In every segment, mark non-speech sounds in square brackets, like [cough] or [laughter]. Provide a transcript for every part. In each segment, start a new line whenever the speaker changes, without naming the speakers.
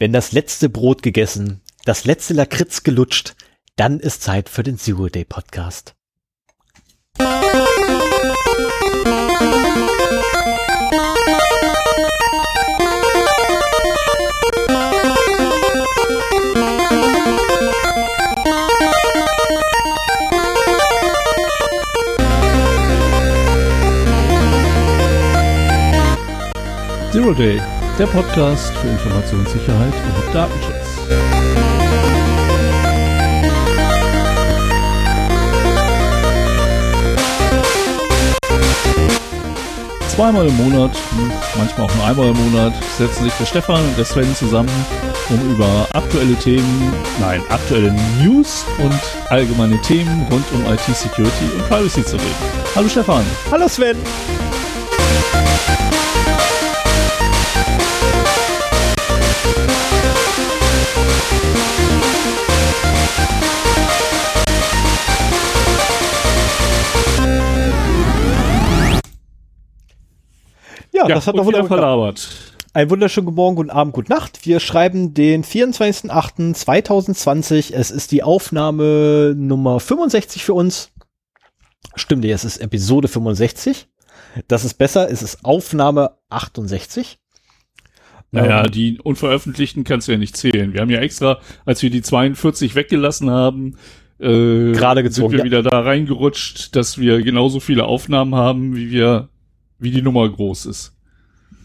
Wenn das letzte Brot gegessen, das letzte Lakritz gelutscht, dann ist Zeit für den Zero Day Podcast.
Zero Day, der Podcast für Informationssicherheit und Datenschutz. Zweimal im Monat, manchmal auch nur einmal im Monat, setzen sich der Stefan und der Sven zusammen, um über aktuelle Themen, nein, aktuelle News und allgemeine Themen rund um IT-Security und Privacy zu reden. Hallo Stefan.
Hallo Sven. Ja, das hat noch
wieder
wunderbar
verlabert.
Einen wunderschönen guten Morgen, guten Abend, gute Nacht. Wir schreiben den 24.08.2020. Es ist die Aufnahme Nummer 65 für uns. Stimmt, es ist Episode 65. Das ist besser, es ist Aufnahme 68.
Naja,
Ähm,
die unveröffentlichten kannst du ja nicht zählen. Wir haben ja extra, als wir die 42 weggelassen haben, äh,
Gerade gezogen,
sind wir
ja.
wieder da reingerutscht, dass wir genauso viele Aufnahmen haben, wie wir, wie die Nummer groß ist.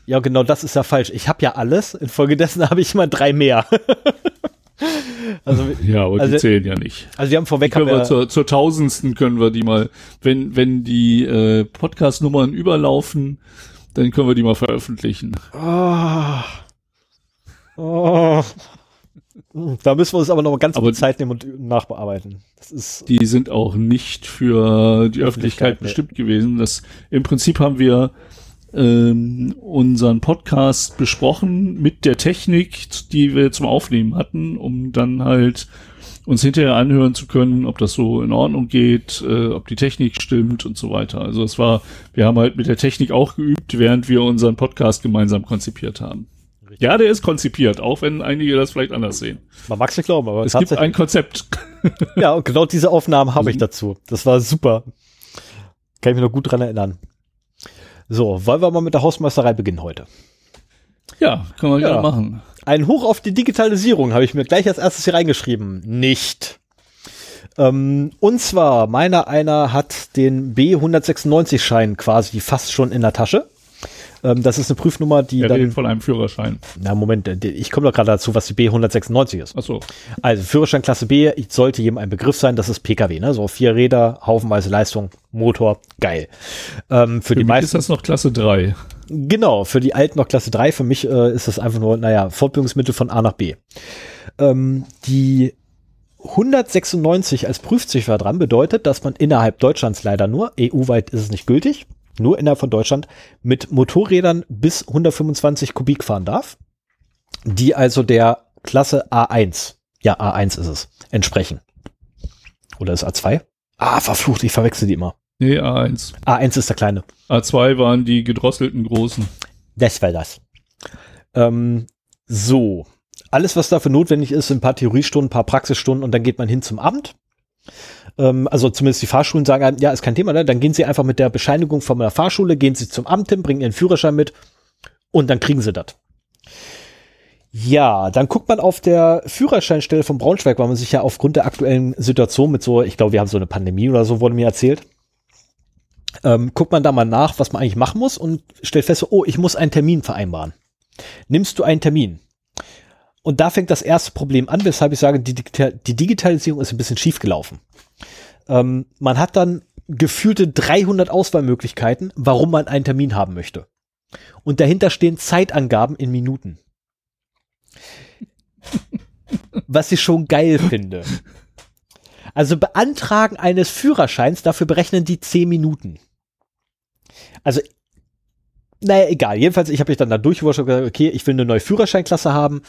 Ja, genau, das ist ja falsch. Ich habe ja alles. Infolgedessen [laughs] habe ich immer drei mehr. [laughs] also,
Ja, aber
Also-
die zählen ja nicht.
also wir haben vorweg
Können
haben
wir zur, zur tausendsten können wir die mal, wenn, wenn die äh, Podcast-Nummern überlaufen, dann können wir die mal veröffentlichen.
Oh. Oh. Da müssen wir uns aber noch mal ganz
Aber-
viel Zeit nehmen und nachbearbeiten. Das ist
die sind auch nicht für die Öffentlichkeit
Öffentlichkeit, nee.
bestimmt gewesen. Das, Im Prinzip haben wir ähm, unseren Podcast besprochen mit der Technik, die wir zum Aufnehmen hatten, um dann halt uns hinterher anhören zu können, ob das so in Ordnung geht, äh, ob die Technik stimmt und so weiter. Also es war, wir haben halt mit der Technik auch geübt, während wir unseren Podcast gemeinsam konzipiert haben. Ja, der ist konzipiert, auch wenn einige das vielleicht anders sehen.
man mag es nicht glauben, aber
Es gibt ein Konzept.
ja, und genau diese Aufnahmen habe ich
Mhm.
dazu. Das war super. Kann ich mich noch gut dran erinnern. So, wollen wir mal mit der Hausmeisterei beginnen heute?
Ja, können wir
Ja.
gerne machen.
Ein Hoch auf die Digitalisierung habe ich mir gleich als erstes hier reingeschrieben. Nicht. Ähm, und zwar, meiner einer hat den B196-Schein quasi fast schon in der Tasche. Ähm, das ist eine Prüfnummer, die
Wir
dann.
reden von einem Führerschein.
Na, Moment, äh, ich komme doch gerade dazu, was die B196 ist.
Achso.
Also Führerschein Klasse B sollte jedem ein Begriff sein, das ist Pkw, ne? So vier Räder, haufenweise Leistung, Motor, geil. Ähm, für,
Für
die meisten,
ist das noch Klasse 3.
genau, für die Alten noch Klasse 3, für mich äh, ist das einfach nur, naja, Fortbildungsmittel von A nach B. Ähm, die 196 als Prüfziffer dran bedeutet, dass man innerhalb Deutschlands leider nur, EU-weit ist es nicht gültig, nur innerhalb von Deutschland mit Motorrädern bis 125 Kubik fahren darf, die also der Klasse A1, ja A1 ist es, entsprechen. Oder ist A2? Ah, verflucht, ich verwechsel die immer.
Nee, A1.
A1 ist der kleine.
A2 waren die gedrosselten großen.
Das war das. Ähm, so. Alles, was dafür notwendig ist, sind ein paar Theoriestunden, ein paar Praxisstunden und dann geht man hin zum Amt. Ähm, also zumindest die Fahrschulen sagen, einem, ja, ist kein Thema, ne? dann gehen sie einfach mit der Bescheinigung von der Fahrschule, gehen sie zum Amt hin, bringen ihren Führerschein mit und dann kriegen sie das. Ja, dann guckt man auf der Führerscheinstelle von Braunschweig, weil man sich ja aufgrund der aktuellen Situation mit so, ich glaube, wir haben so eine Pandemie oder so, wurde mir erzählt, ähm, guckt man da mal nach, was man eigentlich machen muss und stellt fest, oh, ich muss einen Termin vereinbaren. Nimmst du einen Termin? Und da fängt das erste Problem an, weshalb ich sage, die, die Digitalisierung ist ein bisschen schief gelaufen. Ähm, man hat dann gefühlte 300 Auswahlmöglichkeiten, warum man einen Termin haben möchte. Und dahinter stehen Zeitangaben in Minuten. Was ich schon geil finde. Also beantragen eines Führerscheins, dafür berechnen die 10 Minuten. Also, naja, egal. Jedenfalls, ich habe mich dann da durchgewurscht und gesagt, okay, ich will eine neue Führerscheinklasse haben.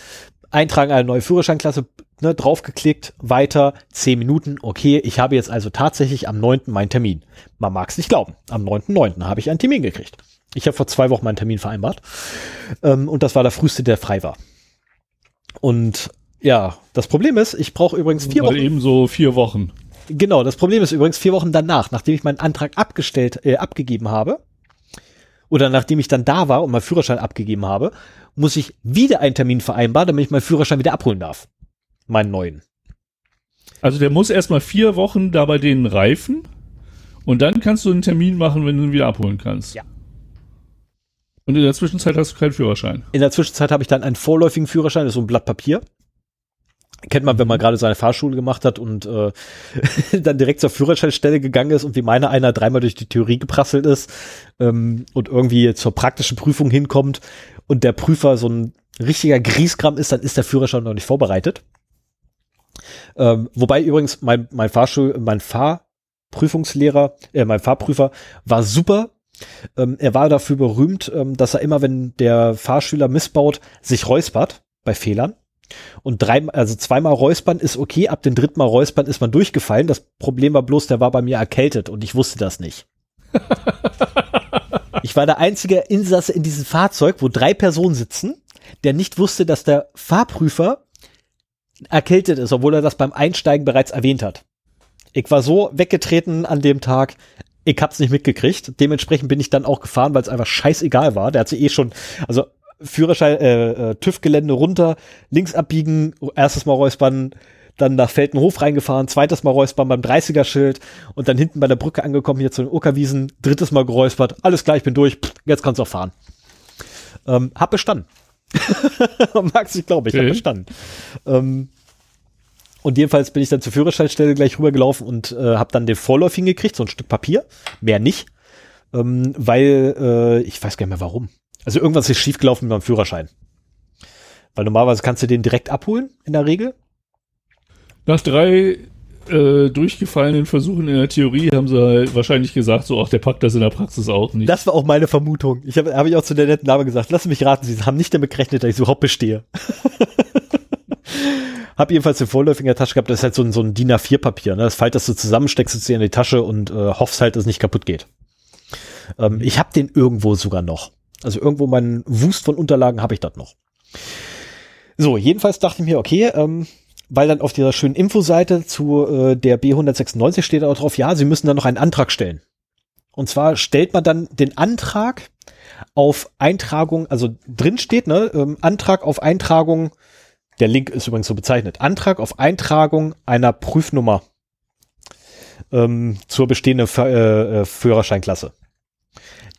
Eintragen eine neue Führerscheinklasse, ne, draufgeklickt, weiter, 10 Minuten, okay, ich habe jetzt also tatsächlich am 9. meinen Termin. Man mag es nicht glauben. Am 9.9. habe ich einen Termin gekriegt. Ich habe vor zwei Wochen meinen Termin vereinbart. Ähm, und das war der früheste, der frei war. Und ja, das Problem ist, ich brauche übrigens vier
Wochen.
Wochen.
eben so vier Wochen.
Genau, das Problem ist übrigens vier Wochen danach, nachdem ich meinen Antrag abgestellt, äh, abgegeben habe, oder nachdem ich dann da war und meinen Führerschein abgegeben habe, muss ich wieder einen Termin vereinbaren, damit ich meinen Führerschein wieder abholen darf. Meinen neuen.
Also der muss erstmal vier Wochen da bei denen reifen und dann kannst du einen Termin machen, wenn du ihn wieder abholen kannst.
Ja.
Und in der Zwischenzeit hast du keinen Führerschein.
In der Zwischenzeit habe ich dann einen vorläufigen Führerschein, das ist so ein Blatt Papier. Kennt man, wenn man gerade seine Fahrschule gemacht hat und äh, [laughs] dann direkt zur Führerscheinstelle gegangen ist und wie meine einer dreimal durch die Theorie geprasselt ist ähm, und irgendwie zur praktischen Prüfung hinkommt und der Prüfer so ein richtiger Griesgram ist, dann ist der Führerschein noch nicht vorbereitet. Ähm, wobei übrigens mein, mein Fahrschul, mein Fahrprüfungslehrer, äh, mein Fahrprüfer war super. Ähm, er war dafür berühmt, ähm, dass er immer, wenn der Fahrschüler missbaut, sich räuspert bei Fehlern. Und drei, also zweimal räuspern ist okay, ab dem dritten Mal räuspern ist man durchgefallen. Das Problem war bloß, der war bei mir erkältet und ich wusste das nicht. [laughs] ich war der einzige Insasse in diesem Fahrzeug, wo drei Personen sitzen, der nicht wusste, dass der Fahrprüfer erkältet ist, obwohl er das beim Einsteigen bereits erwähnt hat. Ich war so weggetreten an dem Tag, ich hab's nicht mitgekriegt. Dementsprechend bin ich dann auch gefahren, weil es einfach scheißegal war. Der hat sich eh schon, also Führerschein, äh, äh, TÜV-Gelände runter, links abbiegen, erstes Mal räuspern, dann nach Feltenhof reingefahren, zweites Mal räuspern beim 30er-Schild und dann hinten bei der Brücke angekommen, hier zu den Uckerwiesen, drittes Mal geräuspert, alles klar, ich bin durch, pff, jetzt kannst du auch fahren. Ähm, hab bestanden. [laughs] Magst ich glaube, ich okay. hab bestanden. Ähm, und jedenfalls bin ich dann zur Führerscheinstelle gleich rübergelaufen und äh, habe dann den Vorläufigen gekriegt, so ein Stück Papier, mehr nicht, ähm, weil äh, ich weiß gar nicht mehr warum. Also irgendwas ist schiefgelaufen mit meinem Führerschein. Weil normalerweise kannst du den direkt abholen, in der Regel.
Nach drei äh, durchgefallenen Versuchen in der Theorie haben sie halt wahrscheinlich gesagt, so, ach, der packt das in der Praxis auch nicht.
Das war auch meine Vermutung. Ich habe hab ich auch zu der netten Dame gesagt, lass mich raten, sie haben nicht damit gerechnet, dass ich überhaupt bestehe. [laughs] hab jedenfalls den Vorläufigen in der Tasche gehabt, das ist halt so ein, so ein DIN A4-Papier, ne? Das faltest du zusammen, steckst es dir in die Tasche und äh, hoffst halt, dass es nicht kaputt geht. Ähm, ich habe den irgendwo sogar noch. Also irgendwo meinen Wust von Unterlagen habe ich das noch. So, jedenfalls dachte ich mir, okay, ähm, weil dann auf dieser schönen Infoseite zu äh, der B196 steht auch drauf, ja, Sie müssen dann noch einen Antrag stellen. Und zwar stellt man dann den Antrag auf Eintragung, also drin steht, ne, ähm, Antrag auf Eintragung, der Link ist übrigens so bezeichnet, Antrag auf Eintragung einer Prüfnummer ähm, zur bestehenden F äh, äh, Führerscheinklasse.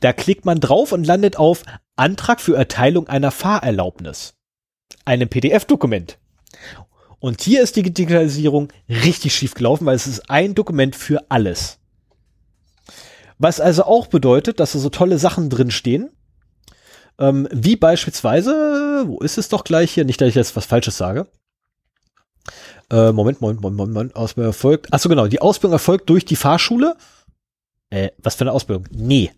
Da klickt man drauf und landet auf Antrag für Erteilung einer Fahrerlaubnis. Einem PDF-Dokument. Und hier ist die Digitalisierung richtig schief gelaufen, weil es ist ein Dokument für alles. Was also auch bedeutet, dass da so tolle Sachen drin stehen. Ähm, wie beispielsweise, wo ist es doch gleich hier? Nicht, dass ich jetzt was Falsches sage. Äh, Moment, Moment, Moment, Moment, Ausbildung erfolgt. Achso, genau, die Ausbildung erfolgt durch die Fahrschule. Äh, was für eine Ausbildung? Nee.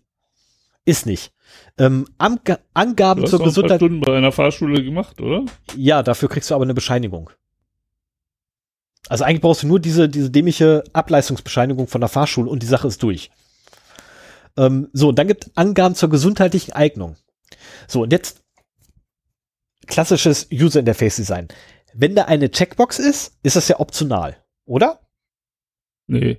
Ist nicht. Ähm, Angaben du hast zur Gesundheit.
Stunden bei einer Fahrschule gemacht, oder?
Ja, dafür kriegst du aber eine Bescheinigung. Also eigentlich brauchst du nur diese, diese dämliche Ableistungsbescheinigung von der Fahrschule und die Sache ist durch. Ähm, so, und dann gibt Angaben zur gesundheitlichen Eignung. So, und jetzt klassisches User Interface Design. Wenn da eine Checkbox ist, ist das ja optional, oder?
Nee.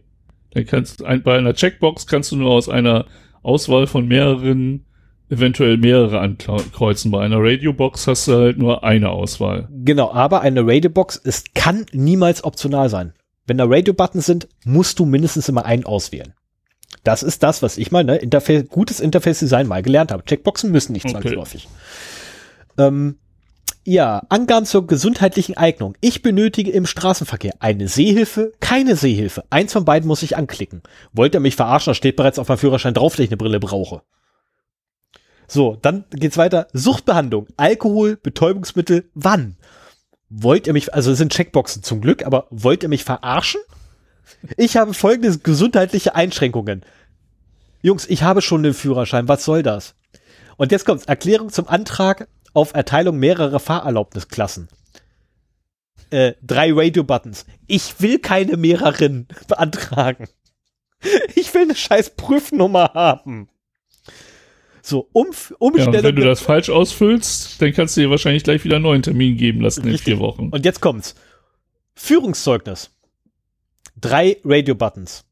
Dann kannst ein, bei einer Checkbox kannst du nur aus einer Auswahl von mehreren, eventuell mehrere ankreuzen. Bei einer Radiobox hast du halt nur eine Auswahl.
Genau, aber eine Radiobox, es kann niemals optional sein. Wenn da Radio-Buttons sind, musst du mindestens immer einen auswählen. Das ist das, was ich mal, ne, Interface, gutes Interface-Design mal gelernt habe. Checkboxen müssen nicht zwangsläufig. Okay. Ähm, ja, Angaben zur gesundheitlichen Eignung. Ich benötige im Straßenverkehr eine Sehhilfe, keine Sehhilfe. Eins von beiden muss ich anklicken. Wollt ihr mich verarschen? Da steht bereits auf meinem Führerschein drauf, dass ich eine Brille brauche. So, dann geht's weiter. Suchtbehandlung, Alkohol, Betäubungsmittel, wann? Wollt ihr mich, also es sind Checkboxen zum Glück, aber wollt ihr mich verarschen? Ich habe folgende gesundheitliche Einschränkungen. Jungs, ich habe schon den Führerschein, was soll das? Und jetzt kommt's, Erklärung zum Antrag auf Erteilung mehrerer Fahrerlaubnisklassen. Äh, drei Radio-Buttons. Ich will keine mehreren [laughs] beantragen. Ich will eine scheiß Prüfnummer haben. So, um,
Ja,
Umstellung.
und wenn du das falsch ausfüllst, dann kannst du dir wahrscheinlich gleich wieder einen neuen Termin geben lassen in
Richtig.
vier Wochen.
Und jetzt kommt's. Führungszeugnis. Drei Radio-Buttons.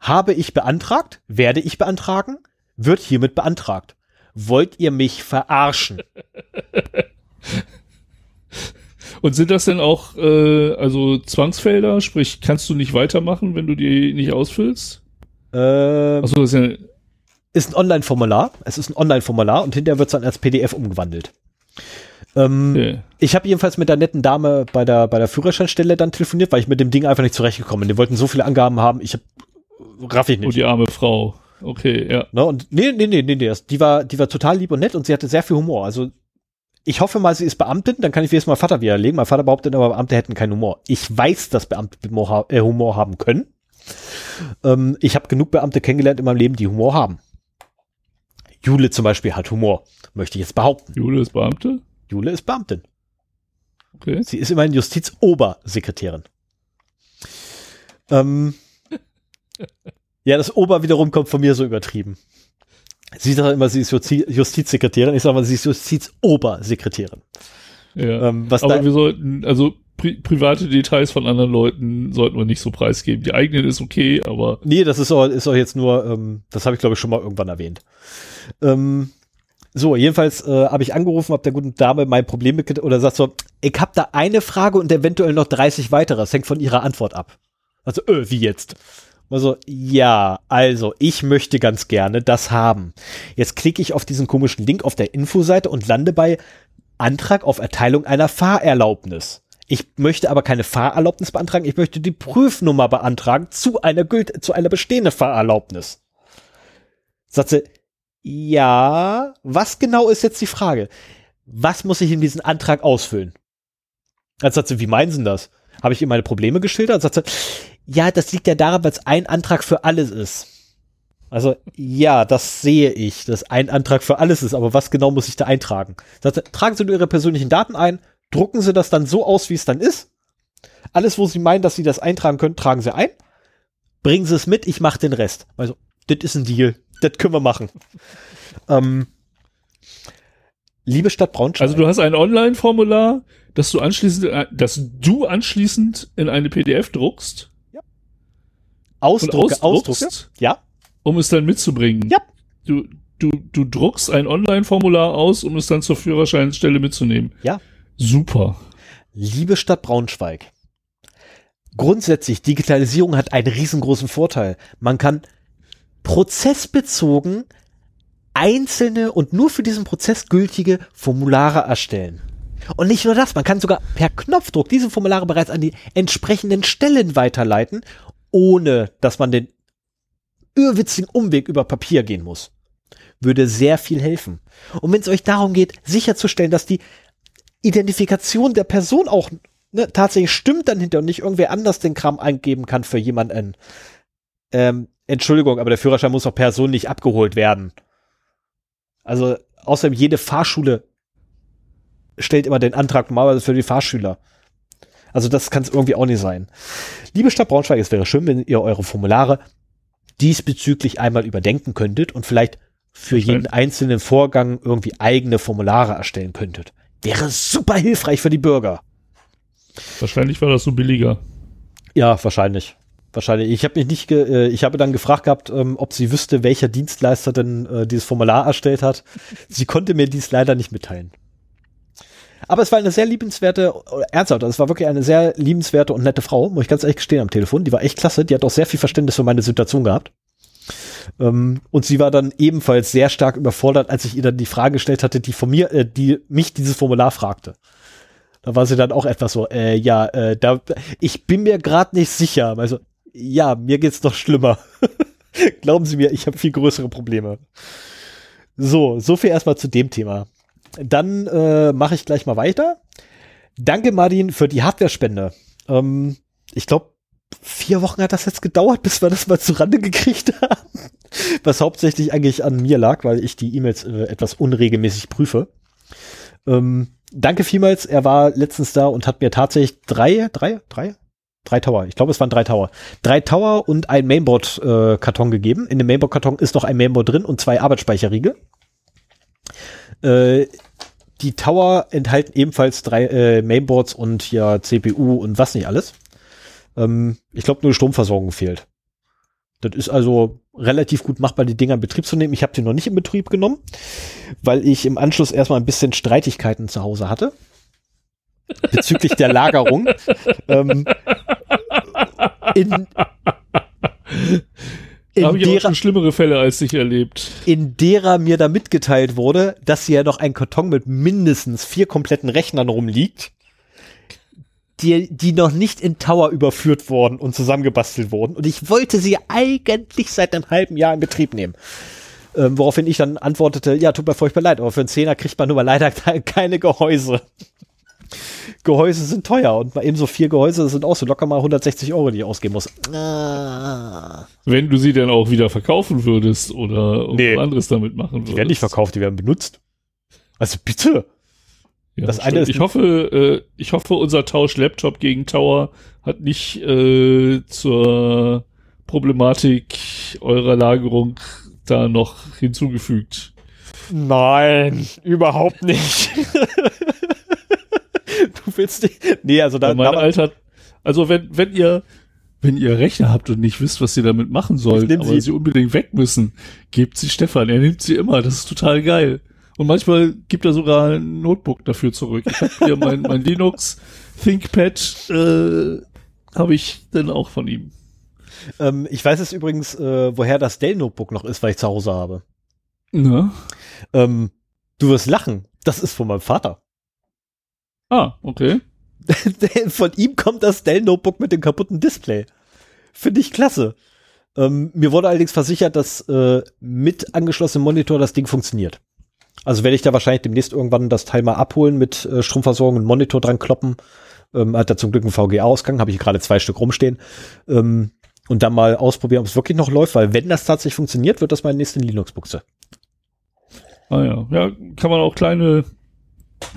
Habe ich beantragt? Werde ich beantragen? Wird hiermit beantragt. Wollt ihr mich verarschen? [laughs]
Und sind das denn auch äh, also Zwangsfelder? Sprich, kannst du nicht weitermachen, wenn du die nicht ausfüllst?
Ähm,
Achso, das ist ja.
ist ein Online-Formular. Es ist ein Online-Formular und hinterher wird's dann als PDF umgewandelt. Ähm,
Okay.
Ich habe jedenfalls mit der netten Dame bei der, bei der Führerscheinstelle dann telefoniert, weil ich mit dem Ding einfach nicht zurechtgekommen bin. Die wollten so viele Angaben haben, ich hab, raff ich
Oh,
nicht.
die arme Frau. Okay, ja.
Ne? Und nee, nee, nee, nee, nee. Die war, die war total lieb und nett und sie hatte sehr viel Humor. Also ich hoffe mal, sie ist Beamtin, dann kann ich wenigstens mal Vater widerlegen. Mein Vater behauptet immer, Beamte hätten keinen Humor. Ich weiß, dass Beamte äh, Humor haben können. Ähm, ich habe genug Beamte kennengelernt in meinem Leben, die Humor haben. Jule zum Beispiel hat Humor, möchte ich jetzt behaupten.
Jule ist Beamte?
Jule ist Beamtin.
Okay.
Sie ist immerhin Justizobersekretärin. Ähm, [laughs] ja, das Ober wiederum kommt von mir so übertrieben. Sie sagt immer, sie ist Justi Justizsekretärin. Ich sage mal, sie ist Justizobersekretärin.
Ja.
Ähm, was
Aber wir sollten, also pri private Details von anderen Leuten sollten wir nicht so preisgeben. Die eigenen ist okay, aber
nee, das ist auch, ist auch jetzt nur, ähm, das habe ich glaube ich schon mal irgendwann erwähnt. Ähm, so, jedenfalls äh, habe ich angerufen, habe der guten Dame mein Problem mitgeteilt oder sagt so, ich habe da eine Frage und eventuell noch 30 weitere. Das hängt von ihrer Antwort ab. Also, öh, wie jetzt? Also, ja, also, ich möchte ganz gerne das haben. Jetzt klicke ich auf diesen komischen Link auf der Infoseite und lande bei Antrag auf Erteilung einer Fahrerlaubnis. Ich möchte aber keine Fahrerlaubnis beantragen, ich möchte die Prüfnummer beantragen zu einer Gült zu einer bestehenden Fahrerlaubnis. Sagt ja, was genau ist jetzt die Frage? Was muss ich in diesen Antrag ausfüllen? Dann sagt wie meinen Sie das? Habe ich ihr meine Probleme geschildert? Sagt ja, das liegt ja daran, weil es ein Antrag für alles ist. Also, ja, das sehe ich, dass ein Antrag für alles ist, aber was genau muss ich da eintragen? Sie, tragen Sie nur Ihre persönlichen Daten ein, drucken Sie das dann so aus, wie es dann ist. Alles, wo Sie meinen, dass Sie das eintragen können, tragen Sie ein. Bringen Sie es mit, ich mache den Rest. Also, das ist ein Deal. Das können wir machen. Ähm, liebe Stadt Braunschweig.
also du hast ein Online-Formular, das du anschließend, äh, das du anschließend in eine PDF druckst und
Ausdrucke, Ausdrucke.
ausdruckst,
Ja,
um es dann mitzubringen.
Ja.
Du, du, du druckst ein Online-Formular aus, um es dann zur Führerscheinstelle mitzunehmen.
Ja.
Super.
liebe Stadt Braunschweig. Grundsätzlich, Digitalisierung hat einen riesengroßen Vorteil. Man kann prozessbezogen einzelne und nur für diesen Prozess gültige Formulare erstellen. Und nicht nur das, man kann sogar per Knopfdruck diese Formulare bereits an die entsprechenden Stellen weiterleiten, ohne dass man den irrwitzigen Umweg über Papier gehen muss. Würde sehr viel helfen. Und wenn es euch darum geht, sicherzustellen, dass die Identifikation der Person auch ne, tatsächlich stimmt dann hinter und nicht irgendwer anders den Kram eingeben kann für jemanden. Ähm, Entschuldigung, aber der Führerschein muss auch persönlich abgeholt werden. Also außerdem jede Fahrschule stellt immer den Antrag normalerweise für die Fahrschüler. Also das kann es irgendwie auch nicht sein. Liebe Stadt Braunschweig, es wäre schön, wenn ihr eure Formulare diesbezüglich einmal überdenken könntet und vielleicht für jeden einzelnen Vorgang irgendwie eigene Formulare erstellen könntet. Wäre super hilfreich für die Bürger.
Wahrscheinlich war das so billiger.
Ja, wahrscheinlich. Wahrscheinlich. Ich habe mich nicht, ge äh, ich habe dann gefragt gehabt, ähm, ob sie wüsste, welcher Dienstleister denn äh, dieses Formular erstellt hat. sie konnte mir dies leider nicht mitteilen. Aber es war eine sehr liebenswerte, ernsthaft, es war wirklich eine sehr liebenswerte und nette Frau, muss ich ganz ehrlich gestehen am Telefon. Die war echt klasse, die hat auch sehr viel Verständnis für meine Situation gehabt. Ähm, und sie war dann ebenfalls sehr stark überfordert, als ich ihr dann die Frage gestellt hatte, die von mir, äh, die mich dieses Formular fragte. Da war sie dann auch etwas so, äh, ja, äh, da, ich bin mir gerade nicht sicher. Also, ja, mir geht's noch schlimmer. [laughs] Glauben Sie mir, ich habe viel größere Probleme. So, so viel erstmal zu dem Thema. Dann äh, mache ich gleich mal weiter. Danke, Martin, für die Hardware-Spende. Ähm, ich glaube, vier Wochen hat das jetzt gedauert, bis wir das mal zurande gekriegt haben. Was hauptsächlich eigentlich an mir lag, weil ich die E-Mails äh, etwas unregelmäßig prüfe. Ähm, danke vielmals. Er war letztens da und hat mir tatsächlich drei, drei, drei, drei Tower. Ich glaube, es waren drei Tower. Drei Tower und ein Mainboard-Karton gegeben. In dem Mainboard-Karton ist noch ein Mainboard drin und zwei Arbeitsspeicherriegel. Äh, die Tower enthalten ebenfalls drei äh, Mainboards und ja CPU und was nicht alles. Ähm, ich glaube, nur Stromversorgung fehlt. Das ist also relativ gut machbar, die Dinger in Betrieb zu nehmen. Ich habe die noch nicht in Betrieb genommen, weil ich im Anschluss erstmal ein bisschen Streitigkeiten zu Hause hatte. Bezüglich der Lagerung. [laughs] ähm, in,
in habe ich derer, schon schlimmere Fälle als ich erlebt.
In derer mir da mitgeteilt wurde, dass hier noch ein Karton mit mindestens vier kompletten Rechnern rumliegt, die, die noch nicht in Tower überführt wurden und zusammengebastelt wurden. Und ich wollte sie eigentlich seit einem halben Jahr in Betrieb nehmen. Ähm, woraufhin ich dann antwortete, ja, tut mir furchtbar leid, aber für einen Zehner kriegt man nun mal leider [laughs] keine Gehäuse. Gehäuse sind teuer und mal eben so vier Gehäuse sind auch so locker mal 160 Euro, die ich ausgeben muss.
Ah. Wenn du sie dann auch wieder verkaufen würdest oder irgendwas nee, anderes damit machen würdest.
Die werden nicht verkauft, die werden benutzt. Also bitte.
Ja, das eine ist ich hoffe, äh, ich hoffe, unser Tausch Laptop gegen Tower hat nicht äh, zur Problematik eurer Lagerung da noch hinzugefügt.
Nein, überhaupt nicht. [laughs] willst nicht. [laughs] Nee, also da.
Mein Alter, also wenn, wenn ihr, wenn ihr Rechner habt und nicht wisst, was ihr damit machen sollt, aber sie. sie unbedingt weg müssen, gebt sie Stefan. Er nimmt sie immer. Das ist total geil. Und manchmal gibt er sogar ein Notebook dafür zurück. Ich habe hier mein, mein [laughs] Linux ThinkPad, äh, habe ich dann auch von ihm.
Ähm, ich weiß jetzt übrigens, äh, woher das Dell-Notebook noch ist, weil ich zu Hause habe.
Na?
Ähm, du wirst lachen. Das ist von meinem Vater.
Ah, okay. [laughs]
von ihm kommt das Dell-Notebook mit dem kaputten Display. Finde ich klasse. Ähm, mir wurde allerdings versichert, dass äh, mit angeschlossenem Monitor das Ding funktioniert. Also werde ich da wahrscheinlich demnächst irgendwann das Teil mal abholen mit äh, Stromversorgung und Monitor dran kloppen. Ähm, hat da zum Glück einen VGA-Ausgang, habe ich gerade zwei Stück rumstehen. Ähm, und dann mal ausprobieren, ob es wirklich noch läuft, weil wenn das tatsächlich funktioniert, wird das meine nächste Linux-Buchse.
Ah ja, ja, kann man auch kleine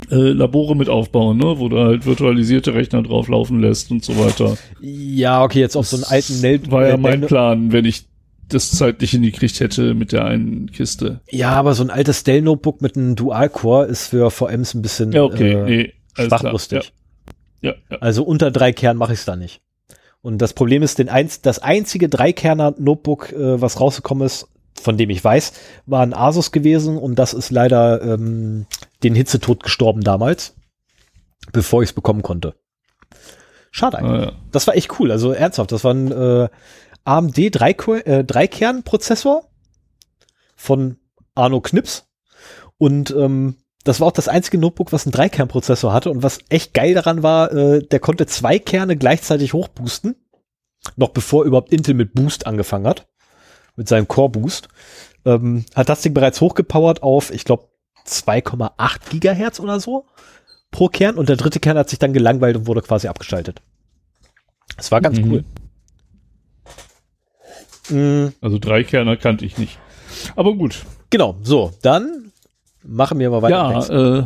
äh, Labore mit aufbauen, ne? wo du halt virtualisierte Rechner drauflaufen lässt und so weiter.
Ja, okay, jetzt auf so einen alten
Nel War ja mein Plan, wenn ich das zeitlich hingekriegt hätte mit der einen Kiste.
Ja, aber so ein altes Dell-Notebook mit einem Dual-Core ist für VMs ein bisschen
ja, okay, äh, nee,
schwachlustig.
Ja. Ja, ja.
Also unter drei Kern mache ich es da nicht. Und das Problem ist, den eins, das einzige Dreikerner-Notebook, äh, was rausgekommen ist, von dem ich weiß, war ein Asus gewesen und das ist leider ähm, den Hitzetod gestorben damals, bevor ich es bekommen konnte. Schade eigentlich. Ah, ja. Das war echt cool. Also ernsthaft, das war ein äh, AMD äh, Dreikern-Prozessor von Arno Knips. Und ähm, das war auch das einzige Notebook, was einen Dreikern-Prozessor hatte. Und was echt geil daran war, äh, der konnte zwei Kerne gleichzeitig hochboosten. Noch bevor überhaupt Intel mit Boost angefangen hat. Mit seinem Core Boost. Ähm, hat das Ding bereits hochgepowert auf, ich glaube, 2,8 Gigahertz oder so pro Kern. Und der dritte Kern hat sich dann gelangweilt und wurde quasi abgeschaltet. Das war ganz mhm. cool.
Mhm. Also drei Kerner kannte ich nicht. Aber gut.
Genau, so, dann machen wir mal weiter.
Ja, äh,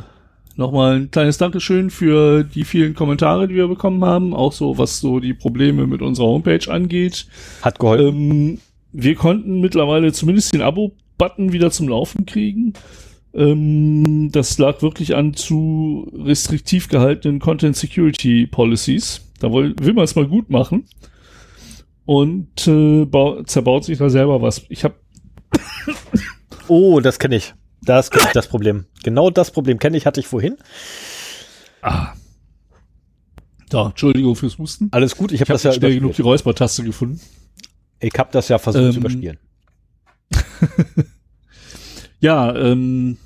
nochmal ein kleines Dankeschön für die vielen Kommentare, die wir bekommen haben, auch so, was so die Probleme mit unserer Homepage angeht.
Hat geholfen.
Ähm, wir konnten mittlerweile zumindest den Abo-Button wieder zum Laufen kriegen. Ähm, das lag wirklich an zu restriktiv gehaltenen Content Security Policies. Da will, will man es mal gut machen und äh, zerbaut sich da selber was. Ich habe [coughs]
Oh, das kenne ich. Das kenne ich das Problem. Genau das Problem kenne ich, hatte ich vorhin.
Ah. Da, Entschuldigung fürs Husten.
Alles gut, ich habe hab das
ja schnell genug die Räuspertaste gefunden.
Ich habe das ja versucht ähm, zu überspielen. [laughs]
ja, ähm,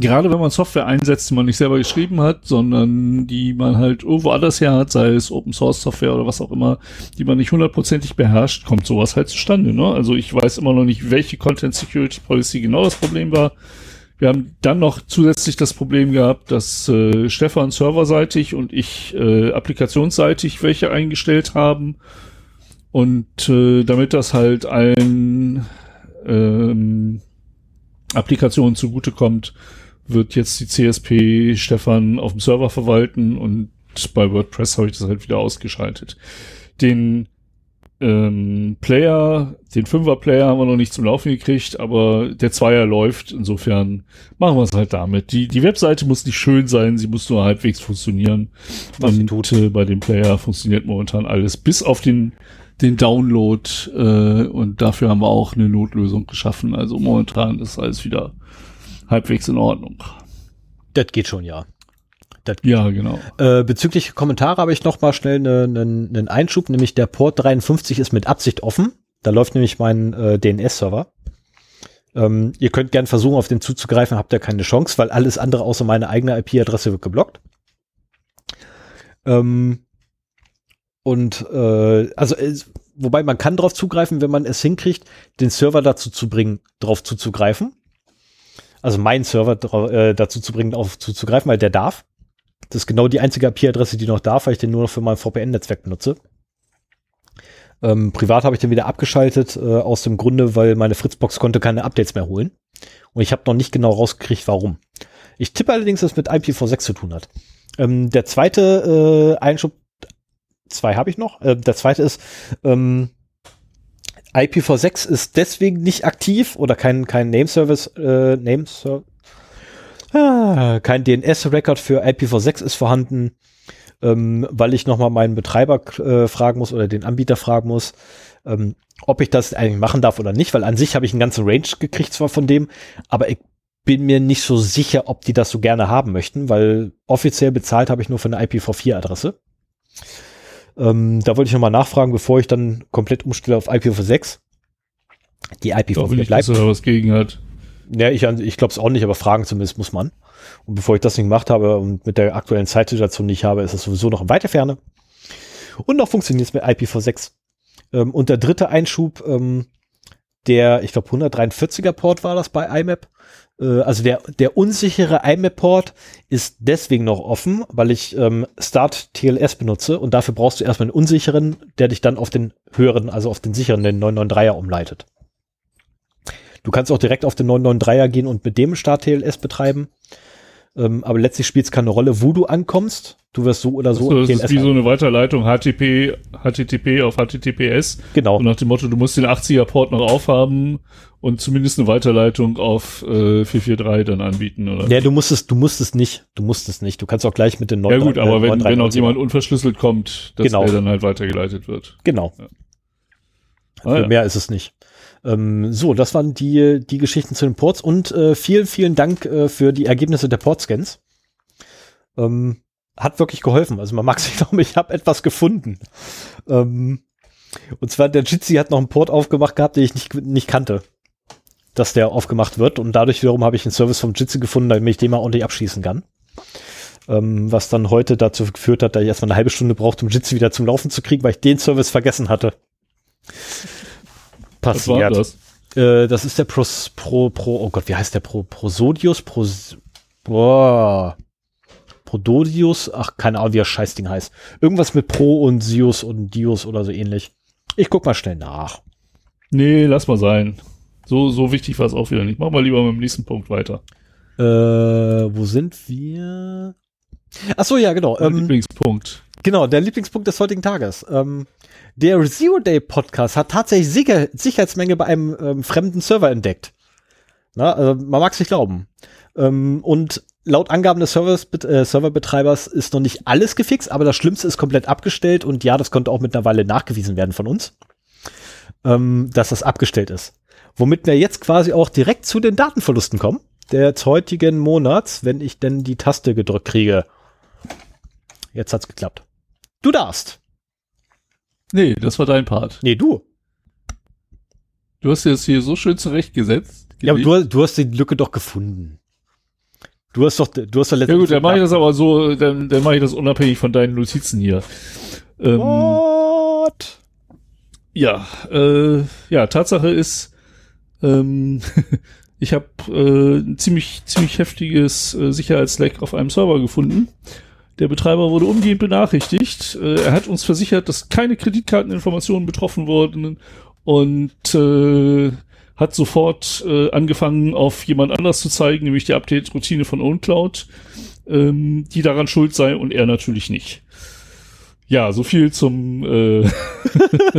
gerade wenn man Software einsetzt, die man nicht selber geschrieben hat, sondern die man halt irgendwo anders her hat, sei es Open Source Software oder was auch immer, die man nicht hundertprozentig beherrscht, kommt sowas halt zustande. Ne? Also ich weiß immer noch nicht, welche Content Security Policy genau das Problem war. Wir haben dann noch zusätzlich das Problem gehabt, dass äh, Stefan serverseitig und ich äh, applikationsseitig welche eingestellt haben. Und äh, damit das halt allen ähm, Applikationen zugutekommt, wird jetzt die CSP Stefan auf dem Server verwalten und bei WordPress habe ich das halt wieder ausgeschaltet. Den ähm, Player, den Fünfer-Player haben wir noch nicht zum Laufen gekriegt, aber der Zweier läuft. Insofern machen wir es halt damit. Die, die Webseite muss nicht schön sein, sie muss nur halbwegs funktionieren.
Was sie
Und
tut.
äh, bei dem Player funktioniert momentan alles, bis auf den, den Download. Äh, und dafür haben wir auch eine Notlösung geschaffen. Also momentan ist alles wieder halbwegs in Ordnung.
Das geht schon, ja.
Ja, genau.
Äh, bezüglich Kommentare habe ich noch mal schnell einen einen- einen Einschub, nämlich der Port 53 ist mit Absicht offen. Da läuft nämlich mein äh, DNS-Server. Ähm, ihr könnt gern versuchen, auf den zuzugreifen, habt ihr keine Chance, weil alles andere außer meine eigene IP-Adresse wird geblockt. Ähm, und äh, also wobei man kann drauf zugreifen, wenn man es hinkriegt, den Server dazu zu bringen, drauf zuzugreifen. Also meinen Server äh, dazu zu bringen, auf zuzugreifen, weil der darf. Das ist genau die einzige IP-Adresse, die noch darf, weil ich den nur noch für mein VPN-Netzwerk benutze. Ähm, privat habe ich den wieder abgeschaltet, äh, aus dem Grunde, weil meine Fritzbox konnte keine Updates mehr holen. Und ich habe noch nicht genau rausgekriegt, warum. Ich tippe allerdings, dass es mit IPv6 zu tun hat. Ähm, der zweite äh, Einschub, zwei habe ich noch. Äh, der zweite ist, ähm, IPv6 ist deswegen nicht aktiv oder kein, kein Name-Service, äh, Name-Service, Ah, kein DNS-Record für IPv6 ist vorhanden, ähm, weil ich nochmal meinen Betreiber äh, fragen muss oder den Anbieter fragen muss, ähm, ob ich das eigentlich machen darf oder nicht, weil an sich habe ich einen ganzen Range gekriegt zwar von dem, aber ich bin mir nicht so sicher, ob die das so gerne haben möchten, weil offiziell bezahlt habe ich nur für eine IPv4-Adresse. Ähm, da wollte ich nochmal nachfragen, bevor ich dann komplett umstelle auf IPv6. Die
Ich glaube
IPv4
nicht,
bleibt.
dass er da was gegen hat.
Ja, ich, ich glaube es auch nicht, aber fragen zumindest muss man. Und bevor ich das nicht gemacht habe und mit der aktuellen Zeitsituation, ich habe, ist es sowieso noch in weiter Ferne. Und noch funktioniert es mit IPv6. Ähm, und der dritte Einschub, ähm, der, ich glaube, 143er Port war das bei IMAP. Äh, also der, der unsichere IMAP-Port ist deswegen noch offen, weil ich ähm, Start TLS benutze und dafür brauchst du erstmal einen unsicheren, der dich dann auf den höheren, also auf den sicheren, den 993er umleitet. Du kannst auch direkt auf den 993er gehen und mit dem Start TLS betreiben. Ähm, aber letztlich spielt es keine Rolle, wo du ankommst. Du wirst so oder so
So, das
TLS
ist wie so eine Weiterleitung HTTP, HTTP auf HTTPS.
Genau.
Und nach dem Motto, du musst den 80er-Port noch aufhaben und zumindest eine Weiterleitung auf äh, 443 dann anbieten, oder?
Ja, du musst es, du musst es nicht. Du musst es nicht. Du kannst auch gleich mit den
Ja
9,
gut, aber wenn, wenn auch
993er.
jemand unverschlüsselt kommt, dass
Genau.
der dann halt weitergeleitet wird.
Genau.
Ah,
Für
ja.
mehr ist es nicht. Ähm, so, das waren die, die Geschichten zu den Ports und äh, vielen, vielen Dank äh, für die Ergebnisse der Portscans. Ähm, hat wirklich geholfen. Also man mag sich [laughs] glauben, ich habe etwas gefunden. Ähm, und zwar der Jitsi hat noch einen Port aufgemacht gehabt, den ich nicht, nicht kannte. Dass der aufgemacht wird und dadurch wiederum habe ich einen Service vom Jitsi gefunden, damit ich den mal ordentlich abschließen kann. Ähm, was dann heute dazu geführt hat, dass ich erstmal eine halbe Stunde brauchte, um Jitsi wieder zum Laufen zu kriegen, weil ich den Service vergessen hatte. Passiert.
das?
Äh, das ist der Pros, Pro, Pro, oh Gott, wie heißt der Pro, Prosodius? Pros, boah. Prododius? Ach, keine Ahnung, wie das Scheißding heißt. Irgendwas mit Pro und Sius und Dius oder so ähnlich. Ich guck mal schnell nach.
Nee, lass mal sein. So, so wichtig war es auch wieder nicht. Mach mal lieber mit dem nächsten Punkt weiter.
Äh, wo sind wir? Ach so, ja, genau. Ähm,
Lieblingspunkt.
Genau, der Lieblingspunkt des heutigen Tages. Ähm, der Zero Day Podcast hat tatsächlich Sicher Sicherheitsmenge bei einem ähm, fremden Server entdeckt. Na, also man mag es nicht glauben. Ähm, und laut Angaben des Servers, äh, Serverbetreibers ist noch nicht alles gefixt, aber das Schlimmste ist komplett abgestellt und ja, das konnte auch mittlerweile nachgewiesen werden von uns, ähm, dass das abgestellt ist. Womit wir jetzt quasi auch direkt zu den Datenverlusten kommen, des heutigen Monats, wenn ich denn die Taste gedrückt kriege. Jetzt hat's geklappt. Du darfst.
Nee, das war dein Part.
Nee, du.
Du hast dir das hier so schön zurechtgesetzt.
Ja, aber du, du hast die Lücke doch gefunden. Du hast doch, du hast doch
ja gut, dann mache ich das aber so, dann, dann mache ich das unabhängig von deinen Notizen hier. Ähm,
What?
Ja, äh, ja, Tatsache ist, ähm, [laughs] ich habe äh, ein ziemlich, ziemlich heftiges äh, Sicherheitsleck auf einem Server gefunden. Der Betreiber wurde umgehend benachrichtigt. Äh, er hat uns versichert, dass keine Kreditkarteninformationen betroffen wurden und äh, hat sofort äh, angefangen, auf jemand anders zu zeigen, nämlich die Update-Routine von OwnCloud, ähm, die daran schuld sei und er natürlich nicht. Ja, so viel zum, äh,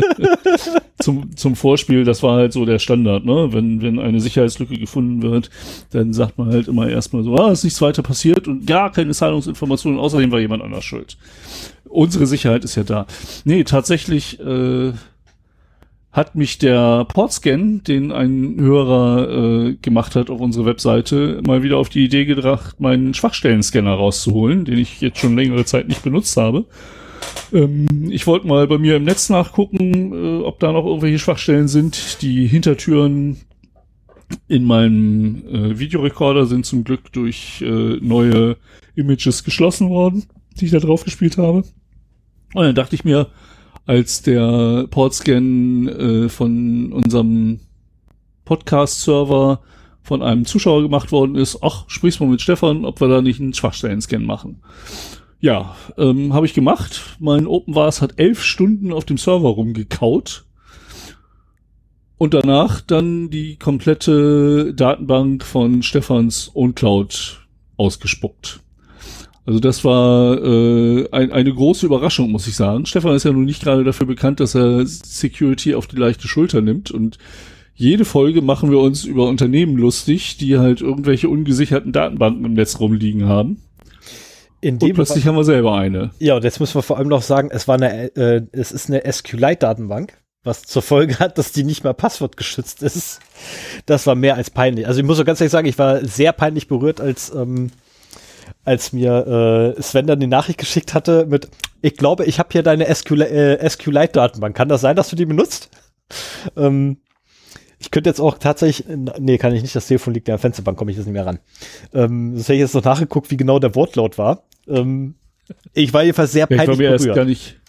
[laughs] zum, zum Vorspiel. Das war halt so der Standard, ne? Wenn, wenn eine Sicherheitslücke gefunden wird, dann sagt man halt immer erstmal so, ah, ist nichts weiter passiert und gar keine Zahlungsinformationen, außerdem war jemand anders schuld. Unsere Sicherheit ist ja da. Nee, tatsächlich, äh, hat mich der Portscan, den ein Hörer äh, gemacht hat auf unsere Webseite, mal wieder auf die Idee gebracht, meinen Schwachstellen-Scanner rauszuholen, den ich jetzt schon längere Zeit nicht benutzt habe. Ähm, ich wollte mal bei mir im Netz nachgucken, äh, ob da noch irgendwelche Schwachstellen sind. Die Hintertüren in meinem äh, Videorekorder sind zum Glück durch äh, neue Images geschlossen worden, die ich da drauf gespielt habe. Und dann dachte ich mir, als der Portscan äh, von unserem Podcast-Server von einem Zuschauer gemacht worden ist, ach, sprichst mal mit Stefan, ob wir da nicht einen Schwachstellen-Scan machen. Ja, ähm, habe ich gemacht. Mein OpenVAS hat elf Stunden auf dem Server rumgekaut. Und danach dann die komplette Datenbank von Stefans OwnCloud ausgespuckt. Also das war äh, ein, eine große Überraschung, muss ich sagen. Stefan ist ja nun nicht gerade dafür bekannt, dass er Security auf die leichte Schulter nimmt und jede Folge machen wir uns über Unternehmen lustig, die halt irgendwelche ungesicherten Datenbanken im Netz rumliegen haben.
In dem
und plötzlich haben wir selber eine.
Ja, und jetzt müssen wir vor allem noch sagen, es war eine, äh, es ist eine SQLite-Datenbank, was zur Folge hat, dass die nicht mal passwortgeschützt ist. Das war mehr als peinlich. Also ich muss so ganz ehrlich sagen, ich war sehr peinlich berührt, als ähm, als mir äh, Sven dann die Nachricht geschickt hatte mit, ich glaube, ich habe hier deine SQLite, äh, SQLite-Datenbank. Kann das sein, dass du die benutzt? ähm, ich könnte jetzt auch tatsächlich, nee, kann ich nicht, das Telefon liegt in der Fensterbank, komme ich jetzt nicht mehr ran. Ähm, das hätte ich jetzt noch nachgeguckt, wie genau der Wortlaut war. Ähm, ich war jedenfalls sehr
peinlich ja, ich war mir berührt. Erst gar nicht,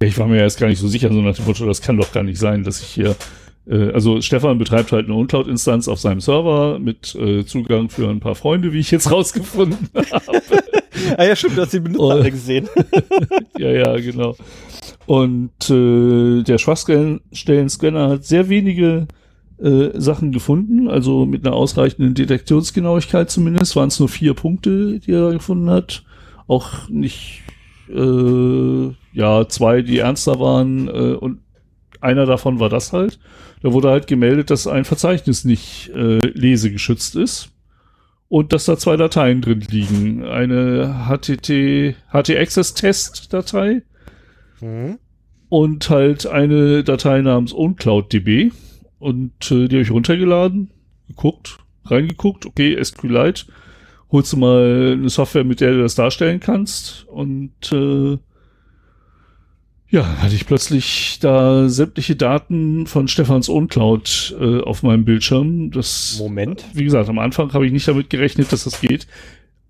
ja, ich war mir erst gar nicht so sicher, so nach dem Motto, das kann doch gar nicht sein, dass ich hier äh, also Stefan betreibt halt eine uncloud-Instanz auf seinem Server mit äh, Zugang für ein paar Freunde, wie ich jetzt [laughs] rausgefunden habe.
ah ja, stimmt, du hast die Benutzer alle gesehen. [laughs]
ja, ja, genau. Und äh, der Schwachstellen-Scanner hat sehr wenige äh, Sachen gefunden, also mit einer ausreichenden Detektionsgenauigkeit zumindest, waren es nur vier Punkte, die er gefunden hat. Auch nicht, äh, ja, zwei, die ernster waren äh, und einer davon war das halt. Da wurde halt gemeldet, dass ein Verzeichnis nicht äh, lesegeschützt ist und dass da zwei Dateien drin liegen. Eine HTT, HT-Access-Test-Datei mhm. und halt eine Datei namens OwnCloudDB. Und äh, die habe ich runtergeladen, geguckt, reingeguckt, okay, SQLite, holst du mal eine Software, mit der du das darstellen kannst und äh, ja, hatte ich plötzlich da sämtliche Daten von Stefans OwnCloud äh, auf meinem Bildschirm. Das,
Moment.
Wie gesagt, am Anfang habe ich nicht damit gerechnet, dass das geht.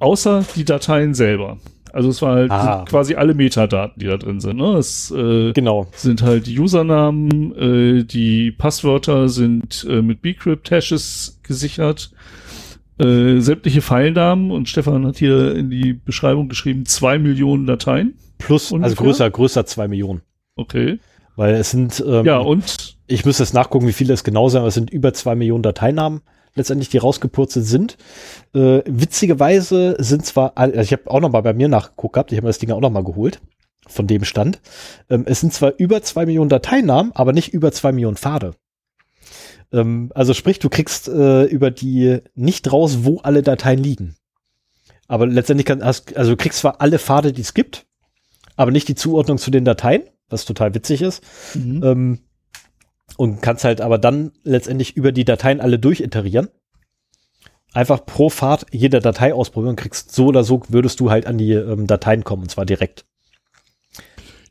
Außer die Dateien selber. Also es war halt ah. quasi alle Metadaten, die da drin sind. Ne? Es äh,
genau.
sind halt die Usernamen, äh, die Passwörter sind äh, mit Bcrypt-Hashes gesichert. Äh, sämtliche Filenamen und Stefan hat hier in die Beschreibung geschrieben, zwei Millionen Dateien.
Plus, also ungefähr? also größer, größer zwei Millionen.
Okay.
Weil es sind,
ähm, ja, und?
Ich müsste jetzt nachgucken, wie viele es genau sind, aber es sind über zwei Millionen Dateinamen letztendlich, die rausgepurzelt sind. Äh, witzigerweise sind zwar, also ich habe auch noch mal bei mir nachgeguckt gehabt, ich habe mir das Ding auch noch mal geholt, von dem Stand. Ähm, es sind zwar über zwei Millionen Dateinamen, aber nicht über zwei Millionen Pfade. Ähm, also sprich, du kriegst äh, über die nicht raus, wo alle Dateien liegen. Aber letztendlich kann, hast, also du kriegst zwar alle Pfade, die es gibt, aber nicht die Zuordnung zu den Dateien, was total witzig ist. Mhm. Ähm, und kannst halt aber dann letztendlich über die Dateien alle durchiterieren. Einfach pro Fahrt jede Datei ausprobieren und kriegst so oder so würdest du halt an die ähm, Dateien kommen und zwar direkt.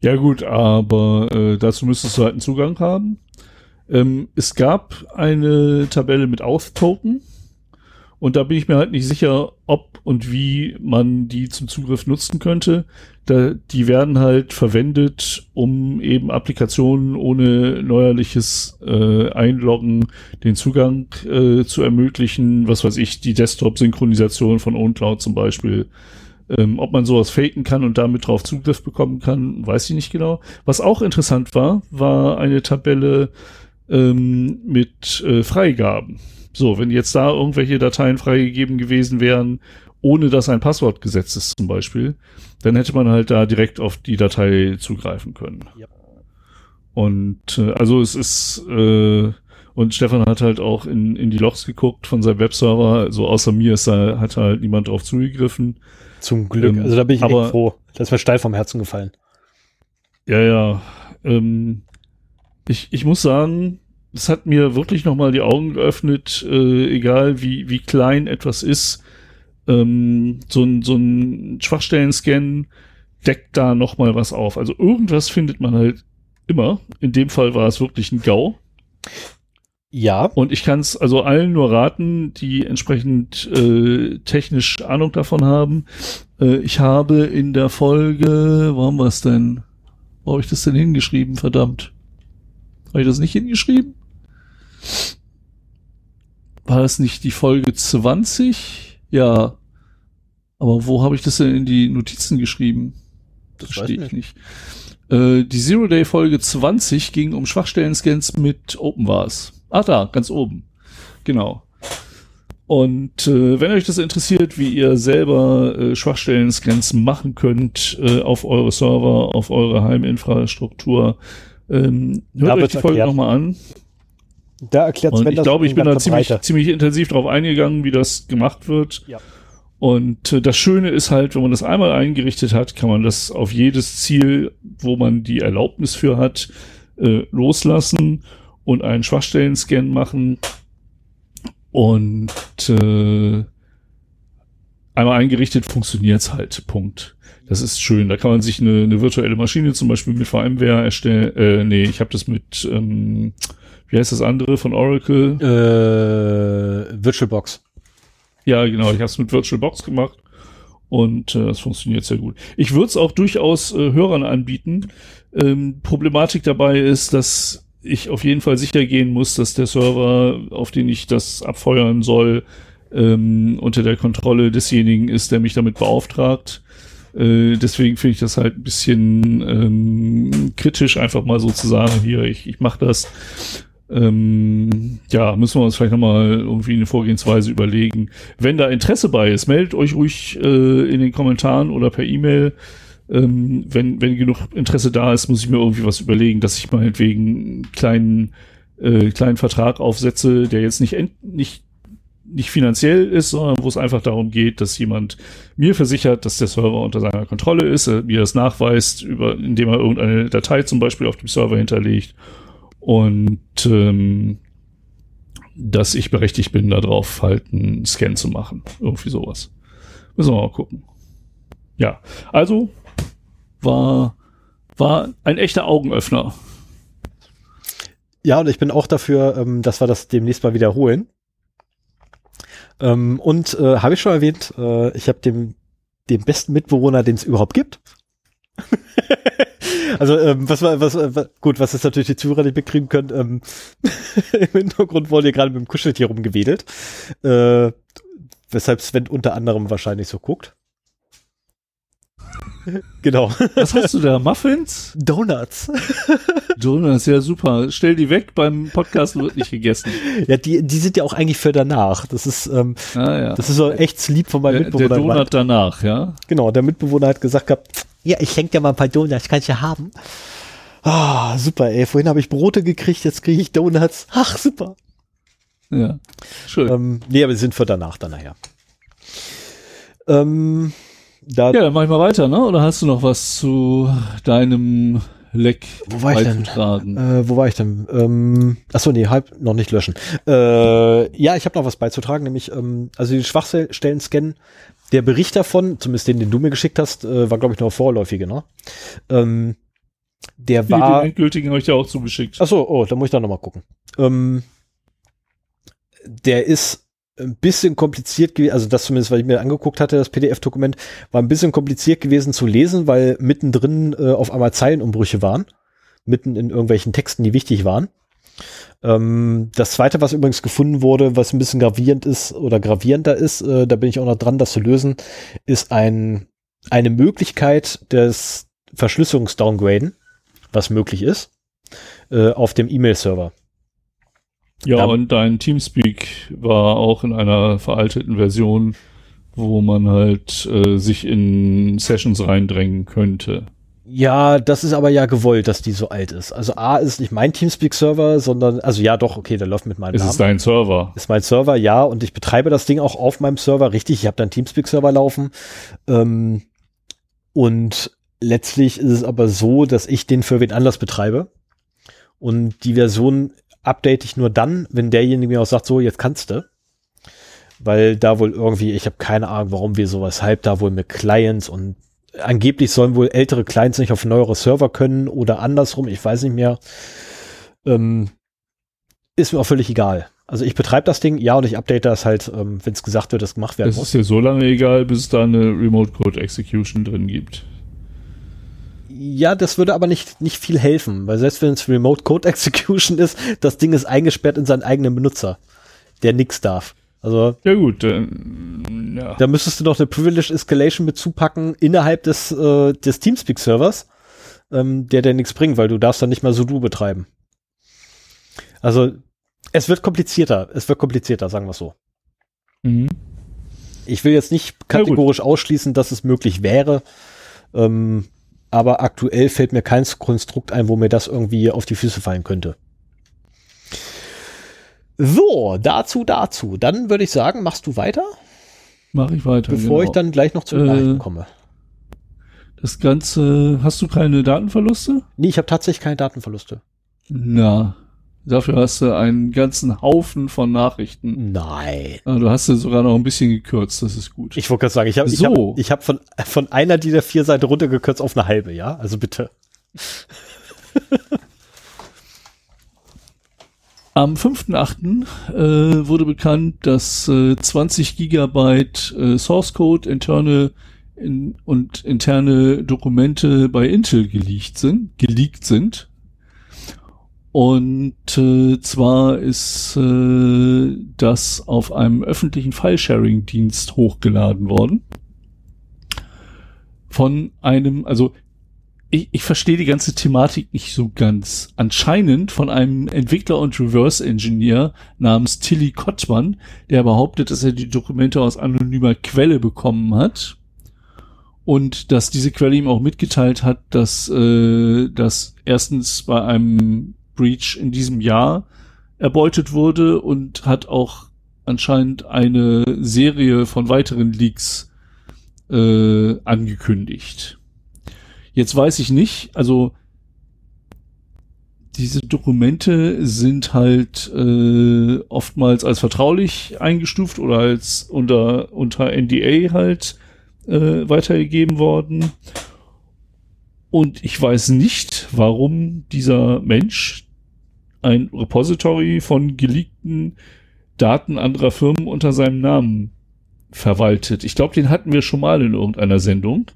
Ja gut, aber äh, dazu müsstest du halt einen Zugang haben. Ähm, es gab eine Tabelle mit Auth-Token und da bin ich mir halt nicht sicher, ob und wie man die zum Zugriff nutzen könnte. Da, die werden halt verwendet, um eben Applikationen ohne neuerliches äh, Einloggen den Zugang äh, zu ermöglichen. Was weiß ich, die Desktop-Synchronisation von OwnCloud zum Beispiel. Ähm, ob man sowas faken kann und damit drauf Zugriff bekommen kann, weiß ich nicht genau. Was auch interessant war, war eine Tabelle ähm, mit äh, Freigaben. So, wenn jetzt da irgendwelche Dateien freigegeben gewesen wären ohne dass ein Passwort gesetzt ist zum Beispiel, dann hätte man halt da direkt auf die Datei zugreifen können. Ja. Und äh, also es ist äh, und Stefan hat halt auch in, in die Logs geguckt von seinem Webserver. Also außer mir ist da, hat halt niemand drauf zugegriffen.
Zum Glück. Ähm, also da bin ich aber, echt froh. Das ist mir steil vom Herzen gefallen.
Ja, ja. Ähm, ich, ich muss sagen, es hat mir wirklich nochmal die Augen geöffnet, äh, egal wie, wie klein etwas ist. Ähm, so ein, so ein Schwachstellen-Scan deckt da nochmal was auf. Also irgendwas findet man halt immer. In dem Fall war es wirklich ein GAU. Ja. Und ich kann es also allen nur raten, die entsprechend äh, technisch Ahnung davon haben. Äh, ich habe in der Folge, wo haben wir es denn? Wo habe ich das denn hingeschrieben, verdammt? Habe ich das nicht hingeschrieben? War das nicht die Folge 20? Ja. Aber wo habe ich das denn in die Notizen geschrieben? Das verstehe ich nicht. Äh, die Zero Day Folge 20 ging um Schwachstellen-Scans mit OpenVARs. Ah, da, ganz oben. Genau. Und äh, wenn euch das interessiert, wie ihr selber äh, Schwachstellen-Scans machen könnt äh, auf eure Server, auf eure Heiminfrastruktur, ähm, hört euch die Folge nochmal an.
Da erklärt
Und ich glaube, ich bin da ziemlich, ziemlich intensiv drauf eingegangen, wie das gemacht wird. Ja. Und äh, das Schöne ist halt, wenn man das einmal eingerichtet hat, kann man das auf jedes Ziel, wo man die Erlaubnis für hat, äh, loslassen und einen Schwachstellen-Scan machen und äh, einmal eingerichtet funktioniert's halt. Punkt. Das ist schön. Da kann man sich eine, eine virtuelle Maschine zum Beispiel mit VMware erstellen. Äh, nee, ich habe das mit, ähm, wie heißt das andere von Oracle?
Äh, VirtualBox.
Ja, genau. Ich habe es mit VirtualBox gemacht und äh, das funktioniert sehr gut. Ich würde es auch durchaus äh, Hörern anbieten. Ähm, Problematik dabei ist, dass ich auf jeden Fall sicher gehen muss, dass der Server, auf den ich das abfeuern soll, ähm, unter der Kontrolle desjenigen ist, der mich damit beauftragt. Äh, deswegen finde ich das halt ein bisschen ähm, kritisch, einfach mal so zu sagen, hier, ich, ich mache das. Ähm, ja, müssen wir uns vielleicht nochmal irgendwie eine Vorgehensweise überlegen. Wenn da Interesse bei ist, meldet euch ruhig äh, in den Kommentaren oder per E-Mail ähm, wenn, wenn genug Interesse da ist, muss ich mir irgendwie was überlegen, dass ich meinetwegen einen kleinen, äh, kleinen Vertrag aufsetze, der jetzt nicht, nicht, nicht finanziell ist, sondern wo es einfach darum geht, dass jemand mir versichert, dass der Server unter seiner Kontrolle ist, er mir das nachweist, über, indem er irgendeine Datei zum Beispiel auf dem Server hinterlegt und ähm, dass ich berechtigt bin, darauf halt einen Scan zu machen. Irgendwie sowas. Müssen wir mal gucken. Ja, also war, war ein echter Augenöffner.
Ja, und ich bin auch dafür, ähm, dass wir das demnächst mal wiederholen. Ähm, und äh, habe ich schon erwähnt, äh, ich habe dem, dem besten Mitbewohner, den es überhaupt gibt. [laughs] also ähm, was war was, was gut, was ist natürlich die Zuhörer nicht bekriegen können. Ähm, [laughs] Im Hintergrund wurde hier gerade mit dem Kuscheltier rumgewedelt, äh, weshalb Sven unter anderem wahrscheinlich so guckt. [laughs]
Genau. Was hast du da? Muffins?
Donuts. [laughs]
Donuts, ja super. Stell die weg, beim Podcast wird nicht gegessen.
Ja, die, die sind ja auch eigentlich für danach. Das ist, ähm, ah, ja. das ist so echt lieb von meinem der, Mitbewohner.
Der Donut danach, ja?
Genau, der Mitbewohner hat gesagt gehabt, ja, ich schenke dir mal ein paar Donuts, kann ich ja haben. Ah, super, ey. Vorhin habe ich Brote gekriegt, jetzt kriege ich Donuts. Ach, super.
Ja, schön.
Ähm, nee, aber sie sind für danach dann nachher. Ähm,
da ja, dann mach ich mal weiter, ne? Oder hast du noch was zu deinem Leck
wo war ich denn? Äh, wo war ich denn? Ähm, achso, nee, halb noch nicht löschen. Äh, ja, ich habe noch was beizutragen, nämlich ähm, also die Schwachstellen scannen. Der Bericht davon, zumindest den, den du mir geschickt hast, äh, war glaube ich nur vorläufige, ne? Ähm, der war.
Den endgültigen habe ich dir auch zugeschickt.
Achso, oh, da muss ich da nochmal gucken. Ähm, der ist ein bisschen kompliziert gewesen, also das zumindest, was ich mir angeguckt hatte, das PDF-Dokument, war ein bisschen kompliziert gewesen zu lesen, weil mittendrin äh, auf einmal Zeilenumbrüche waren, mitten in irgendwelchen Texten, die wichtig waren. Ähm, das zweite, was übrigens gefunden wurde, was ein bisschen gravierend ist oder gravierender ist, äh, da bin ich auch noch dran, das zu lösen, ist ein, eine Möglichkeit des Verschlüsselungsdowngraden, was möglich ist, äh, auf dem E-Mail-Server.
Ja, da, und dein Teamspeak war auch in einer veralteten Version, wo man halt äh, sich in Sessions reindrängen könnte.
Ja, das ist aber ja gewollt, dass die so alt ist. Also A ist nicht mein Teamspeak-Server, sondern, also ja doch, okay, der läuft mit meinem
es
Namen.
ist dein Server.
Ist mein Server, ja, und ich betreibe das Ding auch auf meinem Server, richtig. Ich habe dann Teamspeak-Server laufen. Ähm, und letztlich ist es aber so, dass ich den für wen anders betreibe. Und die Version update ich nur dann, wenn derjenige mir auch sagt, so, jetzt kannst du. Weil da wohl irgendwie, ich habe keine Ahnung, warum wir sowas halb da wohl mit Clients und angeblich sollen wohl ältere Clients nicht auf neuere Server können oder andersrum, ich weiß nicht mehr. Ähm, ist mir auch völlig egal. Also ich betreibe das Ding, ja, und ich update das halt, ähm, wenn es gesagt wird, dass gemacht werden
Es
muss.
ist dir so lange egal, bis es da eine Remote Code Execution drin gibt.
Ja, das würde aber nicht, nicht viel helfen, weil selbst wenn es Remote Code [laughs] Execution ist, das Ding ist eingesperrt in seinen eigenen Benutzer, der nix darf. Also
Ja gut, dann, ja.
da müsstest du noch eine Privilege Escalation mit zupacken innerhalb des, äh, des Teamspeak-Servers, ähm, der dir nichts bringt, weil du darfst dann nicht mal Sudo betreiben. Also es wird komplizierter, es wird komplizierter, sagen wir so.
Mhm.
Ich will jetzt nicht kategorisch ausschließen, dass es möglich wäre, ähm, aber aktuell fällt mir kein Konstrukt ein, wo mir das irgendwie auf die Füße fallen könnte. So, dazu, dazu. Dann würde ich sagen, machst du weiter,
Mach ich weiter.
bevor
genau.
ich dann gleich noch zu den
Äh,
komme.
Das Ganze, hast du keine Datenverluste?
Nee, ich habe tatsächlich keine Datenverluste.
Na, dafür hast du einen ganzen Haufen von Nachrichten.
Nein.
Ah, Du hast ja sogar noch ein bisschen gekürzt, das ist gut.
Ich wollte gerade sagen, ich habe ich
So.
hab, ich hab von, von einer dieser vier Seiten runtergekürzt auf eine halbe, ja? Also bitte. [laughs]
Am 5.8. Äh, wurde bekannt, dass äh, 20 Gigabyte äh, Source Code interne in, und interne Dokumente bei Intel geleakt sind, geleakt sind. Und äh, zwar ist äh, das auf einem öffentlichen File-Sharing-Dienst hochgeladen worden. Von einem, also ich, ich verstehe die ganze Thematik nicht so ganz. Anscheinend von einem Entwickler und Reverse-Engineer namens Tilly Kottmann, der behauptet, dass er die Dokumente aus anonymer Quelle bekommen hat. Und dass diese Quelle ihm auch mitgeteilt hat, dass, äh, dass erstens bei einem Breach in diesem Jahr erbeutet wurde und hat auch anscheinend eine Serie von weiteren Leaks äh, angekündigt. Jetzt weiß ich nicht, also diese Dokumente sind halt äh, oftmals als vertraulich eingestuft oder als unter, unter NDA halt äh, weitergegeben worden. Und ich weiß nicht, warum dieser Mensch ein Repository von geleakten Daten anderer Firmen unter seinem Namen verwaltet. Ich glaube, den hatten wir schon mal in irgendeiner Sendung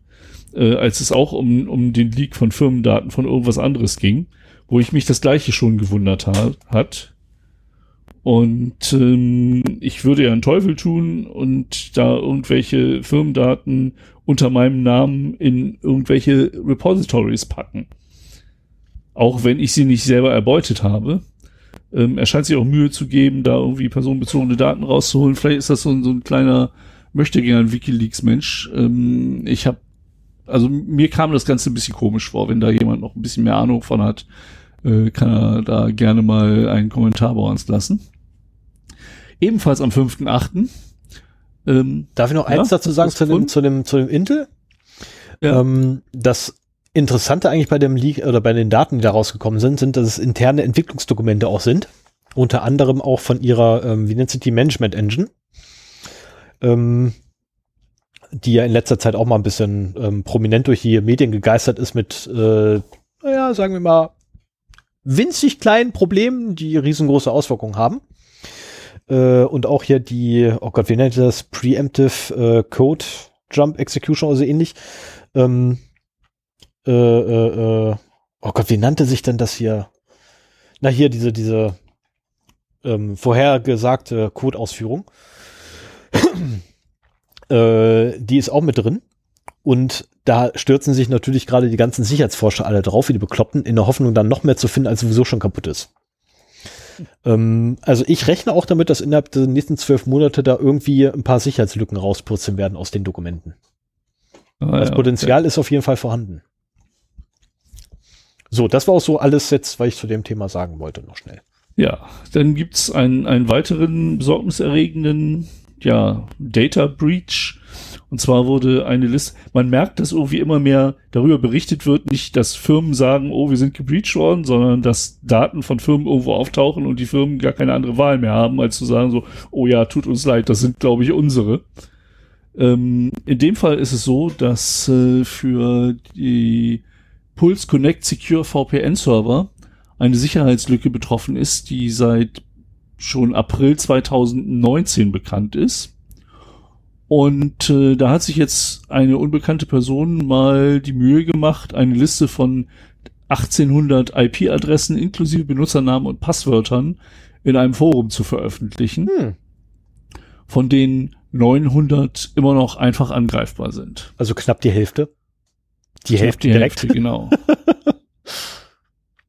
äh, als es auch um, um den Leak von Firmendaten von irgendwas anderes ging, wo ich mich das gleiche schon gewundert ha hat. Und ähm, ich würde ja einen Teufel tun und da irgendwelche Firmendaten unter meinem Namen in irgendwelche Repositories packen. Auch wenn ich sie nicht selber erbeutet habe. Ähm, er scheint sich auch Mühe zu geben, da irgendwie personenbezogene Daten rauszuholen. Vielleicht ist das so, ein- so ein kleiner möchte gern Wikileaks-Mensch. Ähm, ich habe also mir kam das Ganze ein bisschen komisch vor. Wenn da jemand noch ein bisschen mehr Ahnung von hat, äh, kann er da gerne mal einen Kommentar bei uns lassen. Ebenfalls am 5.8. Ähm,
Darf ich noch
Ja,
eins dazu sagen zu dem, zu dem, zu dem Intel?
Ja.
Ähm, das Interessante eigentlich bei dem Leak oder bei den Daten, die da rausgekommen sind, sind, dass es interne Entwicklungsdokumente auch sind. Unter anderem auch von ihrer, ähm, wie nennt sich die Management Engine. Ähm, die ja in letzter Zeit auch mal ein bisschen ähm, prominent durch die Medien gegeistert ist mit, äh, naja, sagen wir mal, winzig kleinen Problemen, die riesengroße Auswirkungen haben. Äh, und auch hier die, oh Gott, wie nennt das? Preemptive äh, Code Jump Execution oder so ähnlich. Ähm, äh, äh, äh, oh Gott, wie nannte sich denn das hier? Na, hier diese, diese ähm, vorhergesagte Codeausführung. [clears throat] äh, die ist auch mit drin. Und da stürzen sich natürlich gerade die ganzen Sicherheitsforscher alle drauf, wie die Bekloppten, in der Hoffnung dann noch mehr zu finden, als sowieso schon kaputt ist. ähm, also ich rechne auch damit, dass innerhalb der nächsten zwölf Monate da irgendwie ein paar Sicherheitslücken rauspurzeln werden aus den Dokumenten. Ah, das ja, Potenzial okay. ist auf jeden Fall vorhanden. So, das war auch so alles jetzt, was ich zu dem Thema sagen wollte, noch schnell.
Ja, dann gibt's einen, einen weiteren besorgniserregenden ja, Data Breach. Und zwar wurde eine Liste, man merkt, dass irgendwie immer mehr darüber berichtet wird, nicht, dass Firmen sagen, oh, wir sind gebreached worden, sondern dass Daten von Firmen irgendwo auftauchen und die Firmen gar keine andere Wahl mehr haben, als zu sagen so, oh ja, tut uns leid, das sind, glaube ich, unsere. Ähm, in dem Fall ist es so, dass äh, für die Pulse Connect Secure VPN Server eine Sicherheitslücke betroffen ist, die seit schon April 2019 bekannt ist. Und äh, da hat sich jetzt eine unbekannte Person mal die Mühe gemacht, eine Liste von 1800 IP-Adressen inklusive Benutzernamen und Passwörtern in einem Forum zu veröffentlichen, hm. von denen 900 immer noch einfach angreifbar sind.
Also knapp die Hälfte.
Die Hälfte die direkt. Hälfte, genau.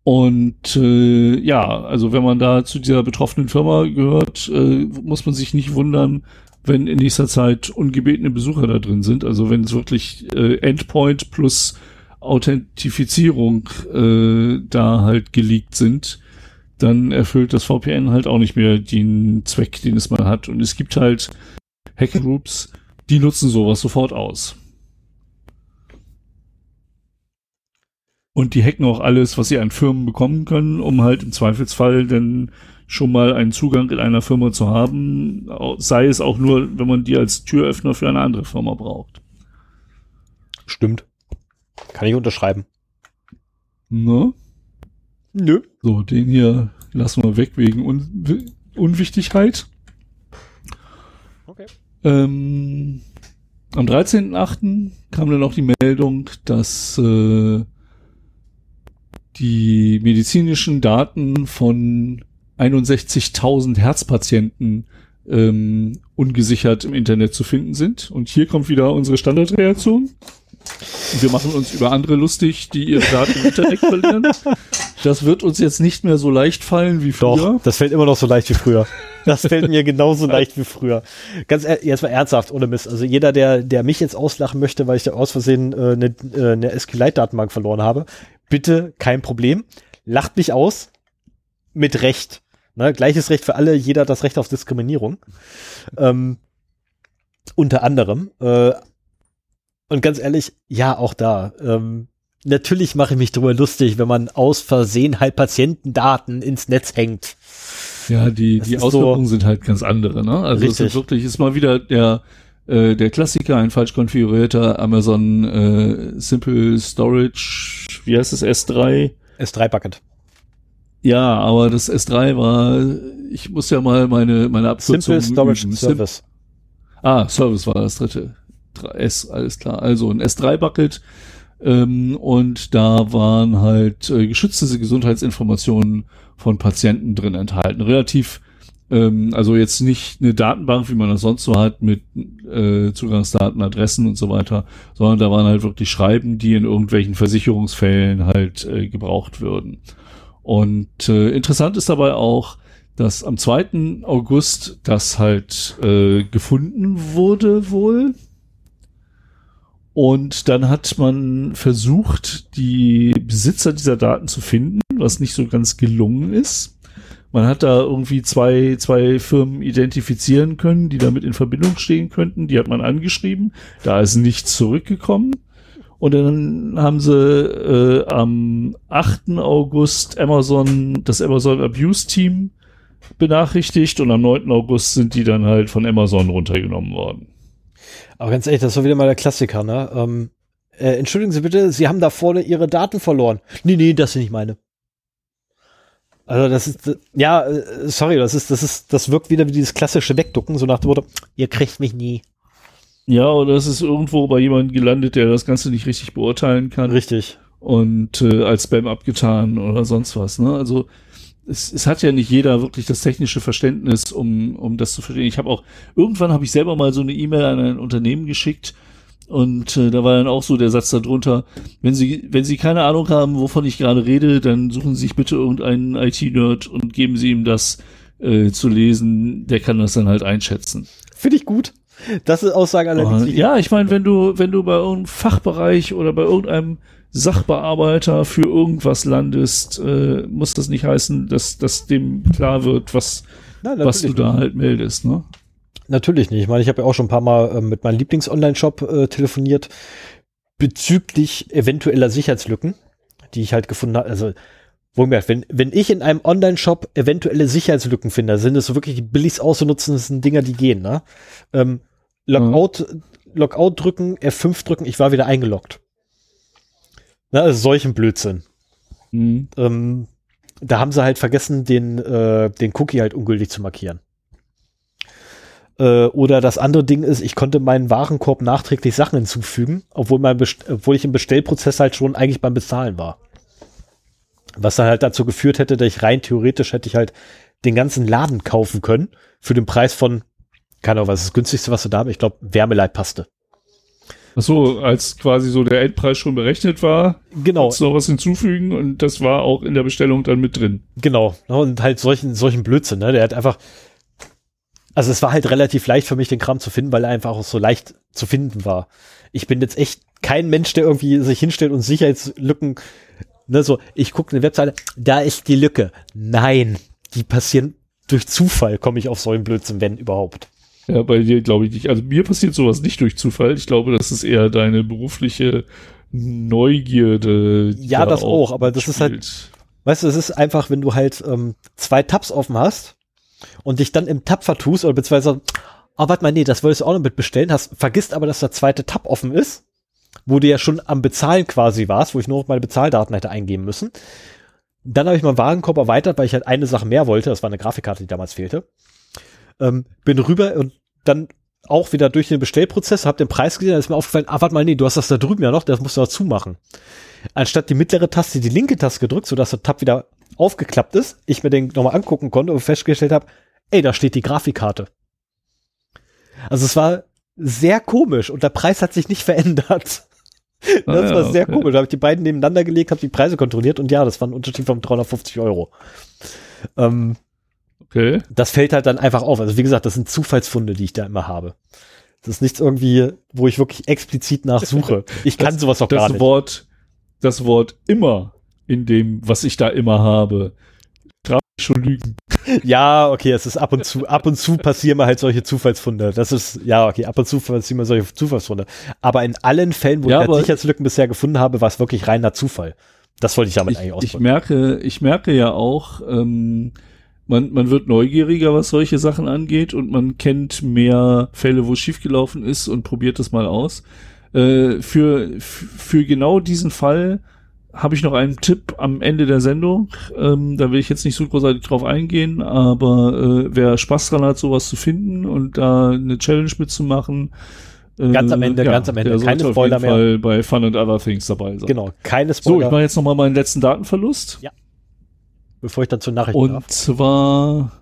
Und äh, ja, also wenn man da zu dieser betroffenen Firma gehört, äh, muss man sich nicht wundern, wenn in nächster Zeit ungebetene Besucher da drin sind. Also wenn es wirklich äh, Endpoint plus Authentifizierung äh, da halt geleakt sind, dann erfüllt das VPN halt auch nicht mehr den Zweck, den es mal hat. Und es gibt halt Hackergroups, die nutzen sowas sofort aus. Und die hacken auch alles, was sie an Firmen bekommen können, um halt im Zweifelsfall dann schon mal einen Zugang in einer Firma zu haben, sei es auch nur, wenn man die als Türöffner für eine andere Firma braucht.
Stimmt. Kann ich unterschreiben.
Ne? Nö. So, den hier lassen wir weg wegen Un Unwichtigkeit. Okay. Ähm, am 13.8. kam dann auch die Meldung, dass äh, die medizinischen Daten von 61.000 Herzpatienten ähm, ungesichert im Internet zu finden sind. Und hier kommt wieder unsere Standardreaktion. Wir machen uns über andere lustig, die ihre Daten im Internet verlieren. Das wird uns jetzt nicht mehr so leicht fallen wie früher. Doch,
das fällt immer noch so leicht wie früher. Das fällt mir genauso leicht wie früher. Ganz jetzt mal ernsthaft, ohne Mist. Also jeder, der, der mich jetzt auslachen möchte, weil ich da aus Versehen äh, eine, äh, eine SQLite-Datenbank verloren habe, bitte kein Problem. Lacht mich aus. Mit Recht. Ne? Gleiches Recht für alle, jeder hat das Recht auf Diskriminierung. Ähm, unter anderem. Äh, und ganz ehrlich, ja, auch da. Ähm, natürlich mache ich mich darüber lustig, wenn man aus Versehen halt Patientendaten ins Netz hängt.
Ja, die, die Auswirkungen so sind halt ganz andere, ne? Also richtig. es ist wirklich, ist mal wieder der, äh, der Klassiker, ein falsch konfigurierter Amazon äh, Simple Storage, wie heißt es, S3?
S3 Bucket.
Ja, aber das S3 war, ich muss ja mal meine, meine Abkürzung
Simple Storage üben. Service.
Ah, Service war das dritte. S, alles klar. Also ein S3 Bucket. Ähm, und da waren halt äh, geschützte Gesundheitsinformationen von Patienten drin enthalten. Relativ ähm, also jetzt nicht eine Datenbank, wie man das sonst so hat, mit äh, Zugangsdaten, Adressen und so weiter, sondern da waren halt wirklich Schreiben, die in irgendwelchen Versicherungsfällen halt äh, gebraucht würden. Und äh, interessant ist dabei auch, dass am 2. August das halt äh, gefunden wurde wohl. Und dann hat man versucht, die Besitzer dieser Daten zu finden, was nicht so ganz gelungen ist. Man hat da irgendwie zwei, zwei Firmen identifizieren können, die damit in Verbindung stehen könnten. Die hat man angeschrieben. Da ist nichts zurückgekommen. Und dann haben sie äh, am 8. August Amazon, das Amazon Abuse Team benachrichtigt und am 9. August sind die dann halt von Amazon runtergenommen worden.
Aber ganz ehrlich, das war wieder mal der Klassiker, ne? Ähm, äh, entschuldigen Sie bitte, Sie haben da vorne Ihre Daten verloren. Nee, nee, das sind nicht meine. Also das ist, ja, äh, sorry, das ist, das ist, das wirkt wieder wie dieses klassische Wegducken, so nach dem Motto, ihr kriegt mich nie.
Ja, oder es ist irgendwo bei jemandem gelandet, der das Ganze nicht richtig beurteilen kann.
Richtig.
Und äh, als Spam abgetan oder sonst was. Ne? Also es, es hat ja nicht jeder wirklich das technische Verständnis, um, um das zu verstehen. Ich habe auch, irgendwann habe ich selber mal so eine E-Mail an ein Unternehmen geschickt, Und äh, da war dann auch so der Satz darunter, wenn Sie, wenn Sie keine Ahnung haben, wovon ich gerade rede, dann suchen Sie sich bitte irgendeinen IT-Nerd und geben Sie ihm das äh, zu lesen, der kann das dann halt einschätzen.
Finde ich gut. Das ist Aussage allerdings.
Uh, ja, ich meine, wenn du, wenn du bei irgendeinem Fachbereich oder bei irgendeinem Sachbearbeiter für irgendwas landest, äh, muss das nicht heißen, dass, dass dem klar wird, was, Nein, was du da halt meldest, ne?
Natürlich nicht. Ich meine, ich habe ja auch schon ein paar Mal äh, mit meinem Lieblings-Online-Shop äh, telefoniert bezüglich eventueller Sicherheitslücken, die ich halt gefunden habe. Also, wo mir, wenn, wenn ich in einem Online-Shop eventuelle Sicherheitslücken finde, sind es so wirklich die billigst auszunutzenden Dinger, die gehen, ne? Ähm, Logout, mhm. Logout drücken, F5 drücken, ich war wieder eingeloggt. Na, also solchen Blödsinn. Mhm. Ähm, da haben sie halt vergessen, den, äh, den Cookie halt ungültig zu markieren. Äh, oder das andere Ding ist, ich konnte meinen Warenkorb nachträglich Sachen hinzufügen, obwohl, mein obwohl ich im Bestellprozess halt schon eigentlich beim Bezahlen war. Was dann halt dazu geführt hätte, dass ich rein theoretisch hätte ich halt den ganzen Laden kaufen können für den Preis von, keine Ahnung, was ist das günstigste, was du da hast? Ich glaube, Wärmeleitpaste.
Ach so, als quasi so der Endpreis schon berechnet war.
Genau.
Kannst du noch was hinzufügen und das war auch in der Bestellung dann mit drin.
Genau. Und halt solchen, solchen Blödsinn, ne? Der hat einfach, also es war halt relativ leicht für mich, den Kram zu finden, weil er einfach auch so leicht zu finden war. Ich bin jetzt echt kein Mensch, der irgendwie sich hinstellt und Sicherheitslücken, ne, so, ich gucke eine Webseite, da ist die Lücke. Nein, die passieren durch Zufall, komme ich auf so einen Blödsinn, wenn überhaupt.
Ja, bei dir glaube ich nicht. Also mir passiert sowas nicht durch Zufall. Ich glaube, das ist eher deine berufliche Neugierde.
Ja, das auch, auch aber das spielt. ist halt, weißt du, es ist einfach, wenn du halt ähm, zwei Tabs offen hast und dich dann im Tab vertust oder beziehungsweise, oh, warte mal, nee, das wolltest du auch noch mit bestellen, hast, vergisst aber, dass der zweite Tab offen ist, wo du ja schon am Bezahlen quasi warst, wo ich nur noch meine Bezahldaten hätte eingeben müssen. Dann habe ich meinen Warenkorb erweitert, weil ich halt eine Sache mehr wollte, das war eine Grafikkarte, die damals fehlte. Ähm, bin rüber und dann auch wieder durch den Bestellprozess, hab den Preis gesehen, dann ist mir aufgefallen, ah, warte mal, nee, du hast das da drüben ja noch, das musst du noch zumachen. Anstatt die mittlere Taste, die linke Taste gedrückt, sodass der Tab wieder aufgeklappt ist, ich mir den nochmal angucken konnte und festgestellt habe, ey, da steht die Grafikkarte. Also es war sehr komisch und der Preis hat sich nicht [laughs] verändert. Ah das ah, war sehr okay. komisch. Da habe ich die beiden nebeneinander gelegt, habe die Preise kontrolliert und ja, das war ein Unterschied von 350 Euro. Ähm, okay. Das fällt halt dann einfach auf. Also wie gesagt, das sind Zufallsfunde, die ich da immer habe. Das ist nichts irgendwie, wo ich wirklich explizit nachsuche. Ich kann
das,
sowas auch
gar
nicht.
Wort, das Wort immer in dem, was ich da immer habe. Ich schon lügen.
Ja, okay, es ist ab und zu, ab und zu passieren mal halt solche Zufallsfunde. Das ist, ja, okay, ab und zu passieren mal solche Zufallsfunde. Aber in allen Fällen, wo ja, ich halt Sicherheitslücken bisher gefunden habe, war es wirklich reiner Zufall. Das wollte ich damit
ich,
eigentlich
ausdrücken. Ich merke, ich merke ja auch, ähm, man, man wird neugieriger, was solche Sachen angeht und man kennt mehr Fälle, wo es schiefgelaufen ist und probiert das mal aus. Äh, für, für genau diesen Fall habe ich noch einen Tipp am Ende der Sendung. Ähm, da will ich jetzt nicht so großartig drauf eingehen, aber äh, wer Spaß dran hat, sowas zu finden und da eine Challenge mitzumachen,
äh, Ganz am Ende, ja, ganz am Ende.
Keine Spoiler mehr. Fall bei Fun and Other Things dabei sein.
Genau, keine Spoiler.
So, ich mache jetzt nochmal meinen letzten Datenverlust.
Ja. Bevor ich dann zur Nachricht
Und darf. zwar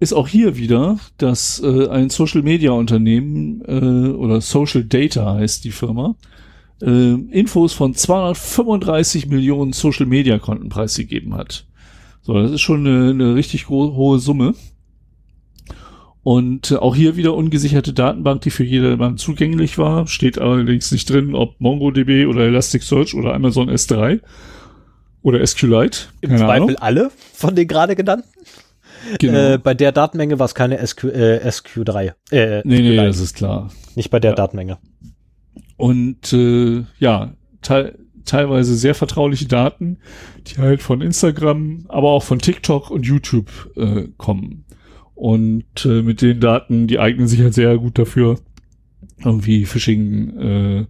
ist auch hier wieder, dass äh, ein Social Media Unternehmen äh, oder Social Data heißt die Firma, äh, Infos von 235 Millionen Social Media Konten preisgegeben hat. So, das ist schon eine, eine richtig hohe Summe. Und äh, auch hier wieder ungesicherte Datenbank, die für jedermann zugänglich war. Steht allerdings nicht drin, ob MongoDB oder Elasticsearch oder Amazon S3 oder SQLite.
Im Zweifel Ahnung. alle von den gerade genannten. Genau. Äh, bei der Datenmenge war es keine SQ, äh, SQ3.
Äh, nee, nee, das ist klar.
Nicht bei der ja. Datenmenge.
Und äh, ja, te teilweise sehr vertrauliche Daten, die halt von Instagram, aber auch von TikTok und YouTube äh, kommen. Und äh, mit den Daten, die eignen sich halt sehr gut dafür, irgendwie Phishing äh,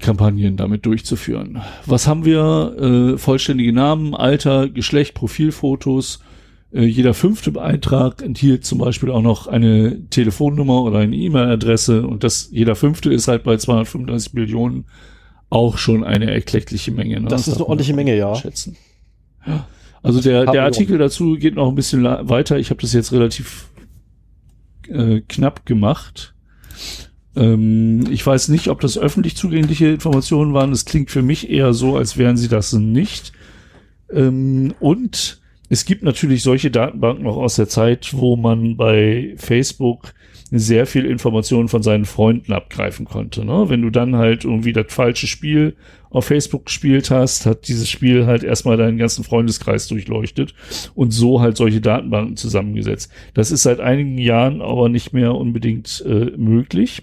Kampagnen damit durchzuführen. Was haben wir? Äh, vollständige Namen, Alter, Geschlecht, Profilfotos. Äh, jeder fünfte Beitrag enthielt zum Beispiel auch noch eine Telefonnummer oder eine E-Mail-Adresse und das jeder fünfte ist halt bei 235 Millionen auch schon eine erkleckliche Menge.
Ne? Das, das ist eine ordentliche Menge, ja.
Schätzen. ja. Also der, der Artikel dazu geht noch ein bisschen weiter. Ich habe das jetzt relativ äh, knapp gemacht. Ähm, ich weiß nicht, ob das öffentlich zugängliche Informationen waren. Es klingt für mich eher so, als wären sie das nicht. Ähm, und es gibt natürlich solche Datenbanken auch aus der Zeit, wo man bei Facebook sehr viel Informationen von seinen Freunden abgreifen konnte. Ne? Wenn du dann halt irgendwie das falsche Spiel auf Facebook gespielt hast, hat dieses Spiel halt erstmal deinen ganzen Freundeskreis durchleuchtet und so halt solche Datenbanken zusammengesetzt. Das ist seit einigen Jahren aber nicht mehr unbedingt äh, möglich.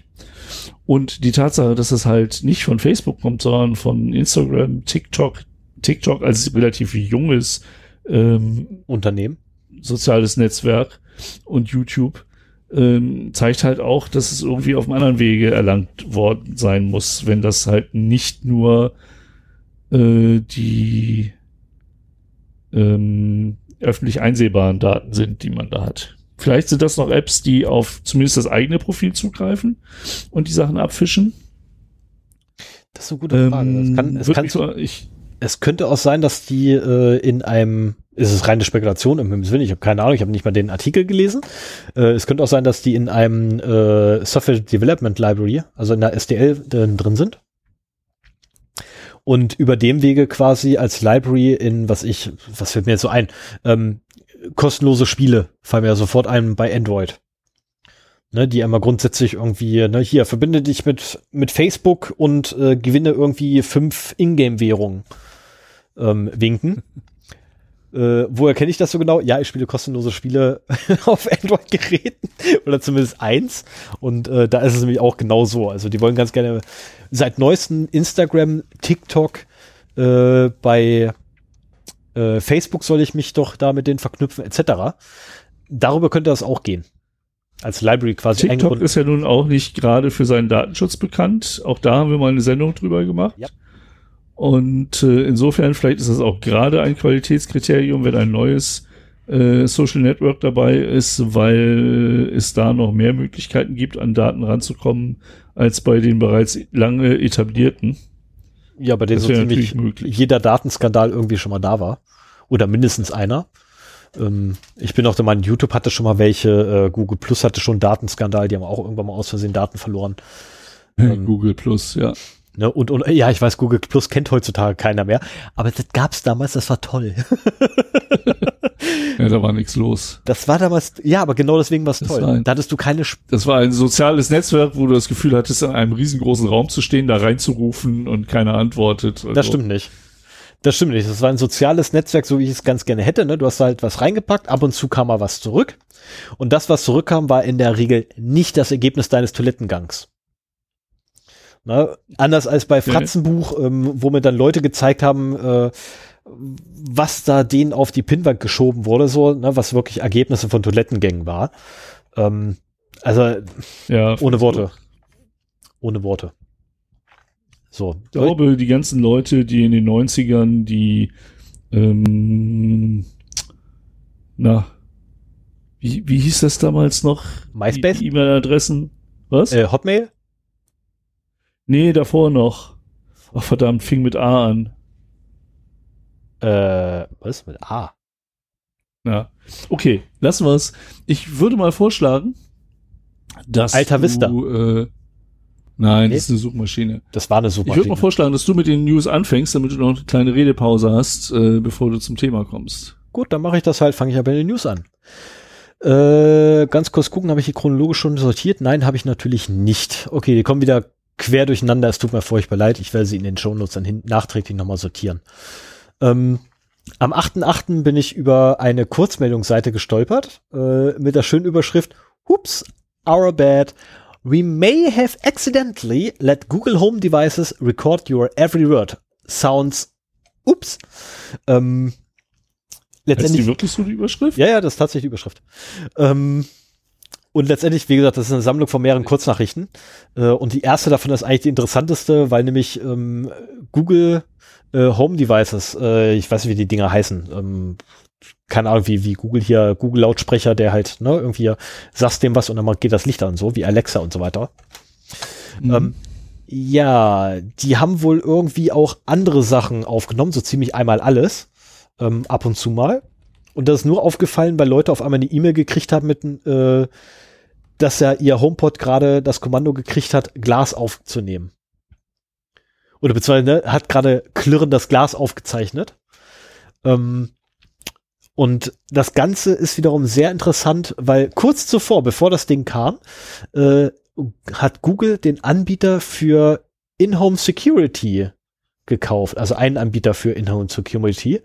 Und die Tatsache, dass es halt nicht von Facebook kommt, sondern von Instagram, TikTok, TikTok als relativ junges ähm,
Unternehmen,
soziales Netzwerk und YouTube ähm, zeigt halt auch, dass es irgendwie auf einem anderen Wege erlangt worden sein muss, wenn das halt nicht nur äh, die ähm, öffentlich einsehbaren Daten sind, die man da hat. Vielleicht sind das noch Apps, die auf zumindest das eigene Profil zugreifen und die Sachen abfischen.
Das ist eine gute Frage.
Ähm,
es, kann, es, kann,
so, ich,
es könnte auch sein, dass die äh, in einem ist es reine Spekulation im Himmelswillen, ich habe keine Ahnung, ich habe nicht mal den Artikel gelesen. Äh, es könnte auch sein, dass die in einem äh, Software Development Library, also in der SDL äh, drin sind. Und über dem Wege quasi als Library in, was ich, was fällt mir jetzt so ein, ähm, kostenlose Spiele fallen mir sofort ein bei Android. Ne, die einmal grundsätzlich irgendwie, ne, hier, verbinde dich mit, mit Facebook und äh, gewinne irgendwie fünf Ingame-Währungen ähm, winken. [laughs] Äh, woher kenne ich das so genau? Ja, ich spiele kostenlose Spiele [laughs] auf Android-Geräten oder zumindest eins. Und äh, da ist es nämlich auch genau so. Also die wollen ganz gerne seit neuestem Instagram, TikTok, äh, bei äh, Facebook soll ich mich doch da mit denen verknüpfen, etc. Darüber könnte das auch gehen. Als Library quasi.
TikTok ist ja nun auch nicht gerade für seinen Datenschutz bekannt. Auch da haben wir mal eine Sendung drüber gemacht. Ja. Und äh, insofern, vielleicht ist das auch gerade ein Qualitätskriterium, wenn ein neues äh, Social Network dabei ist, weil es da noch mehr Möglichkeiten gibt, an Daten ranzukommen, als bei den bereits lange etablierten.
Ja, bei denen so ziemlich jeder Datenskandal irgendwie schon mal da war. Oder mindestens einer. Ähm, ich bin auch der Meinung, YouTube hatte schon mal welche, äh, Google Plus hatte schon einen Datenskandal, die haben auch irgendwann mal aus Versehen Daten verloren.
Ähm, Google Plus, ja.
Ne, und, und ja, ich weiß, Google Plus kennt heutzutage keiner mehr, aber das gab's damals, das war toll. [laughs]
ja, da war nichts los.
Das war damals, ja, aber genau deswegen war's toll. War ein, da hattest du keine. Sp
das war ein soziales Netzwerk, wo du das Gefühl hattest, in einem riesengroßen Raum zu stehen, da reinzurufen und keiner antwortet.
Also. Das stimmt nicht. Das stimmt nicht. Das war ein soziales Netzwerk, so wie ich es ganz gerne hätte. Ne? Du hast halt was reingepackt, ab und zu kam mal was zurück. Und das, was zurückkam, war in der Regel nicht das Ergebnis deines Toilettengangs. Ne? Anders als bei Fratzenbuch, ähm, wo mir dann Leute gezeigt haben, äh, was da denen auf die Pinnwand geschoben wurde, so, ne, was wirklich Ergebnisse von Toilettengängen war. Ähm, also ja, ohne Worte. Ohne Worte.
So. Ich glaube, die ganzen Leute, die in den 90ern die ähm, na, wie, wie hieß das damals noch?
MySpace?
E-Mail-Adressen.
Was? Äh, Hotmail?
Nee, davor noch. Ach verdammt, fing mit A an.
Äh, was? Mit A?
Ja. Okay, lassen wir es. Ich würde mal vorschlagen, dass
Alter Vista.
du, äh, Nein, nee. das ist eine Suchmaschine.
Das war eine Suchmaschine.
Ich würde mal vorschlagen, dass du mit den News anfängst, damit du noch eine kleine Redepause hast, äh, bevor du zum Thema kommst.
Gut, dann mache ich das halt, fange ich aber in den News an. Äh, ganz kurz gucken, habe ich die chronologisch schon sortiert? Nein, habe ich natürlich nicht. Okay, die kommen wieder quer durcheinander. Es tut mir furchtbar leid. Ich werde sie in den Shownotes dann hin, nachträglich nochmal sortieren. Ähm, am 8.8. bin ich über eine Kurzmeldungsseite gestolpert äh, mit der schönen Überschrift Oops, our bad. We may have accidentally let Google Home Devices record your every word. Sounds Ups. Ähm,
letztendlich. Ist die wirklich so die Überschrift?
Ja, ja, das ist tatsächlich die Überschrift. Ähm, und letztendlich, wie gesagt, das ist eine Sammlung von mehreren Kurznachrichten. Äh, und die erste davon ist eigentlich die interessanteste, weil nämlich ähm, Google äh, Home Devices, äh, ich weiß nicht, wie die Dinger heißen, ähm, keine Ahnung, wie, wie Google hier, Google Lautsprecher, der halt, ne, irgendwie sagst dem was und dann geht das Licht an, so wie Alexa und so weiter. Mhm. Ähm, ja, die haben wohl irgendwie auch andere Sachen aufgenommen, so ziemlich einmal alles, ähm, ab und zu mal. Und das ist nur aufgefallen, weil Leute auf einmal eine E-Mail gekriegt haben mit, äh, dass ja ihr HomePod gerade das Kommando gekriegt hat, Glas aufzunehmen. Oder beziehungsweise ne, hat gerade klirrend das Glas aufgezeichnet. Ähm, und das Ganze ist wiederum sehr interessant, weil kurz zuvor, bevor das Ding kam, äh, hat Google den Anbieter für In-Home Security gekauft, also einen Anbieter für In-Home Security,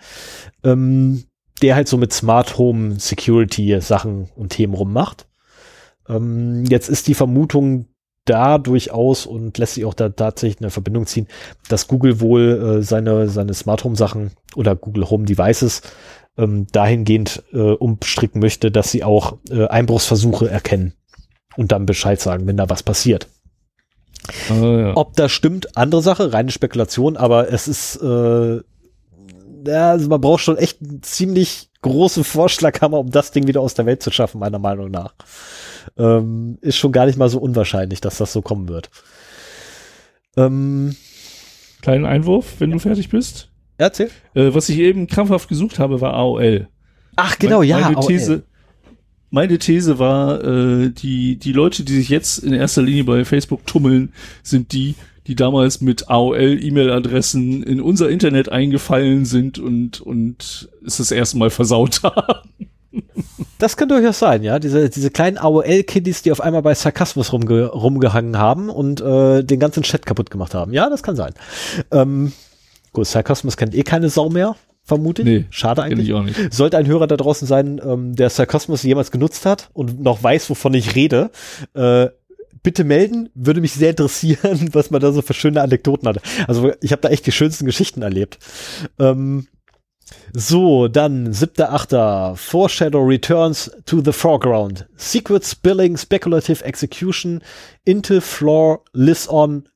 ähm, der halt so mit Smart Home Security Sachen und Themen rummacht. Ähm, jetzt ist die Vermutung da durchaus und lässt sich auch da tatsächlich eine Verbindung ziehen, dass Google wohl äh, seine, seine Smart Home Sachen oder Google Home Devices ähm, dahingehend äh, umstricken möchte, dass sie auch äh, Einbruchsversuche erkennen und dann Bescheid sagen, wenn da was passiert. Oh, ja. Ob das stimmt, andere Sache, reine Spekulation, aber es ist, äh, ja, also man braucht schon echt einen ziemlich großen Vorschlaghammer, um das Ding wieder aus der Welt zu schaffen, meiner Meinung nach. Ähm, ist schon gar nicht mal so unwahrscheinlich, dass das so kommen wird.
Ähm, Kleinen Einwurf, wenn ja. du fertig bist.
Erzähl.
Äh, was ich eben krampfhaft gesucht habe, war AOL.
Ach, genau, meine,
ja.
Meine
AOL. These, meine These war, äh, die, die Leute, die sich jetzt in erster Linie bei Facebook tummeln, sind die, die damals mit AOL-E-Mail-Adressen in unser Internet eingefallen sind und, und es das erste Mal versaut haben. [laughs]
Das kann durchaus sein, ja. Diese, diese kleinen AOL-Kiddies, die auf einmal bei Sarkasmus rumge rumgehangen haben und äh, den ganzen Chat kaputt gemacht haben. Ja, das kann sein. Ähm, gut, Sarkasmus kennt eh keine Sau mehr vermute ich. Nee, Schade eigentlich. Ich auch nicht. Sollte ein Hörer da draußen sein, ähm, der Sarkasmus jemals genutzt hat und noch weiß, wovon ich rede, äh, bitte melden, würde mich sehr interessieren, [laughs] was man da so für schöne Anekdoten hatte. Also ich habe da echt die schönsten Geschichten erlebt. Ähm, so, dann siebter, achter, Foreshadow returns to the foreground. Secret spilling, speculative execution, into floor, liss on,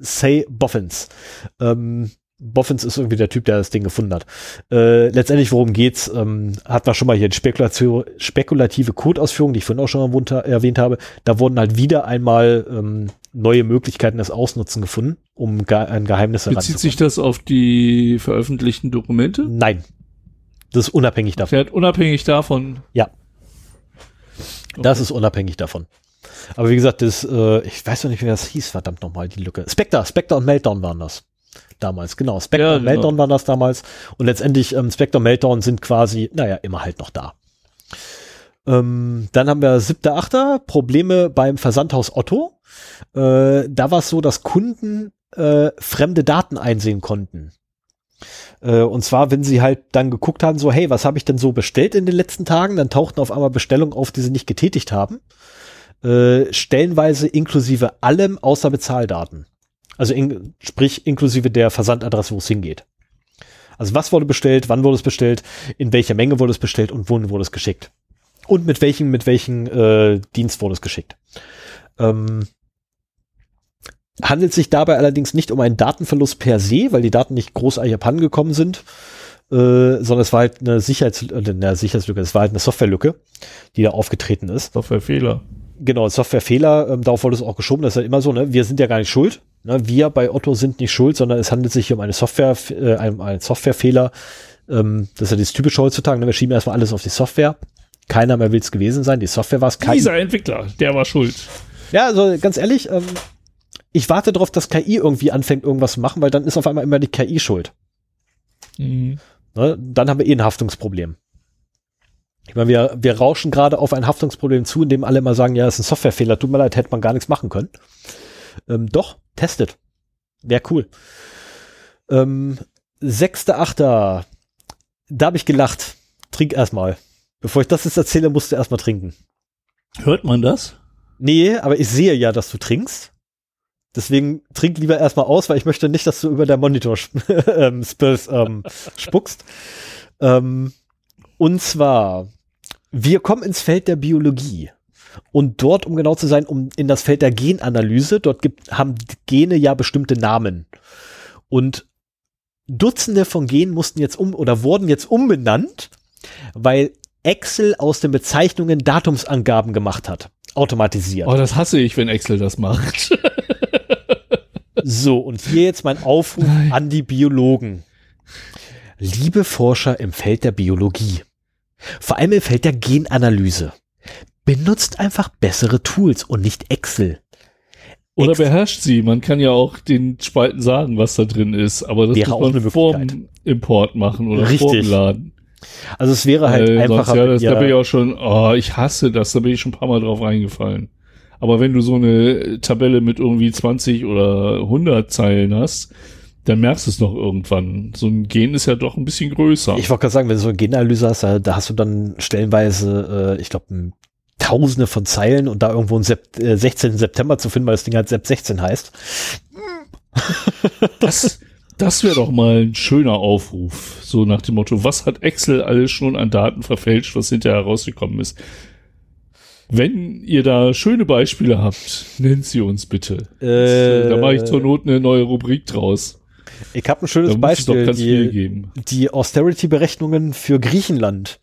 say boffins. Ähm, Boffins ist irgendwie der Typ, der das Ding gefunden hat. Äh, letztendlich, worum geht's, ähm, hat man schon mal hier die Spekulation, spekulative Codeausführung, die ich vorhin auch schon mal erwähnt habe. Da wurden halt wieder einmal ähm, neue Möglichkeiten des Ausnutzen gefunden, um ge ein Geheimnis
Bezieht sich das auf die veröffentlichten Dokumente?
Nein. Das ist unabhängig davon.
Fährt unabhängig davon?
Ja. Okay. Das ist unabhängig davon. Aber wie gesagt, das, äh, ich weiß noch nicht, wie das hieß, verdammt nochmal, die Lücke. Spectre, Spectre und Meltdown waren das damals, genau. Spectre ja, und Meltdown genau. waren das damals. Und letztendlich ähm, Spectre Meltdown sind quasi, naja, immer halt noch da. Ähm, dann haben wir siebter, achter, Probleme beim Versandhaus Otto. Äh, da war es so, dass Kunden äh, fremde Daten einsehen konnten. Äh, und zwar, wenn sie halt dann geguckt haben, so, hey, was habe ich denn so bestellt in den letzten Tagen? Dann tauchten auf einmal Bestellungen auf, die sie nicht getätigt haben. Äh, stellenweise inklusive allem außer Bezahldaten. Also in, sprich inklusive der Versandadresse, wo es hingeht. Also was wurde bestellt, wann wurde es bestellt, in welcher Menge wurde es bestellt und wohin wurde es geschickt. Und mit welchem, mit welchem äh, Dienst wurde es geschickt. Ähm, handelt sich dabei allerdings nicht um einen Datenverlust per se, weil die Daten nicht großartig abhandengekommen sind, äh, sondern es war halt eine Sicherheits äh, eine Sicherheitslücke, es war halt eine Softwarelücke, die da aufgetreten ist.
Softwarefehler.
Genau, Softwarefehler, ähm, darauf wurde es auch geschoben, das ist halt immer so, ne? Wir sind ja gar nicht schuld. Ne? Wir bei Otto sind nicht schuld, sondern es handelt sich hier um eine Software, äh, einen, einen Softwarefehler. Ähm, das ist ja das typische heutzutage, ne? Wir schieben erstmal alles auf die Software. Keiner mehr will es gewesen sein. Die Software war es.
Dieser Entwickler, der war schuld.
Ja, also ganz ehrlich, ähm, ich warte darauf, dass KI irgendwie anfängt, irgendwas zu machen, weil dann ist auf einmal immer die KI schuld. Mhm. Ne? Dann haben wir eh ein Haftungsproblem. Ich meine, wir, wir rauschen gerade auf ein Haftungsproblem zu, in dem alle immer sagen, ja, ist ein Softwarefehler, tut mir leid, hätte man gar nichts machen können. Ähm, doch, testet. Wäre cool. Ähm, 6.8. Da habe ich gelacht. Trink erstmal. Bevor ich das jetzt erzähle, musst du erstmal trinken.
Hört man das?
Nee, aber ich sehe ja, dass du trinkst. Deswegen trink lieber erstmal aus, weil ich möchte nicht, dass du über der Monitor [laughs] ähm, ähm, spuckst. Ähm, und zwar, wir kommen ins Feld der Biologie. Und dort, um genau zu sein, um in das Feld der Genanalyse, dort gibt, haben Gene ja bestimmte Namen. Und Dutzende von Genen mussten jetzt um oder wurden jetzt umbenannt, weil Excel aus den Bezeichnungen Datumsangaben gemacht hat. Automatisiert.
Oh, das hasse ich, wenn Excel das macht.
so, und hier jetzt mein Aufruf Nein. an die Biologen. Liebe Forscher im Feld der Biologie, vor allem im Feld der Genanalyse, benutzt einfach bessere Tools und nicht Excel.
Oder
Ex-
beherrscht sie. Man kann ja auch den Spalten sagen, was da drin ist, aber das
Wäre
muss
auch
man vor dem Import machen oder
Richtig.
vor dem Laden.
Also es wäre halt
Äh,
einfacher.
sonst, ja, das,
ihr-
da bin ich auch schon, oh, ich hasse das, da bin ich schon ein paar Mal drauf reingefallen. Aber wenn du so eine Tabelle mit irgendwie 20 oder 100 Zeilen hast, dann merkst du es noch irgendwann. So ein Gen ist ja doch ein bisschen größer.
Ich wollte gerade sagen, wenn du so eine Genanalyse hast, da, da hast du dann stellenweise, äh, ich glaube, Tausende von Zeilen und da irgendwo einen Sep äh, 16. September zu finden, weil das Ding halt Sept 16 heißt. [laughs]
Das, das wäre doch mal ein schöner Aufruf. So nach dem Motto, was hat Excel alles schon an Daten verfälscht, was hinterher herausgekommen ist? Wenn ihr da schöne Beispiele habt, nennt sie uns bitte.
Äh,
da mache ich zur Not eine neue Rubrik draus.
Ich habe ein schönes Beispiel. Die,
geben.
die Austerity-Berechnungen für Griechenland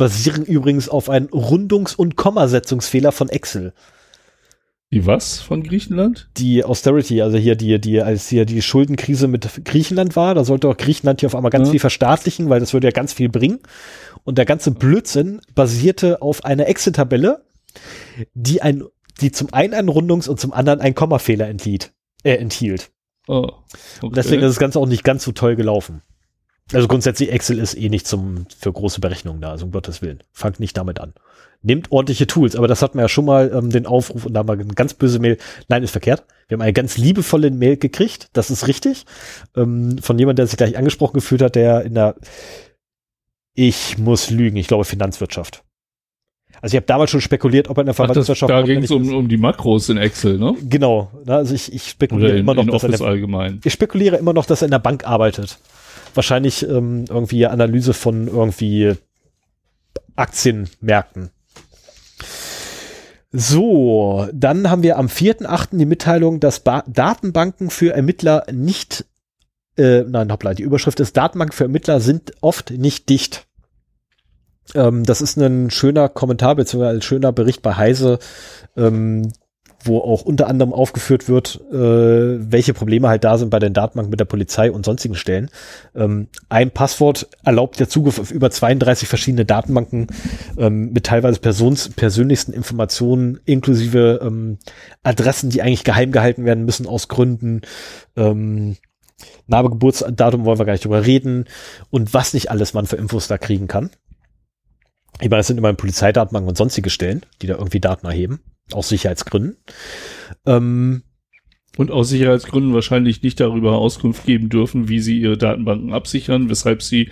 basieren übrigens auf einem Rundungs- und Kommasetzungsfehler von Excel.
Die was von Griechenland?
Die Austerity, also hier die, die, als hier die Schuldenkrise mit Griechenland war, da sollte auch Griechenland hier auf einmal ganz
Ja.
viel verstaatlichen, weil das würde ja ganz viel bringen. Und der ganze Blödsinn basierte auf einer Excel-Tabelle, die ein, die zum einen einen Rundungs- und zum anderen einen Kommafehler enthielt. Äh, enthielt.
Oh, okay.
Und deswegen ist das Ganze auch nicht ganz so toll gelaufen. Also grundsätzlich Excel ist eh nicht zum, für große Berechnungen da, also um Gottes Willen. Fangt nicht damit an. Nehmt ordentliche Tools, aber das hatten wir ja schon mal ähm, den Aufruf und da haben wir eine ganz böse Mail. Nein, ist verkehrt. Wir haben eine ganz liebevolle Mail gekriegt, das ist richtig. Ähm, von jemandem, der sich gleich angesprochen gefühlt hat, der in der, ich muss lügen, ich glaube Finanzwirtschaft. Also ich habe damals schon spekuliert, ob er in der
Ach, das,
Finanzwirtschaft
da ging es um, um die Makros in Excel, ne?
Genau, ne, also ich, ich spekuliere
in,
immer noch, dass er
allgemein.
ich spekuliere immer noch, dass er in der Bank arbeitet. Wahrscheinlich ähm, irgendwie Analyse von irgendwie Aktienmärkten. So, dann haben wir am 4.8. die Mitteilung, dass ba Datenbanken für Ermittler nicht, äh, nein, hoppla, die Überschrift ist, Datenbanken für Ermittler sind oft nicht dicht. Ähm, das ist ein schöner Kommentar, beziehungsweise ein schöner Bericht bei Heise, ähm, wo auch unter anderem aufgeführt wird, äh, welche Probleme halt da sind bei den Datenbanken mit der Polizei und sonstigen Stellen. Ähm, ein Passwort erlaubt der Zugriff auf über 32 verschiedene Datenbanken ähm, mit teilweise persons persönlichsten Informationen inklusive ähm, Adressen, die eigentlich geheim gehalten werden müssen aus Gründen. Ähm, Name, Geburtsdatum wollen wir gar nicht drüber reden und was nicht alles man für Infos da kriegen kann. Ich meine, das sind immer Polizeidatenbanken und sonstige Stellen, die da irgendwie Daten erheben, aus Sicherheitsgründen. Ähm,
Und aus Sicherheitsgründen wahrscheinlich nicht darüber Auskunft geben dürfen, wie sie ihre Datenbanken absichern, weshalb sie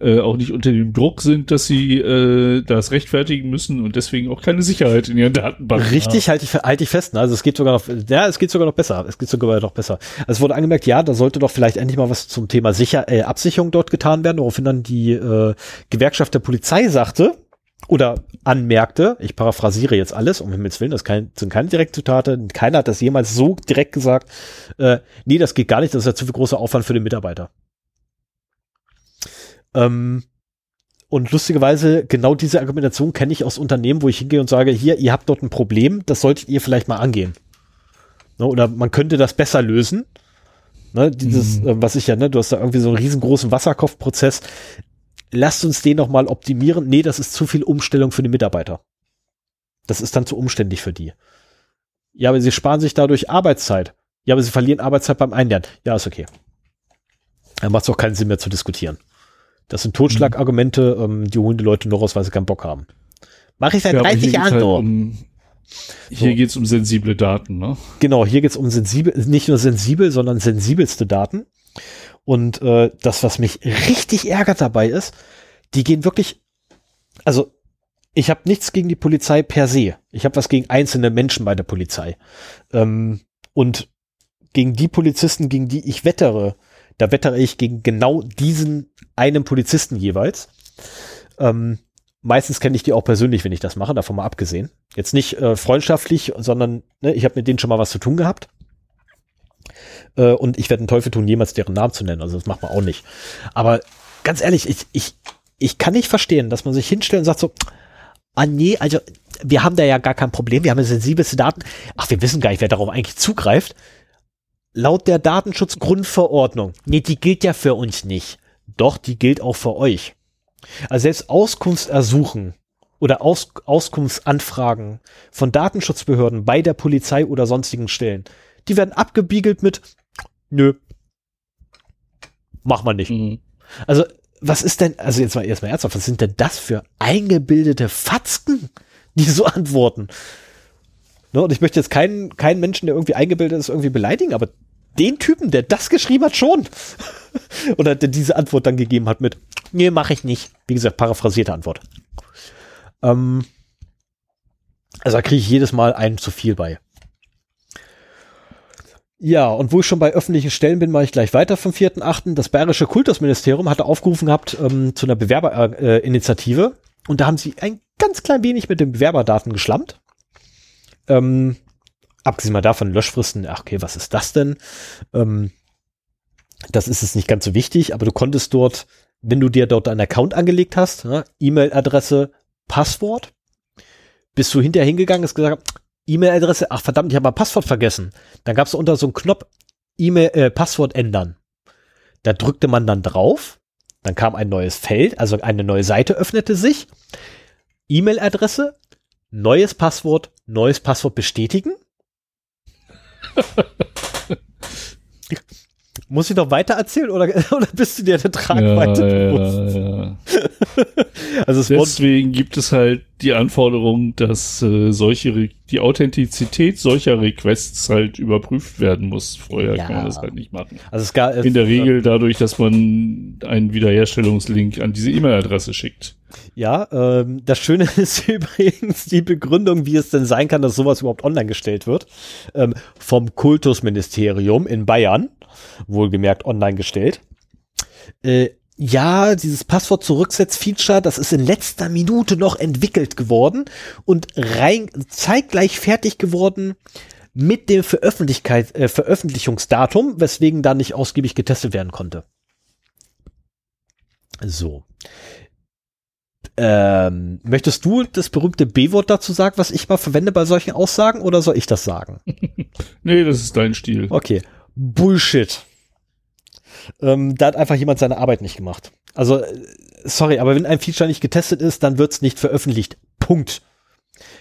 äh, auch nicht unter dem Druck sind, dass sie äh, das rechtfertigen müssen und deswegen auch keine Sicherheit in ihren Datenbanken
Richtig, halte ich, halte ich fest. Ne? Also es geht sogar noch, ja, es geht sogar noch besser. Es geht sogar noch besser. Also es wurde angemerkt, ja, da sollte doch vielleicht endlich mal was zum Thema Sicher äh, Absicherung dort getan werden, woraufhin dann die äh, Gewerkschaft der Polizei sagte oder anmerkte, ich paraphrasiere jetzt alles, um Himmels Willen, das kein, sind keine Direktzitate, keiner hat das jemals so direkt gesagt, äh, nee, das geht gar nicht, das ist ja zu viel großer Aufwand für den Mitarbeiter. Ähm, und lustigerweise, genau diese Argumentation kenne ich aus Unternehmen, wo ich hingehe und sage, hier, ihr habt dort ein Problem, das solltet ihr vielleicht mal angehen. Ne, oder man könnte das besser lösen. Ne, dieses,
Mhm.
äh, was ich ja, ne, du hast da irgendwie so einen riesengroßen Wasserkopfprozess. Lasst uns den noch mal optimieren. Nee, das ist zu viel Umstellung für die Mitarbeiter. Das ist dann zu umständlich für die. Ja, aber sie sparen sich dadurch Arbeitszeit. Ja, aber sie verlieren Arbeitszeit beim Einlernen. Ja, ist okay. Da macht es auch keinen Sinn mehr zu diskutieren. Das sind Totschlagargumente, ähm, die holen die Leute nur raus, weil sie keinen Bock haben. Mach ich seit
Ja, aber
30
hier geht's
Jahren
halt
so.
um, Hier
So.
geht's um sensible Daten, ne?
Genau, hier geht's um sensibel, nicht nur sensibel, sondern sensibelste Daten. Und äh, das, was mich richtig ärgert dabei ist, die gehen wirklich, also ich habe nichts gegen die Polizei per se. Ich habe was gegen einzelne Menschen bei der Polizei. Ähm, und gegen die Polizisten, gegen die ich wettere, da wettere ich gegen genau diesen einen Polizisten jeweils. Ähm, meistens kenne ich die auch persönlich, wenn ich das mache, davon mal abgesehen. Jetzt nicht äh, freundschaftlich, sondern ne, ich habe mit denen schon mal was zu tun gehabt. Äh, und ich werde einen Teufel tun, jemals deren Namen zu nennen. Also das macht man auch nicht. Aber ganz ehrlich, ich, ich, ich kann nicht verstehen, dass man sich hinstellt und sagt so, ah nee, also wir haben da ja gar kein Problem, wir haben ja sensibelste Daten. Ach, wir wissen gar nicht, wer darauf eigentlich zugreift. Laut der Datenschutzgrundverordnung, nee, die gilt ja für uns nicht. Doch, die gilt auch für euch. Also selbst Auskunft ersuchen oder Aus Auskunftsanfragen von Datenschutzbehörden bei der Polizei oder sonstigen Stellen, die werden abgebiegelt mit, nö, mach mal nicht. Mhm. Also, was ist denn, also jetzt mal erstmal ernsthaft, was sind denn das für eingebildete Fatzken, die so [laughs] antworten? Ne, und ich möchte jetzt keinen, keinen Menschen, der irgendwie eingebildet ist, irgendwie beleidigen, aber den Typen, der das geschrieben hat, schon. [laughs] Oder der diese Antwort dann gegeben hat mit, nee, mache ich nicht. Wie gesagt, paraphrasierte Antwort. Ähm, also da kriege ich jedes Mal einen zu viel bei. Ja, und wo ich schon bei öffentlichen Stellen bin, mache ich gleich weiter vom 4.8. Das Bayerische Kultusministerium hatte aufgerufen gehabt ähm, zu einer Bewerberinitiative. Äh, und da haben sie ein ganz klein wenig mit den Bewerberdaten geschlampt. Ähm, abgesehen mal davon, Löschfristen, ach okay, was ist das denn? Ähm, das ist es nicht ganz so wichtig, aber du konntest dort, wenn du dir dort einen Account angelegt hast, ne, E-Mail-Adresse, Passwort, bist du hinterher hingegangen, hast gesagt, E-Mail-Adresse, ach verdammt, ich habe mein Passwort vergessen. Dann gab es unter so einen Knopf E-Mail, äh, Passwort ändern. Da drückte man dann drauf, dann kam ein neues Feld, also eine neue Seite öffnete sich. E-Mail-Adresse, neues Passwort, neues Passwort bestätigen. [laughs] Muss ich noch weiter erzählen oder, [laughs] oder bist du dir der Tragweite ja, bewusst? Ja, ja. [laughs]
also Deswegen gibt es halt die Anforderung, dass äh, solche die Authentizität solcher Requests halt überprüft werden muss. Vorher ja. kann man das halt nicht machen.
Also es gab,
In der Regel dadurch, dass man einen Wiederherstellungslink an diese E-Mail-Adresse schickt.
Ja, ähm, das Schöne [laughs] ist übrigens die Begründung, wie es denn sein kann, dass sowas überhaupt online gestellt wird, ähm, vom Kultusministerium in Bayern, wohlgemerkt online gestellt. Äh, ja, dieses Passwort zurücksetz-Feature, das ist in letzter Minute noch entwickelt geworden und rein zeitgleich fertig geworden mit dem äh, Veröffentlichungsdatum, weswegen da nicht ausgiebig getestet werden konnte. So. Ähm, möchtest du das berühmte B-Wort dazu sagen, was ich mal verwende bei solchen Aussagen, oder soll ich das sagen? [laughs]
nee, das ist dein Stil.
Okay. Bullshit. Ähm, da hat einfach jemand seine Arbeit nicht gemacht. Also, äh, sorry, aber wenn ein Feature nicht getestet ist, dann wird es nicht veröffentlicht. Punkt.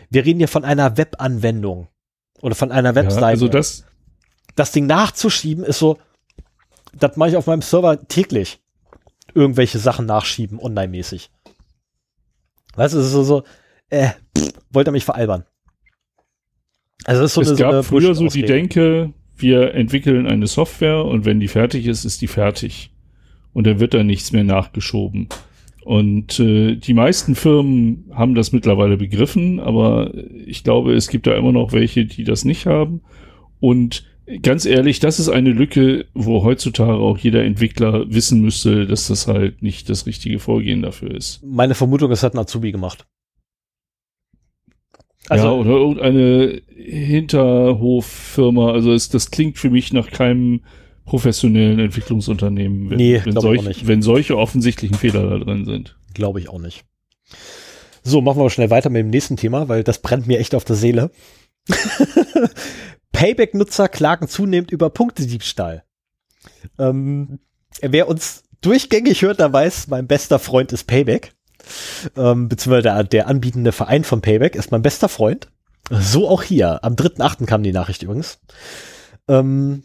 Wir reden hier von einer Webanwendung oder von einer Webseite. Ja,
also das,
das Ding nachzuschieben ist so, das mache ich auf meinem Server täglich. Irgendwelche Sachen nachschieben, online-mäßig. Weißt du, es ist so, so äh, pff, wollt ihr mich veralbern?
Also das ist so es eine, gab so eine früher so die Denke, wir entwickeln eine Software und wenn die fertig ist, ist die fertig. Und dann wird da nichts mehr nachgeschoben. Und äh, die meisten Firmen haben das mittlerweile begriffen, aber ich glaube, es gibt da immer noch welche, die das nicht haben. Und ganz ehrlich, das ist eine Lücke, wo heutzutage auch jeder Entwickler wissen müsste, dass das halt nicht das richtige Vorgehen dafür ist.
Meine Vermutung ist, hat ein Azubi gemacht.
Also, ja, oder irgendeine Hinterhoffirma. Also es, das klingt für mich nach keinem professionellen Entwicklungsunternehmen,
wenn, nee,
wenn, solch, wenn solche offensichtlichen Fehler da drin sind.
Glaube ich auch nicht. So, machen wir schnell weiter mit dem nächsten Thema, weil das brennt mir echt auf der Seele. [laughs] Payback-Nutzer klagen zunehmend über Punktediebstahl. Ähm, wer uns durchgängig hört, der weiß, mein bester Freund ist Payback ähm, beziehungsweise der, der anbietende Verein von Payback ist mein bester Freund. So auch hier. Am 3.8. kam die Nachricht übrigens. Ähm,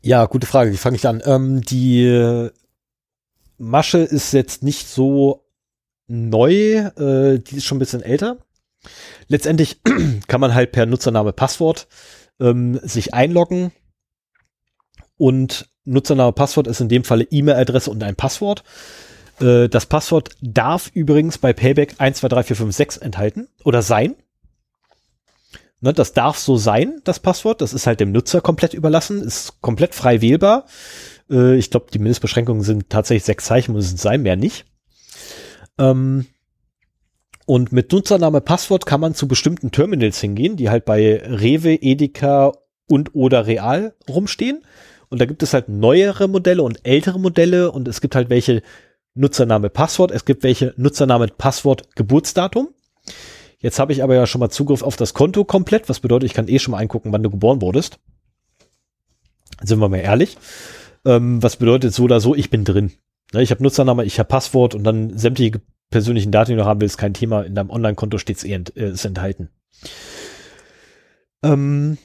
ja, gute Frage. Wie fange ich an? Ähm, die Masche ist jetzt nicht so neu. Äh, die ist schon ein bisschen älter. Letztendlich [clears throat] kann man halt per Nutzername, Passwort ähm, sich einloggen. Und Nutzername, Passwort ist in dem Falle E-Mail-Adresse und ein Passwort. Äh, das Passwort darf übrigens bei Payback 123456 enthalten oder sein. Ne, das darf so sein, das Passwort. Das ist halt dem Nutzer komplett überlassen, ist komplett frei wählbar. Äh, ich glaube, die Mindestbeschränkungen sind tatsächlich sechs Zeichen, müssen sein, mehr nicht. Ähm, und mit Nutzername, Passwort kann man zu bestimmten Terminals hingehen, die halt bei Rewe, Edeka und oder Real rumstehen. Und da gibt es halt neuere Modelle und ältere Modelle und es gibt halt welche, Nutzername, Passwort. Es gibt welche Nutzername, Passwort, Geburtsdatum. Jetzt habe ich aber ja schon mal Zugriff auf das Konto komplett, was bedeutet, ich kann eh schon mal eingucken, wann du geboren wurdest. Sind wir mal ehrlich. Ähm, was bedeutet so oder so, ich bin drin. Ne, ich habe Nutzername, ich habe Passwort und dann sämtliche persönlichen Daten, die du haben willst, kein Thema. In deinem Online-Konto steht es eh ent, äh, ist enthalten. Ähm,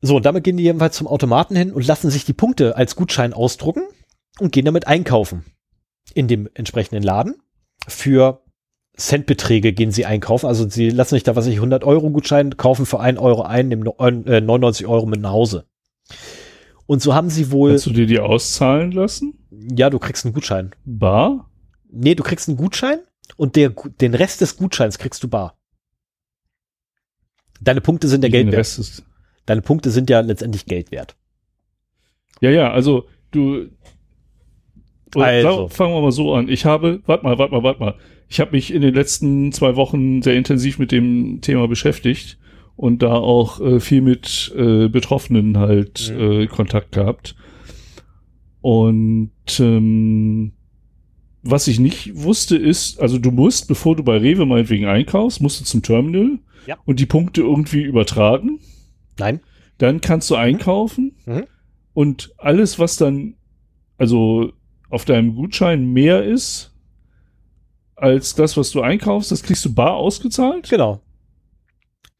so, und damit gehen die jedenfalls zum Automaten hin und lassen sich die Punkte als Gutschein ausdrucken und gehen damit einkaufen in dem entsprechenden Laden. Für Centbeträge gehen sie einkaufen. Also sie lassen sich da, was ich, 100 Euro Gutschein kaufen für 1 Euro ein, nehmen 99 Euro mit nach Hause. Und so haben sie wohl.
Kannst du dir die auszahlen lassen?
Ja, du kriegst einen Gutschein.
Bar?
Nee, du kriegst einen Gutschein und der, den Rest des Gutscheins kriegst du bar. Deine Punkte sind der Geld wert. Deine Punkte sind ja letztendlich Geld wert.
Ja, ja, also du. Also. Fangen wir mal so an. Ich habe, warte mal, warte mal, warte mal. Ich habe mich in den letzten zwei Wochen sehr intensiv mit dem Thema beschäftigt und da auch äh, viel mit äh, Betroffenen halt mhm. äh, Kontakt gehabt. Und ähm, was ich nicht wusste ist, also du musst, bevor du bei Rewe meinetwegen einkaufst, musst du zum Terminal ja. und die Punkte irgendwie übertragen.
Nein.
Dann kannst du mhm. einkaufen mhm. und alles, was dann, also auf deinem Gutschein mehr ist, als das, was du einkaufst, das kriegst du bar ausgezahlt?
Genau.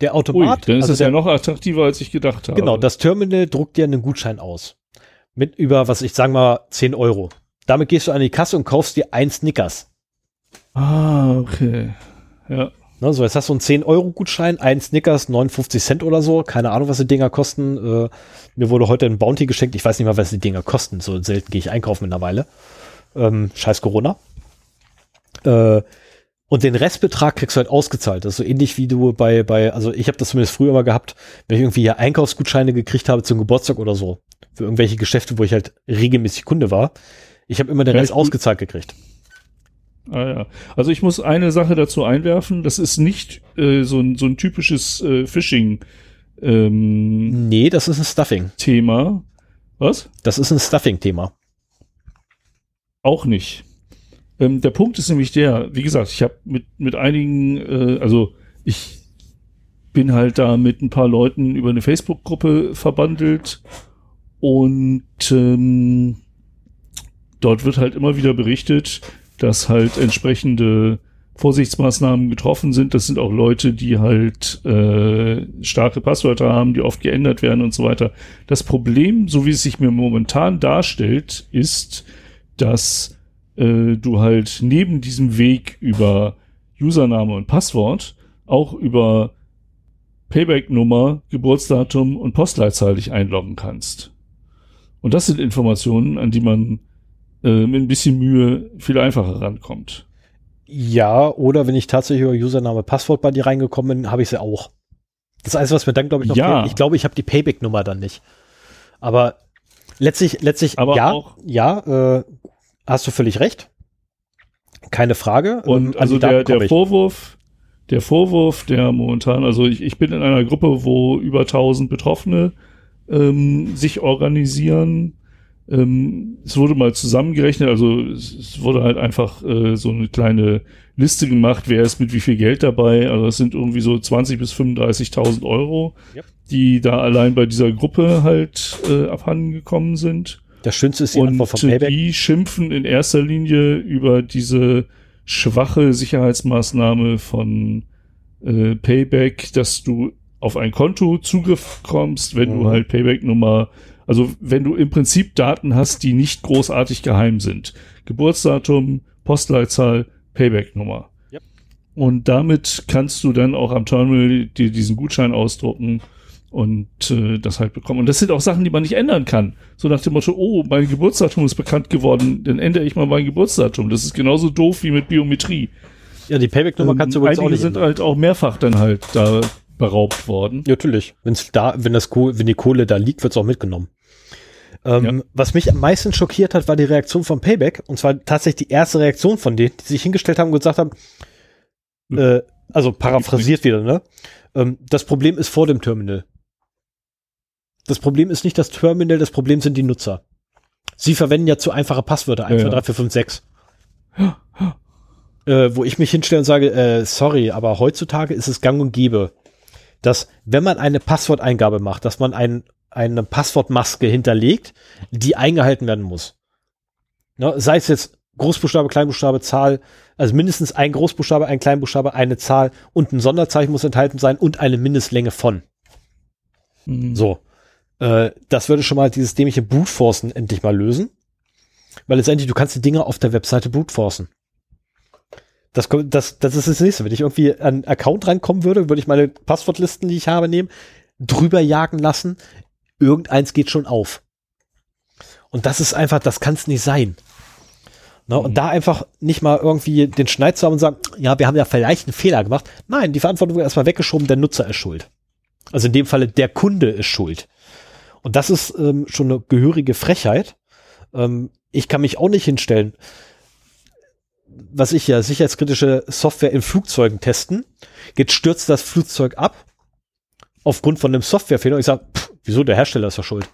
Der Automat.
Ui, dann ist also das ja noch attraktiver, als ich gedacht habe.
Genau, das Terminal druckt dir einen Gutschein aus. Mit über, was ich sagen mal, 10 Euro. Damit gehst du an die Kasse und kaufst dir ein Snickers.
Ah, okay. Ja.
Ne, so, jetzt hast du einen 10-Euro-Gutschein, ein Snickers, 59 Cent oder so. Keine Ahnung, was die Dinger kosten. Äh, mir wurde heute ein Bounty geschenkt. Ich weiß nicht mal, was die Dinger kosten. So selten gehe ich einkaufen mittlerweile. Ähm, scheiß Corona. Äh, und den Restbetrag kriegst du halt ausgezahlt. Das ist so ähnlich wie du bei, bei, also ich habe das zumindest früher mal gehabt, wenn ich irgendwie hier Einkaufsgutscheine gekriegt habe zum Geburtstag oder so. Für irgendwelche Geschäfte, wo ich halt regelmäßig Kunde war. Ich habe immer den Rest ausgezahlt gekriegt.
Ah ja. Also ich muss eine Sache dazu einwerfen, das ist nicht äh, so, ein, so ein typisches äh, Phishing.
Ähm, nee, das ist ein Stuffing.
Thema. Was?
Das ist ein Stuffing-Thema.
Auch nicht. Ähm, der Punkt ist nämlich der, wie gesagt, ich habe mit, mit einigen, äh, also ich bin halt da mit ein paar Leuten über eine Facebook-Gruppe verbandelt und ähm, dort wird halt immer wieder berichtet, dass halt entsprechende Vorsichtsmaßnahmen getroffen sind. Das sind auch Leute, die halt äh, starke Passwörter haben, die oft geändert werden und so weiter. Das Problem, so wie es sich mir momentan darstellt, ist, dass äh, du halt neben diesem Weg über Username und Passwort auch über Payback-Nummer, Geburtsdatum und Postleitzahl dich einloggen kannst. Und das sind Informationen, an die man äh, mit ein bisschen Mühe viel einfacher rankommt.
Ja, oder wenn ich tatsächlich über Username, Passwort bei dir reingekommen bin, habe ich sie auch. Das Einzige, was mir dann, glaube ich, noch
ja.
fehlt, ich glaube, ich habe die Payback-Nummer dann nicht. Aber letztlich, letztlich,
Aber
ja, ja, äh, hast du völlig recht. Keine Frage.
Und ähm, also der, der Vorwurf, der Vorwurf, der momentan, also ich, ich bin in einer Gruppe, wo über 1000 Betroffene ähm, sich organisieren. Ähm, es wurde mal zusammengerechnet, also es, es wurde halt einfach äh, so eine kleine Liste gemacht, wer ist mit wie viel Geld dabei. Also es sind irgendwie so 20 bis 35.000 Euro, yep. die da allein bei dieser Gruppe halt äh, abhanden gekommen sind.
Das Schönste ist die
und Antwort von Payback. Die schimpfen in erster Linie über diese schwache Sicherheitsmaßnahme von äh, Payback, dass du auf ein Konto Zugriff kommst, wenn mhm. du halt Payback-Nummer, also wenn du im Prinzip Daten hast, die nicht großartig geheim sind. Geburtsdatum, Postleitzahl, Payback-Nummer. Yep. Und damit kannst du dann auch am Terminal dir diesen Gutschein ausdrucken und äh, das halt bekommen. Und das sind auch Sachen, die man nicht ändern kann. So nach dem Motto, oh, mein Geburtsdatum ist bekannt geworden, dann ändere ich mal mein Geburtsdatum. Das ist genauso doof wie mit Biometrie.
Ja, die Payback-Nummer ähm, kannst du übrigens
auch nicht sind ändern. halt auch mehrfach dann halt da beraubt worden.
Ja, natürlich. Wenn's da, wenn das wenn die Kohle da liegt, wird's auch mitgenommen. Ähm, ja. Was mich am meisten schockiert hat, war die Reaktion von Payback. Und zwar tatsächlich die erste Reaktion von denen, die sich hingestellt haben und gesagt haben, hm. äh, also paraphrasiert wieder, ne? Ähm, das Problem ist vor dem Terminal. Das Problem ist nicht das Terminal, das Problem sind die Nutzer. Sie verwenden ja zu einfache Passwörter, 1, ja, 2, 3, 4, 5, 6. Äh, wo ich mich hinstelle und sage, äh, sorry, aber heutzutage ist es gang und gäbe, dass wenn man eine Passworteingabe macht, dass man ein, eine Passwortmaske hinterlegt, die eingehalten werden muss. Ne, sei es jetzt Großbuchstabe, Kleinbuchstabe, Zahl, Also mindestens ein Großbuchstabe, ein Kleinbuchstabe, eine Zahl und ein Sonderzeichen muss enthalten sein und eine Mindestlänge von. Mhm. So. Äh, das würde schon mal dieses dämliche Brute endlich mal lösen. Weil letztendlich, du kannst die Dinge auf der Webseite brute Das, das, das ist das nächste. Wenn ich irgendwie an einen Account reinkommen würde, würde ich meine Passwortlisten, die ich habe, nehmen, drüber jagen lassen. Irgendeins geht schon auf. Und das ist einfach, das kann es nicht sein. Ne, mhm. Und da einfach nicht mal irgendwie den Schneid zu haben und sagen, ja, wir haben ja vielleicht einen Fehler gemacht. Nein, die Verantwortung wird erstmal weggeschoben, der Nutzer ist schuld. Also in dem Falle der Kunde ist schuld. Und das ist ähm, schon eine gehörige Frechheit. Ähm, ich kann mich auch nicht hinstellen, was ich ja sicherheitskritische Software in Flugzeugen testen. Jetzt stürzt das Flugzeug ab aufgrund von einem Softwarefehler und ich sage, wieso, der Hersteller ist ja schuld.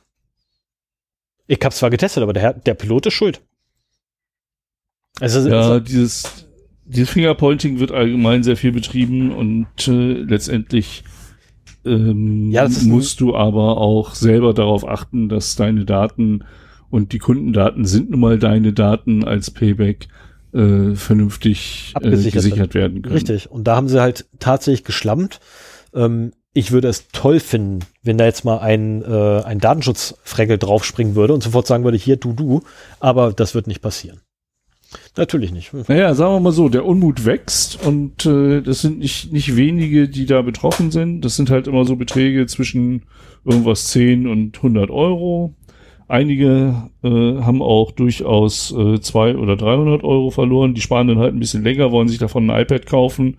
Ich habe zwar getestet, aber der, der Pilot ist schuld.
Also, ja, also, dieses, dieses Fingerpointing wird allgemein sehr viel betrieben und äh, letztendlich ähm, ja, musst du aber auch selber darauf achten, dass deine Daten und die Kundendaten sind nun mal deine Daten als Payback äh, vernünftig äh, gesichert werden
können. Richtig. Und da haben sie halt tatsächlich geschlammt. Ähm, ich würde es toll finden, wenn da jetzt mal ein, äh, ein Datenschutzfregel draufspringen würde und sofort sagen würde, hier, du, du. Aber das wird nicht passieren. Natürlich nicht.
Naja, sagen wir mal so, der Unmut wächst und äh, das sind nicht, nicht wenige, die da betroffen sind. Das sind halt immer so Beträge zwischen irgendwas 10 und 100 Euro. Einige äh, haben auch durchaus äh, 200 oder 300 Euro verloren. Die sparen dann halt ein bisschen länger, wollen sich davon ein iPad kaufen.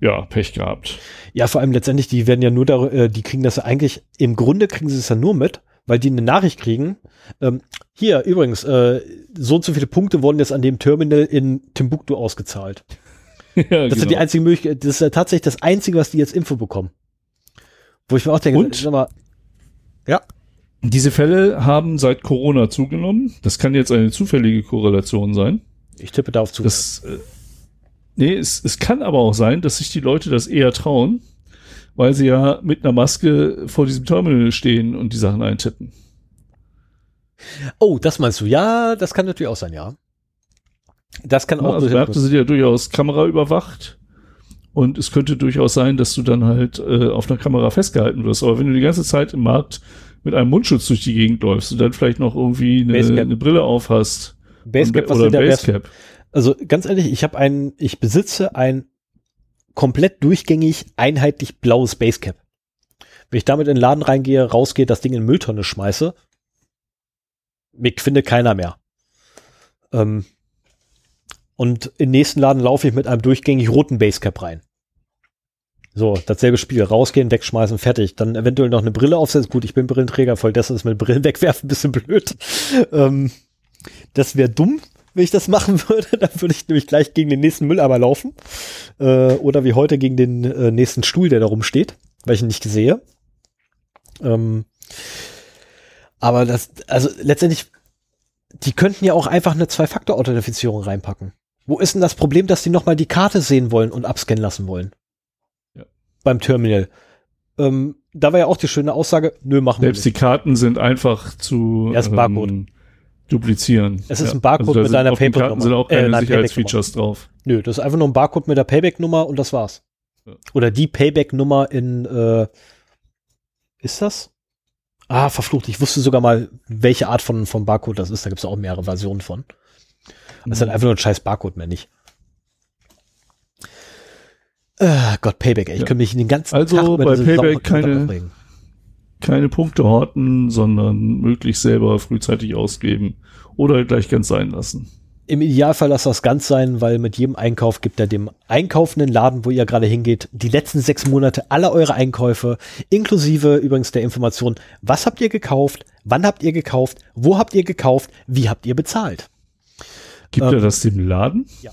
Ja, Pech gehabt.
Ja, vor allem letztendlich, die werden ja nur da, äh, die kriegen das ja eigentlich, im Grunde kriegen sie es ja nur mit, weil die eine Nachricht kriegen. Ähm, hier, übrigens, äh, so und so viele Punkte wurden jetzt an dem Terminal in Timbuktu ausgezahlt. [laughs] ja, das genau. ist die einzige Möglichkeit, das ist ja tatsächlich das Einzige, was die jetzt Info bekommen. Wo ich mir auch denke,
und? Sag mal, ja. Diese Fälle haben seit Corona zugenommen. Das kann jetzt eine zufällige Korrelation sein.
Ich tippe darauf zu.
Das, äh, nee, es, es kann aber auch sein, dass sich die Leute das eher trauen, weil sie ja mit einer Maske vor diesem Terminal stehen und die Sachen eintippen.
Oh, das meinst du? Ja, das kann natürlich auch sein, ja.
Das kann ja, auch. Also Märkte sind ja durchaus Kamera überwacht. Und es könnte durchaus sein, dass du dann halt äh, auf einer Kamera festgehalten wirst. Aber wenn du die ganze Zeit im Markt mit einem Mundschutz durch die Gegend läufst und dann vielleicht noch irgendwie eine, eine Brille auf hast.
Basecap, und, oder Basecap. Also ganz ehrlich, ich habe ein, ich besitze ein komplett durchgängig einheitlich blaues Basecap. Wenn ich damit in den Laden reingehe, rausgehe, das Ding in Mülltonne schmeiße, mich finde keiner mehr. Ähm, und im nächsten Laden laufe ich mit einem durchgängig roten Basecap rein. So, dasselbe Spiel. Rausgehen, wegschmeißen, fertig. Dann eventuell noch eine Brille aufsetzen. Gut, ich bin Brillenträger, voll dessen ist mit Brillen [laughs] wegwerfen ein bisschen blöd. Ähm, das wäre dumm, wenn ich das machen würde. [laughs] Dann würde ich nämlich gleich gegen den nächsten Mülleimer laufen. Äh, oder wie heute gegen den äh, nächsten Stuhl, der da rumsteht, weil ich ihn nicht sehe. Ähm, aber das, also letztendlich, die könnten ja auch einfach eine Zwei-Faktor-Authentifizierung reinpacken. Wo ist denn das Problem, dass die nochmal die Karte sehen wollen und abscannen lassen wollen? Ja. Beim Terminal. Ähm, da war ja auch die schöne Aussage, nö, machen
Selbst wir nicht. die Karten sind einfach zu
ja, ähm,
duplizieren.
Es ist ja. ein Barcode also mit deiner
Payback-Nummer. sind auch keine äh, Sicherheitsfeatures drauf.
Nö, das ist einfach nur ein Barcode mit der Payback-Nummer und das war's. Ja. Oder die Payback-Nummer in, äh, ist das? Ah, verflucht, ich wusste sogar mal, welche Art von, von Barcode das ist. Da gibt es auch mehrere Versionen von. Das ist halt mhm. einfach nur ein scheiß Barcode mehr nicht. Äh, Gott, Payback, ey. Ich ja. könnte mich in den ganzen
also Tag bei Payback keine, keine Punkte horten, sondern möglichst selber frühzeitig ausgeben oder gleich ganz sein lassen.
Im Idealfall lasst das ganz sein, weil mit jedem Einkauf gibt er dem einkaufenden Laden, wo ihr gerade hingeht, die letzten sechs Monate aller eure Einkäufe, inklusive übrigens der Information, was habt ihr gekauft, wann habt ihr gekauft, wo habt ihr gekauft, wie habt ihr bezahlt.
Gibt ähm, er das dem Laden?
Ja.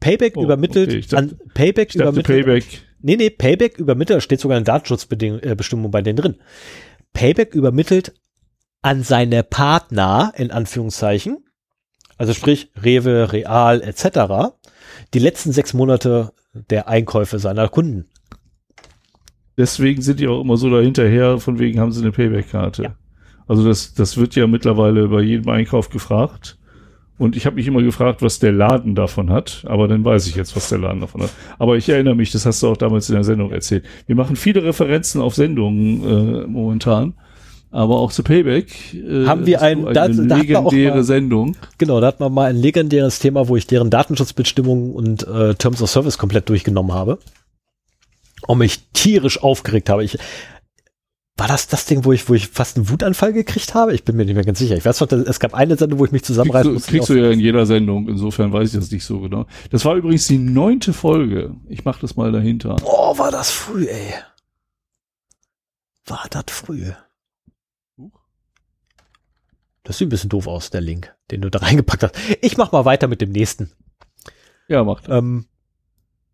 Payback oh, übermittelt okay. dachte, an Payback übermittelt.
Payback.
Nee, nee, Payback übermittelt, steht sogar eine Datenschutzbestimmung äh, bei denen drin. Payback übermittelt an seine Partner, in Anführungszeichen, also sprich Rewe, Real etc., die letzten sechs Monate der Einkäufe seiner Kunden.
Deswegen sind die auch immer so dahinterher, von wegen haben sie eine Payback-Karte. Ja. Also das, das wird ja mittlerweile bei jedem Einkauf gefragt. Und ich habe mich immer gefragt, was der Laden davon hat. Aber dann weiß ich jetzt, was der Laden davon hat. Aber ich erinnere mich, das hast du auch damals in der Sendung erzählt. Wir machen viele Referenzen auf Sendungen äh, momentan. Aber auch zu Payback
äh, haben wir ein,
eine da, legendäre
mal,
Sendung.
Genau, da hatten wir mal ein legendäres Thema, wo ich deren Datenschutzbestimmungen und äh, Terms of Service komplett durchgenommen habe. Und mich tierisch aufgeregt habe. Ich, war das das Ding, wo ich, wo ich fast einen Wutanfall gekriegt habe? Ich bin mir nicht mehr ganz sicher. Ich weiß noch, es gab eine Sendung, wo ich mich zusammenreißen
musste. Kriegst du ja in jeder Sendung. Insofern weiß ich das nicht so genau. Das war übrigens die neunte Folge. Ich mach das mal dahinter.
Boah, war das früh, ey. War das früh. Das sieht ein bisschen doof aus, der Link, den du da [laughs] reingepackt hast. Ich mach mal weiter mit dem nächsten.
Ja, macht.
Ähm,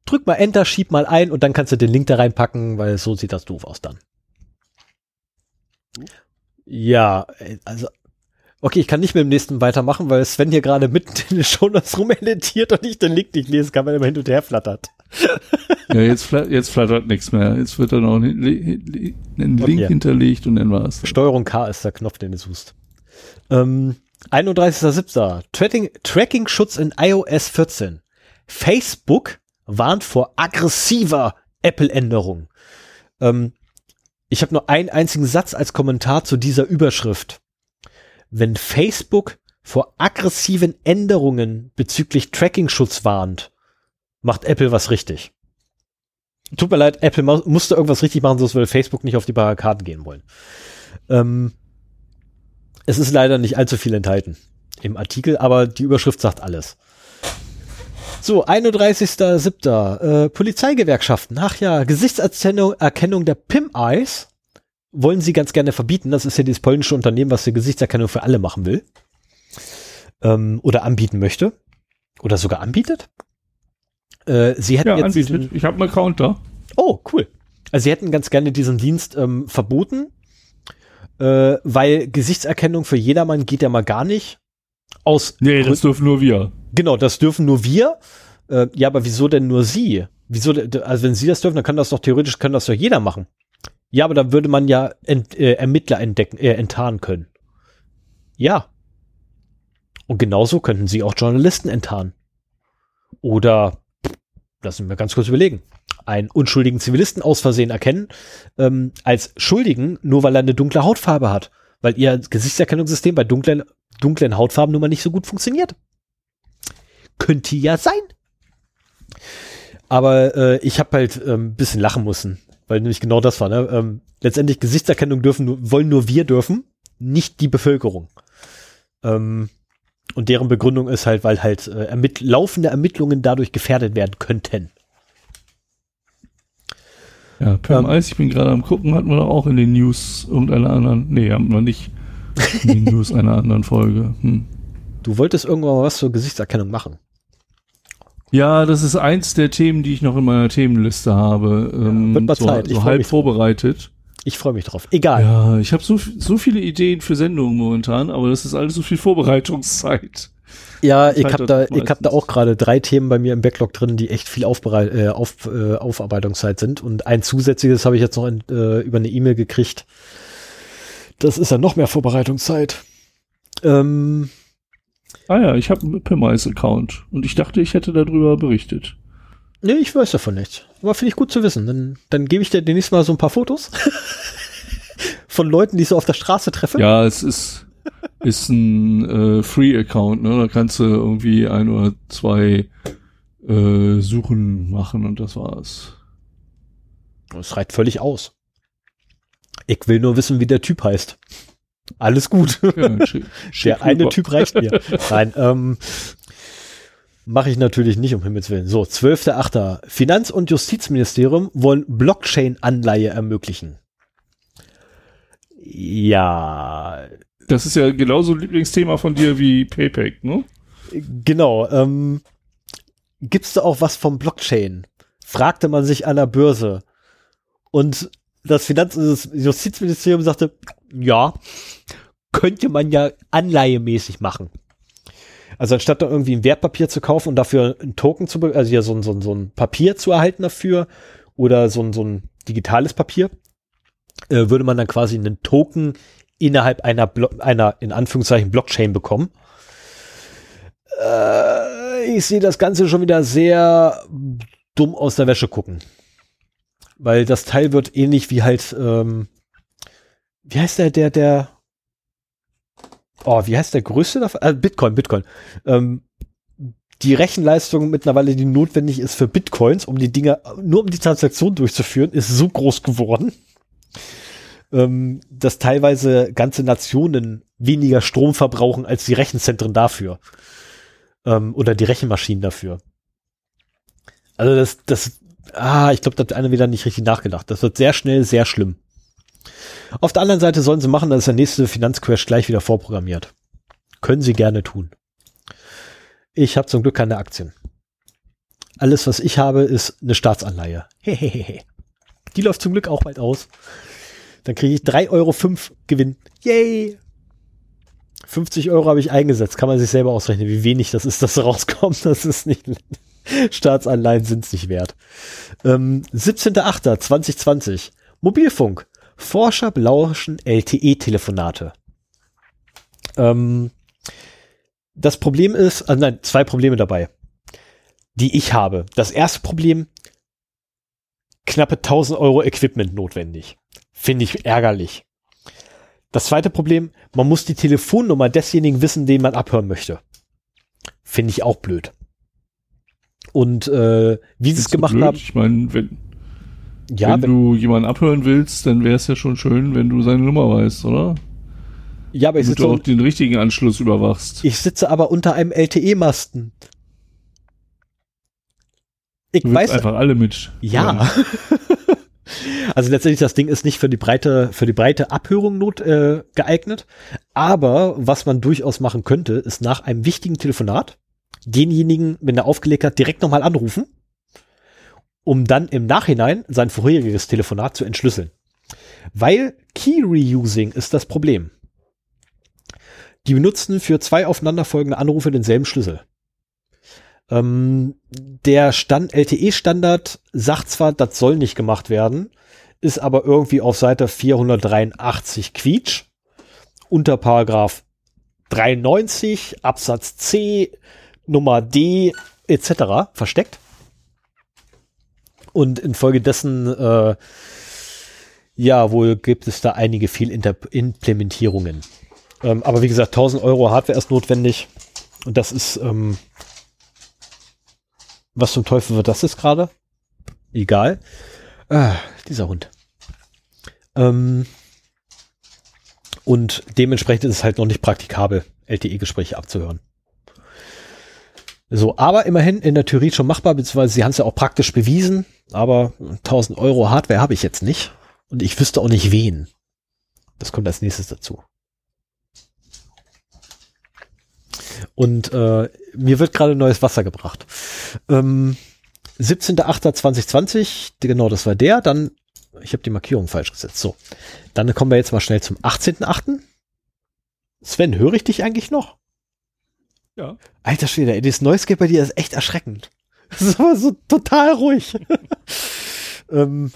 drück mal Enter, schieb mal ein und dann kannst du den Link da reinpacken, weil so sieht das doof aus dann. Ja, äh, also Okay, ich kann nicht mit dem nächsten weitermachen, weil Sven hier gerade mitten in den Shownotes rumeditiert und ich den Link nicht lesen kann, weil er immer hin und her flattert. [laughs]
Ja, jetzt, flattert, jetzt flattert nichts mehr. Jetzt wird dann auch ein, Link okay. hinterlegt und dann war's.
Steuerung K ist der Knopf, den du suchst. Ähm, 31.07. Tracking, Tracking-Schutz in iOS 14. Facebook warnt vor aggressiver Apple-Änderung. Ähm, ich habe nur einen einzigen Satz als Kommentar zu dieser Überschrift. Wenn Facebook vor aggressiven Änderungen bezüglich Tracking-Schutz warnt, macht Apple was richtig. Tut mir leid, Apple musste irgendwas richtig machen, sonst würde Facebook nicht auf die Barrikaden gehen wollen. Ähm, es ist leider nicht allzu viel enthalten im Artikel, aber die Überschrift sagt alles. So, 31.07. Äh, Polizeigewerkschaften. Ach ja, Gesichtserkennung Erkennung der PIM-Eyes wollen sie ganz gerne verbieten. Das ist ja dieses polnische Unternehmen, was die Gesichtserkennung für alle machen will. Ähm, oder anbieten möchte. Oder sogar anbietet. Äh, sie hätten ja, jetzt
anbietet. Ich habe einen Account da.
Oh, cool. Also sie hätten ganz gerne diesen Dienst ähm, verboten, äh, weil Gesichtserkennung für jedermann geht ja mal gar nicht. Aus
nee, das dürfen nur wir.
Genau, das dürfen nur wir. Äh, ja, aber wieso denn nur sie? Wieso, also wenn sie das dürfen, dann kann das doch theoretisch, kann das doch jeder machen. Ja, aber dann würde man ja Ent, äh, Ermittler entdecken, äh, enttarnen können. Ja. Und genauso könnten sie auch Journalisten enttarnen. Oder, lassen wir ganz kurz überlegen, einen unschuldigen Zivilisten aus Versehen erkennen, ähm, als Schuldigen, nur weil er eine dunkle Hautfarbe hat. Weil ihr Gesichtserkennungssystem bei dunklen, dunklen Hautfarben nun mal nicht so gut funktioniert. Könnte ja sein. Aber äh, ich habe halt ein ähm, bisschen lachen müssen, weil nämlich genau das war. Ne? Ähm, letztendlich Gesichtserkennung dürfen, wollen nur wir dürfen, nicht die Bevölkerung. Ähm, und deren Begründung ist halt, weil halt äh, ermitt laufende Ermittlungen dadurch gefährdet werden könnten.
Ja, Per ähm, Eis, ich bin gerade am gucken, hatten wir doch auch in den News irgendeiner anderen, nee, haben wir nicht in den News einer anderen Folge. Hm.
Du wolltest irgendwann mal was zur Gesichtserkennung machen.
Ja, das ist eins der Themen, die ich noch in meiner Themenliste habe. Ähm,
wird mal so, Zeit.
so halb vorbereitet.
Ich freue mich drauf. Egal.
Ja, ich habe so, so viele Ideen für Sendungen momentan, aber das ist alles so viel Vorbereitungszeit.
Ja, ich habe da, ich hab da auch gerade drei Themen bei mir im Backlog drin, die echt viel Aufbereit äh, auf, äh, Aufarbeitungszeit sind. Und ein zusätzliches habe ich jetzt noch in, äh, über eine E-Mail gekriegt. Das ist ja noch mehr Vorbereitungszeit. Ähm,
ah ja, ich habe einen Pimmice-Account und ich dachte, ich hätte darüber berichtet.
Nee, ich weiß davon nichts. Aber finde ich gut zu wissen. Dann, dann gebe ich dir demnächst mal so ein paar Fotos [laughs] von Leuten, die ich so auf der Straße treffe.
Ja, es ist, ist ein äh, Free-Account, ne? Da kannst du irgendwie ein oder zwei äh, Suchen machen und das war's.
Das reicht völlig aus. Ich will nur wissen, wie der Typ heißt. Alles gut. Ja, schick, schick der eine Typ reicht mir. [laughs] Nein, ähm, mache ich natürlich nicht, um Himmels Willen. So, 12.8. Finanz- und Justizministerium wollen Blockchain-Anleihe ermöglichen. Ja,
das ist ja genauso ein Lieblingsthema von dir wie PayPal, ne?
Genau. Ähm, Gibt es da auch was vom Blockchain? Fragte man sich an der Börse. Und das Finanz- und das Justizministerium sagte, ja, könnte man ja anleihemäßig machen. Also anstatt da irgendwie ein Wertpapier zu kaufen und dafür ein Token zu, also ja so ein, so ein, so ein Papier zu erhalten dafür oder so ein, so ein digitales Papier, äh, würde man dann quasi einen Token innerhalb einer, Blo einer in Anführungszeichen Blockchain bekommen. Äh, ich sehe das Ganze schon wieder sehr dumm aus der Wäsche gucken. Weil das Teil wird ähnlich wie halt, ähm, wie heißt der, der, der, oh, wie heißt der größte davon? Äh, Bitcoin, Bitcoin. Ähm, die Rechenleistung mittlerweile, die notwendig ist für Bitcoins, um die Dinge, nur um die Transaktion durchzuführen, ist so groß geworden, ähm, dass teilweise ganze Nationen weniger Strom verbrauchen als die Rechenzentren dafür. Ähm, oder die Rechenmaschinen dafür. Also das, das, ah, ich glaube, da hat einer wieder nicht richtig nachgedacht. Das wird sehr schnell sehr schlimm. Auf der anderen Seite sollen sie machen, dass der nächste Finanzcrash gleich wieder vorprogrammiert. Können sie gerne tun. Ich habe zum Glück keine Aktien. Alles, was ich habe, ist eine Staatsanleihe. Hehehe. Die läuft zum Glück auch bald aus. Dann kriege ich 3,05 Euro Gewinn. Yay! 50 Euro habe ich eingesetzt. Kann man sich selber ausrechnen, wie wenig das ist, dass rauskommt. Das ist nicht, [laughs] Staatsanleihen sind es nicht wert. Ähm, 17.08.2020. Mobilfunk. Forscher belauschen LTE-Telefonate. Ähm, das Problem ist, also nein, zwei Probleme dabei, die ich habe. Das erste Problem, knappe 1000 Euro Equipment notwendig. Finde ich ärgerlich. Das zweite Problem, man muss die Telefonnummer desjenigen wissen, den man abhören möchte. Finde ich auch blöd. Und äh, wie sie es gemacht blöd? haben.
Ich meine, wenn, ja, wenn, wenn du jemanden abhören willst, dann wäre es ja schon schön, wenn du seine Nummer weißt, oder?
Ja, aber ich
sitze. Du auch den richtigen Anschluss überwachst.
Ich sitze aber unter einem LTE-Masten.
Ich du weiß einfach alle mit.
Ja. [laughs] also letztendlich das Ding ist nicht für die breite für die breite Abhörung not äh, geeignet, aber was man durchaus machen könnte, ist nach einem wichtigen Telefonat denjenigen, wenn er aufgelegt hat, direkt nochmal anrufen, um dann im Nachhinein sein vorheriges Telefonat zu entschlüsseln. Weil Key Reusing ist das Problem. Die benutzen für zwei aufeinanderfolgende Anrufe denselben Schlüssel. Ähm, der Stand, LTE-Standard sagt zwar, das soll nicht gemacht werden, ist aber irgendwie auf Seite 483 Quietsch unter Paragraph 93 Absatz C Nummer D etc. versteckt. Und infolgedessen, äh, ja, wohl gibt es da einige Fehlimplementierungen. Ähm, aber wie gesagt, 1000 Euro Hardware ist notwendig. Und das ist, ähm, was zum Teufel wird das jetzt gerade? Egal. Ah, dieser Hund. Ähm, und dementsprechend ist es halt noch nicht praktikabel, LTE-Gespräche abzuhören. So, aber immerhin in der Theorie schon machbar, beziehungsweise sie haben es ja auch praktisch bewiesen, aber 1000 Euro Hardware habe ich jetzt nicht und ich wüsste auch nicht wen. Das kommt als nächstes dazu. Und äh, mir wird gerade neues Wasser gebracht. Ähm, 17.08.2020, genau, das war der. Dann, ich habe die Markierung falsch gesetzt. So, dann kommen wir jetzt mal schnell zum 18.08. Sven, höre ich dich eigentlich noch?
Ja.
Alter Schwede, ey, das Noise bei dir ist echt erschreckend. [laughs] Das ist aber so total ruhig. [laughs] ähm,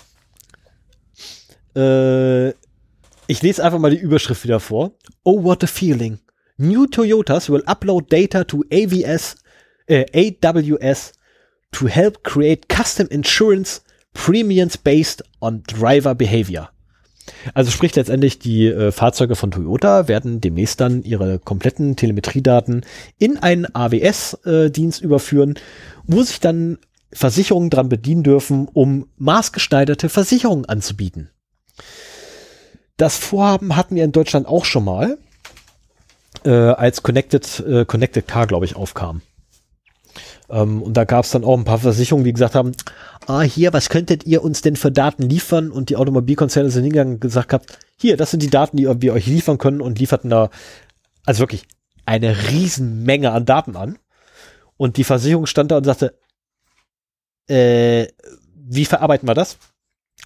äh, ich lese einfach mal die Überschrift wieder vor. Oh, what a feeling. New Toyotas will upload data to AVS, äh, AWS to help create custom insurance premiums based on driver behavior. Also sprich letztendlich, die äh, Fahrzeuge von Toyota werden demnächst dann ihre kompletten Telemetriedaten in einen AWS-Dienst äh, überführen, wo sich dann Versicherungen dran bedienen dürfen, um maßgeschneiderte Versicherungen anzubieten. Das Vorhaben hatten wir in Deutschland auch schon mal, äh, als Connected, äh, Connected Car, glaube ich, aufkam. Ähm, und da gab es dann auch ein paar Versicherungen, die gesagt haben, ah, hier, was könntet ihr uns denn für Daten liefern? Und die Automobilkonzerne sind hingegangen und gesagt gehabt, hier, das sind die Daten, die wir euch liefern können und lieferten da, also wirklich eine Riesenmenge an Daten an. Und die Versicherung stand da und sagte, äh, wie verarbeiten wir das?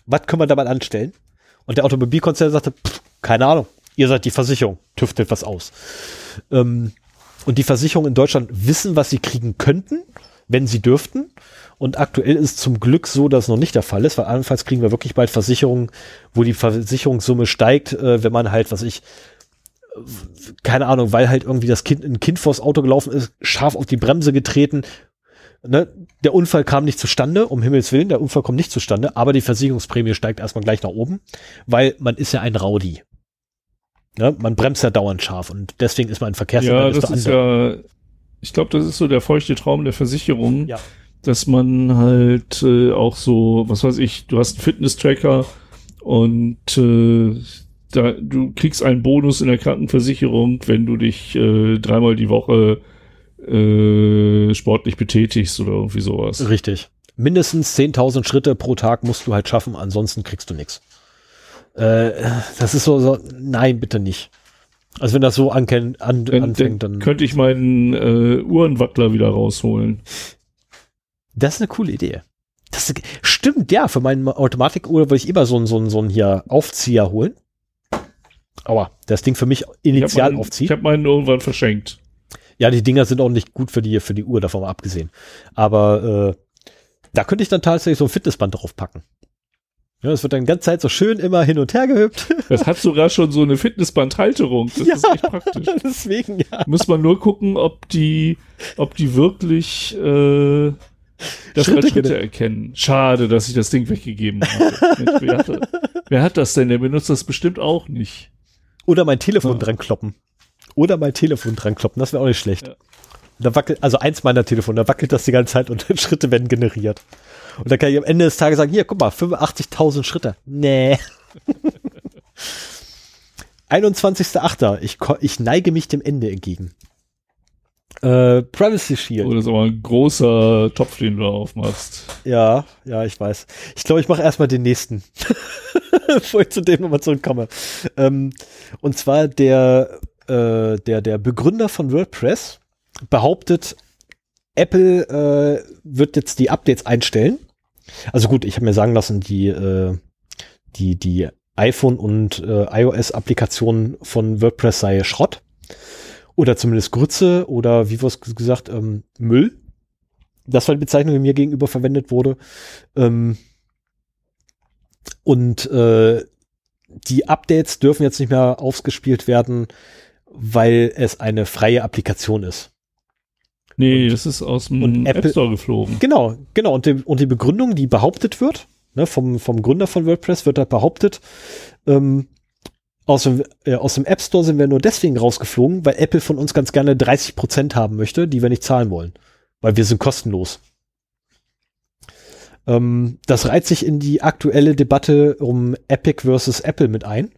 Was können wir dabei anstellen? Und der Automobilkonzern sagte, keine Ahnung, ihr seid die Versicherung, tüftelt was aus. Ähm, und die Versicherungen in Deutschland wissen, was sie kriegen könnten, wenn sie dürften. Und aktuell ist zum Glück so, dass noch nicht der Fall ist, weil allenfalls kriegen wir wirklich bald Versicherungen, wo die Versicherungssumme steigt, äh, wenn man halt, was ich, keine Ahnung, weil halt irgendwie das Kind, ein Kind vors Auto gelaufen ist, scharf auf die Bremse getreten. Ne? Der Unfall kam nicht zustande, um Himmels Willen, der Unfall kommt nicht zustande, aber die Versicherungsprämie steigt erstmal gleich nach oben, weil man ist ja ein Rowdy. Ne? Man bremst ja dauernd scharf und deswegen ist man ein
Verkehrsunfall. Ja, das ist ja, ich glaube, das ist so der feuchte Traum der Versicherung, ja. Dass man halt äh, auch so, was weiß ich, du hast einen Fitness-Tracker und äh, da, du kriegst einen Bonus in der Krankenversicherung, wenn du dich äh, dreimal die Woche äh, sportlich betätigst oder irgendwie sowas.
Richtig. Mindestens 10.000 Schritte pro Tag musst du halt schaffen, ansonsten kriegst du nichts. Äh, das ist so, so, nein, bitte nicht. Also wenn das so an, an, anfängt, dann, dann
könnte ich meinen äh, Uhrenwackler wieder rausholen.
Das ist eine coole Idee. Das stimmt, ja, für meinen Automatikuhr würde ich immer so einen so einen, so einen hier Aufzieher holen. Aua, das Ding für mich initial
ich
meinen, aufzieht.
Ich habe meinen irgendwann verschenkt.
Ja, die Dinger sind auch nicht gut für die, für die Uhr, davon mal abgesehen. Aber äh, da könnte ich dann tatsächlich so ein Fitnessband drauf packen. Ja, es wird dann die ganze Zeit so schön immer hin und her gehüpft. [laughs]
Das hat sogar schon so eine Fitnessbandhalterung. Das ja, ist echt praktisch. [laughs]
Deswegen, ja.
Muss man nur gucken, ob die, ob die wirklich äh, das Schritte, Schritte erkennen. Schade, dass ich das Ding weggegeben habe. Wer, hat, wer, hat, das denn? Der benutzt das bestimmt auch nicht.
Oder mein Telefon ja. dran kloppen. Oder mein Telefon dran kloppen, das wäre auch nicht schlecht. Ja. Da wackelt, also eins meiner Telefone, da wackelt das die ganze Zeit und [laughs] Schritte werden generiert. Und dann kann ich am Ende des Tages sagen, hier, guck mal, 85.000 Schritte. Nee. [laughs] 21.8. Ich, ich neige mich dem Ende entgegen. Äh, Privacy Shield.
Oh, ist aber ein großer Topf, den du aufmachst.
Ja, ja, ich weiß. Ich glaube, ich mache erstmal den nächsten. [laughs] Bevor ich zu dem nochmal zurückkomme. Ähm, und zwar der, äh, der, der Begründer von WordPress behauptet, Apple äh, wird jetzt die Updates einstellen. Also gut, ich habe mir sagen lassen, die, äh, die, die iPhone- und äh, iOS-Applikationen von WordPress sei Schrott. Oder zumindest Grütze oder wie es gesagt, ähm, Müll. Das war die Bezeichnung, die mir gegenüber verwendet wurde. Ähm, und äh, die Updates dürfen jetzt nicht mehr ausgespielt werden, weil es eine freie Applikation ist.
Nee, und, das ist aus dem App Store geflogen.
Genau, genau. Und die, und die Begründung, die behauptet wird, ne, vom, vom Gründer von WordPress wird da behauptet, ähm, aus dem, äh, aus dem App Store sind wir nur deswegen rausgeflogen, weil Apple von uns ganz gerne 30 Prozent haben möchte, die wir nicht zahlen wollen. Weil wir sind kostenlos. Ähm, das reiht sich in die aktuelle Debatte um Epic versus Apple mit ein.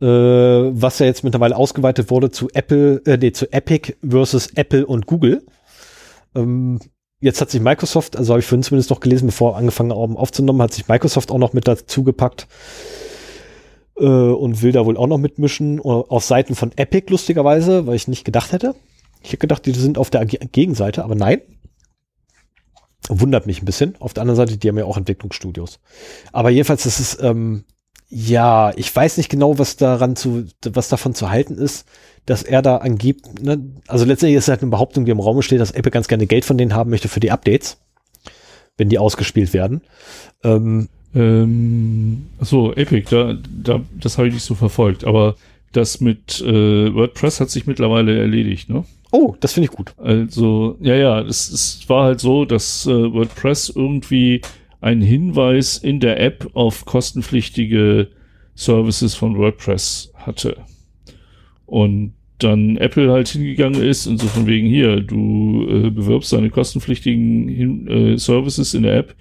Äh, was ja jetzt mittlerweile ausgeweitet wurde zu Apple, äh, nee, zu Epic versus Apple und Google. Ähm, jetzt hat sich Microsoft, also habe ich vorhin zumindest noch gelesen, bevor angefangen haben aufzunehmen, hat sich Microsoft auch noch mit dazu gepackt äh, und will da wohl auch noch mitmischen, äh, auf Seiten von Epic lustigerweise, weil ich nicht gedacht hätte. Ich hätte gedacht, die sind auf der Gegenseite, aber nein. Wundert mich ein bisschen. Auf der anderen Seite, die haben ja auch Entwicklungsstudios. Aber jedenfalls, das ist, ähm, ja, ich weiß nicht genau, was daran zu, was davon zu halten ist, dass er da angibt, ne? also letztendlich ist es halt eine Behauptung, die im Raum steht, dass Apple ganz gerne Geld von denen haben möchte für die Updates, wenn die ausgespielt werden. Ähm,
ähm, so, Epic, da, da, das habe ich nicht so verfolgt, aber das mit äh, WordPress hat sich mittlerweile erledigt, ne?
Oh, das finde ich gut.
Also, ja, ja, es, es war halt so, dass äh, WordPress irgendwie einen Hinweis in der App auf kostenpflichtige Services von WordPress hatte. Und dann Apple halt hingegangen ist und so von wegen hier, du äh, bewirbst deine kostenpflichtigen Hin äh, Services in der App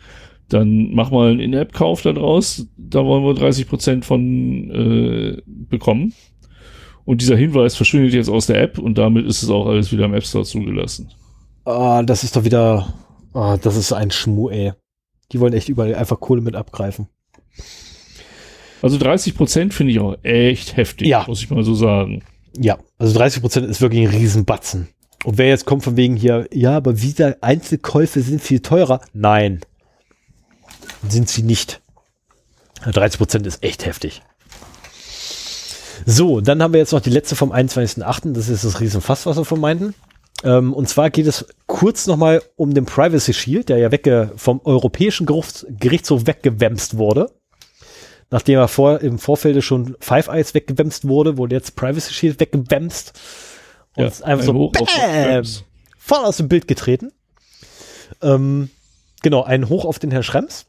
dann mach mal einen In-App-Kauf da draus. Da wollen wir 30 Prozent von äh, bekommen. Und dieser Hinweis verschwindet jetzt aus der App und damit ist es auch alles wieder im App Store zugelassen.
Ah, das ist doch wieder, ah, das ist ein Schmuh, ey. Die wollen echt überall einfach Kohle mit abgreifen.
Also 30 Prozent finde ich auch echt heftig, ja. muss ich mal so sagen.
Ja, also 30 Prozent ist wirklich ein Riesenbatzen. Und wer jetzt kommt von wegen hier, ja, aber wieder Einzelkäufe sind viel teurer. Nein, sind sie nicht. 30 Prozent ist echt heftig. So, dann haben wir jetzt noch die letzte vom 21.8. Das ist das Riesenfass, was wir von meinten. Ähm, und zwar geht es kurz nochmal um den Privacy Shield, der ja wegge vom Europäischen Gerichtshof weggewämst wurde. nachdem er vor, im Vorfeld schon Five Eyes weggewämst wurde, wurde jetzt Privacy Shield weggewämst. Und
Ja,
einfach
ein
so bam, voll aus dem Bild getreten. Ähm, genau, ein Hoch auf den Herrn Schrems.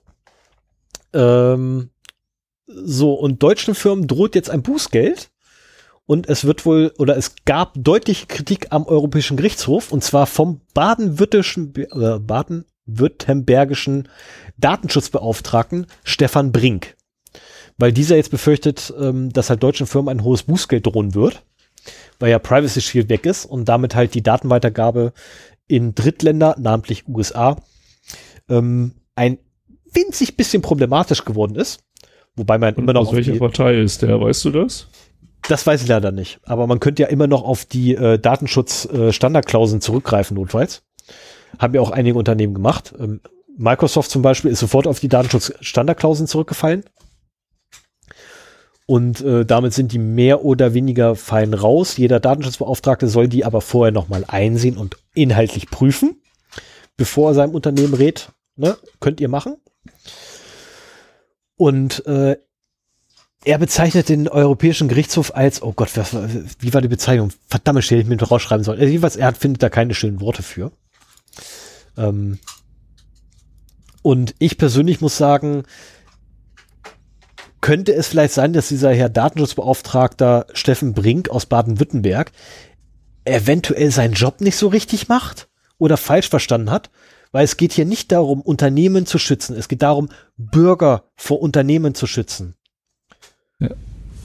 Ähm, so, und deutschen Firmen droht jetzt ein Bußgeld. Und es wird wohl, oder es gab deutliche Kritik am Europäischen Gerichtshof, und zwar vom baden-württembergischen äh, baden-württembergischen Datenschutzbeauftragten Stefan Brink. Weil dieser jetzt befürchtet, ähm, dass halt deutschen Firmen ein hohes Bußgeld drohen wird, weil ja Privacy Shield weg ist und damit halt die Datenweitergabe in Drittländer, namentlich USA, ähm, ein winzig bisschen problematisch geworden ist. Wobei man
Und
immer noch
aus welcher Partei ist der, weißt du das?
das weiß ich leider nicht. Aber man könnte ja immer noch auf die äh, Datenschutz-Standardklauseln zurückgreifen, notfalls. Haben ja auch einige Unternehmen gemacht. Ähm, Microsoft zum Beispiel ist sofort auf die Datenschutz-Standardklauseln zurückgefallen. Und äh, damit sind die mehr oder weniger fein raus. Jeder Datenschutzbeauftragte soll die aber vorher nochmal einsehen und inhaltlich prüfen, bevor er seinem Unternehmen rät. Ne? Könnt ihr machen. Und äh, er bezeichnet den Europäischen Gerichtshof als, oh Gott, was, wie war die Bezeichnung? Verdammt, hätte ich mir noch rausschreiben sollen. Also jedenfalls, er hat, findet da keine schönen Worte für. Ähm, und ich persönlich muss sagen, könnte es vielleicht sein, dass dieser Herr Datenschutzbeauftragter Steffen Brink aus Baden-Württemberg eventuell seinen Job nicht so richtig macht oder falsch verstanden hat? Weil es geht hier nicht darum, Unternehmen zu schützen. Es geht darum, Bürger vor Unternehmen zu schützen.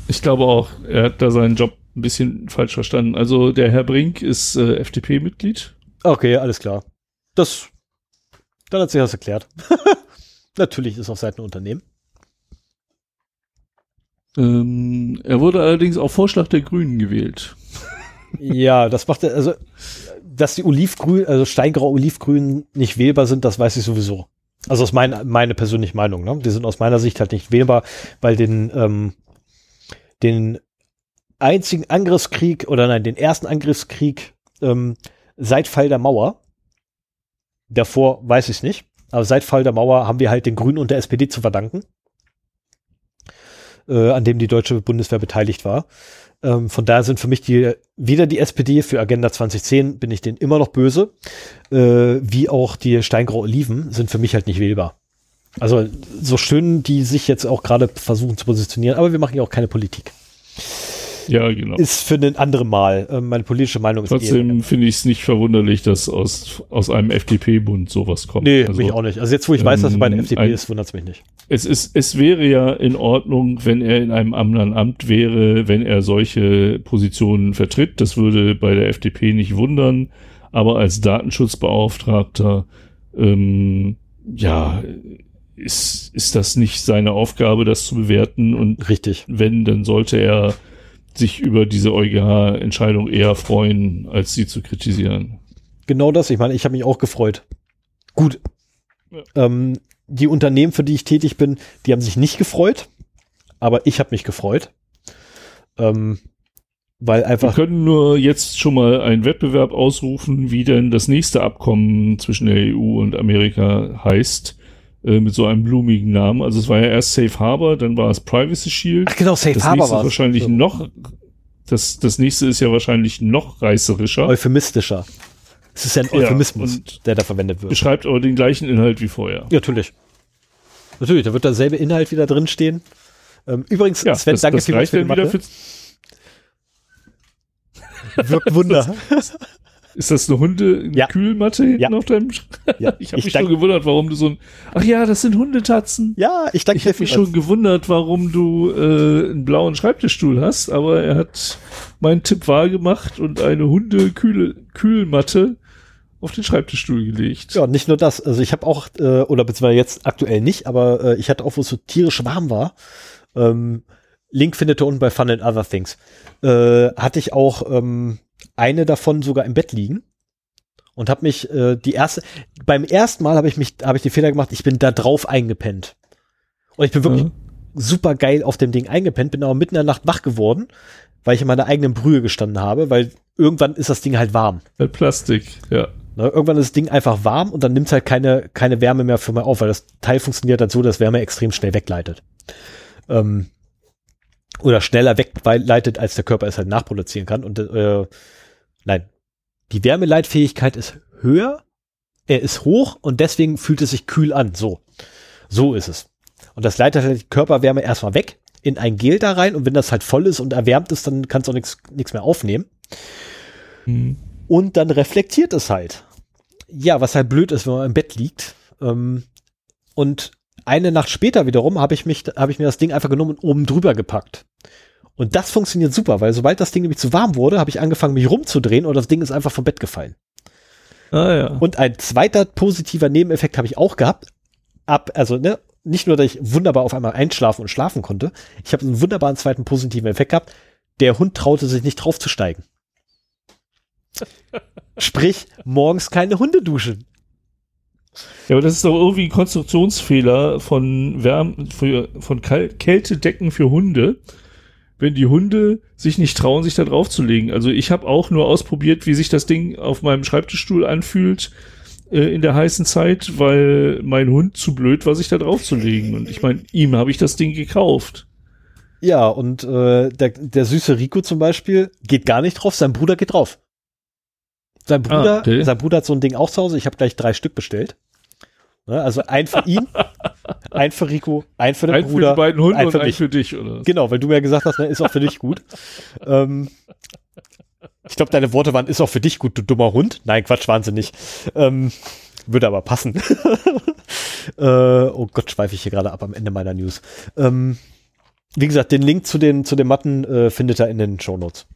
Ich glaube auch, er hat da seinen Job ein bisschen falsch verstanden. Also der Herr Brink ist äh, FDP-Mitglied.
Okay, alles klar. Das, dann hat sich das erklärt. [laughs] Natürlich ist auf Seiten Unternehmen.
Ähm, er wurde allerdings auf Vorschlag der Grünen gewählt.
ja, das macht er, also, dass die Olivgrün, also steingrau Olivgrün nicht wählbar sind, das weiß ich sowieso. Also aus mein, meine persönliche Meinung, ne? Die sind aus meiner Sicht halt nicht wählbar, weil den, ähm, den einzigen Angriffskrieg oder nein, den ersten Angriffskrieg ähm, seit Fall der Mauer, davor weiß ich es nicht, aber seit Fall der Mauer haben wir halt den Grünen und der SPD zu verdanken, äh, an dem die deutsche Bundeswehr beteiligt war. Ähm, von daher sind für mich die, weder die SPD für Agenda 2010 bin ich denen immer noch böse, äh, wie auch die Steingrau Oliven sind für mich halt nicht wählbar. Also so schön die sich jetzt auch gerade versuchen zu positionieren, aber wir machen ja auch keine Politik.
Ja, genau.
Ist für ein anderes Mal. Ähm, meine politische Meinung ist
Trotzdem finde ich es nicht verwunderlich, dass aus, aus einem FDP-Bund sowas kommt.
Nee,
also,
mich auch nicht. Also jetzt, wo ich weiß, dass er bei der
ähm,
FDP
ein-
ist, wundert es mich nicht.
Es, ist, es wäre ja in Ordnung, wenn er in einem anderen Amt wäre, wenn er solche Positionen vertritt. Das würde bei der FDP nicht wundern. Aber als Datenschutzbeauftragter, ähm, ja, ist, ist das nicht seine Aufgabe, das zu bewerten. Und
Richtig.
wenn, dann sollte er sich über diese EuGH-Entscheidung eher freuen, als sie zu kritisieren.
Genau das. Ich meine, ich habe mich auch gefreut. Gut.
Ja.
Ähm, die Unternehmen, für die ich tätig bin, die haben sich nicht gefreut, aber ich habe mich gefreut. Ähm, weil
Wir
einfach,
können nur jetzt schon mal einen Wettbewerb ausrufen, wie denn das nächste Abkommen zwischen der EU und Amerika heißt, äh, mit so einem blumigen Namen. Also es war ja erst Safe Harbor, dann war es Privacy Shield.
ach genau, Safe
das
Harbor war
ist wahrscheinlich noch, das, das nächste ist ja wahrscheinlich noch reißerischer.
euphemistischer. Es ist ja ein
Ja,
Euphemismus,
und
der da verwendet wird.
Beschreibt aber den gleichen Inhalt wie vorher.
Ja, natürlich. Natürlich, da wird derselbe Inhalt wieder drin stehen. Ähm, übrigens,
Ja,
Sven,
das,
danke
das
für die
wieder für,
Wirkt Wunder. [laughs]
Ist das eine Hunde
Ja.
Kühlmatte hinten
Ja.
auf deinem Sch
Ja, [laughs]
Ich habe
ich
mich schon gewundert, warum du so ein Ach ja, das sind Hundetatzen.
ja, ich danke
Ich habe mich schon gewundert, warum du äh, einen blauen Schreibtischstuhl hast, aber er hat meinen Tipp wahrgemacht und eine Hunde-Kühlmatte auf den Schreibtischstuhl gelegt.
Ja, nicht nur das. Also ich habe auch, äh, oder beziehungsweise jetzt aktuell nicht, aber äh, ich hatte auch, wo es so tierisch warm war, ähm, Link findet ihr unten bei Fun and Other Things, äh, hatte ich auch ähm, eine davon sogar im Bett liegen und habe mich äh, die erste, beim ersten Mal habe ich mich, habe ich den Fehler gemacht, ich bin da drauf eingepennt. Und ich bin wirklich
Ja.
super geil auf dem Ding eingepennt, bin aber mitten in der Nacht wach geworden, weil ich in meiner eigenen Brühe gestanden habe, weil irgendwann ist das Ding halt warm.
Mit Plastik, ja.
Ne, irgendwann ist das Ding einfach warm und dann nimmt es halt keine, keine Wärme mehr für mich auf, weil das Teil funktioniert halt so, dass Wärme extrem schnell wegleitet. ähm, oder schneller wegleitet, als der Körper es halt nachproduzieren kann. Und äh, nein, die Wärmeleitfähigkeit ist höher, er ist hoch und deswegen fühlt es sich kühl an. So, so ist es. Und das leitet halt die Körperwärme erstmal weg in ein Gel da rein und wenn das halt voll ist und erwärmt ist, dann kannst du auch nichts mehr aufnehmen. Mhm. Und dann reflektiert es halt. Ja, was halt blöd ist, wenn man im Bett liegt. Ähm, und eine Nacht später wiederum habe ich mich, habe ich mir das Ding einfach genommen und oben drüber gepackt. Und das funktioniert super, weil sobald das Ding nämlich zu warm wurde, habe ich angefangen, mich rumzudrehen und das Ding ist einfach vom Bett gefallen. Ah, ja. Und ein zweiter positiver Nebeneffekt habe ich auch gehabt. Ab, also, ne, nicht nur, dass ich wunderbar auf einmal einschlafen und schlafen konnte, ich habe einen wunderbaren zweiten positiven Effekt gehabt. Der Hund traute sich nicht draufzusteigen. Sprich, morgens keine Hunde duschen.
Ja, aber das ist doch irgendwie ein Konstruktionsfehler von, Wärme, für, von Kältedecken für Hunde, wenn die Hunde sich nicht trauen, sich da drauf zu legen. Also ich habe auch nur ausprobiert, wie sich das Ding auf meinem Schreibtischstuhl anfühlt äh, in der heißen Zeit, weil mein Hund zu blöd war, sich da drauf zu legen. Und ich meine, ihm habe ich das Ding gekauft.
Ja, und äh, der, der süße Rico zum Beispiel geht gar nicht drauf, sein Bruder geht drauf. Sein Bruder, ah, okay. sein Bruder hat so ein Ding auch zu Hause. Ich habe gleich drei Stück bestellt. Ne, also ein für ihn, [laughs] ein für Rico, ein für den ein Bruder,
für die beiden Hunde ein für, und ein für dich, oder?
Genau, weil du mir gesagt hast, ne, ist auch für dich gut. ähm, ich glaube, deine Worte waren, ist auch für dich gut, du dummer Hund. Nein, Quatsch, nicht. Ähm, würde aber passen. [laughs] äh, oh Gott, schweife ich hier gerade ab am Ende meiner News. Ähm, wie gesagt, den Link zu den, zu den Matten äh, findet er in den Show Notes.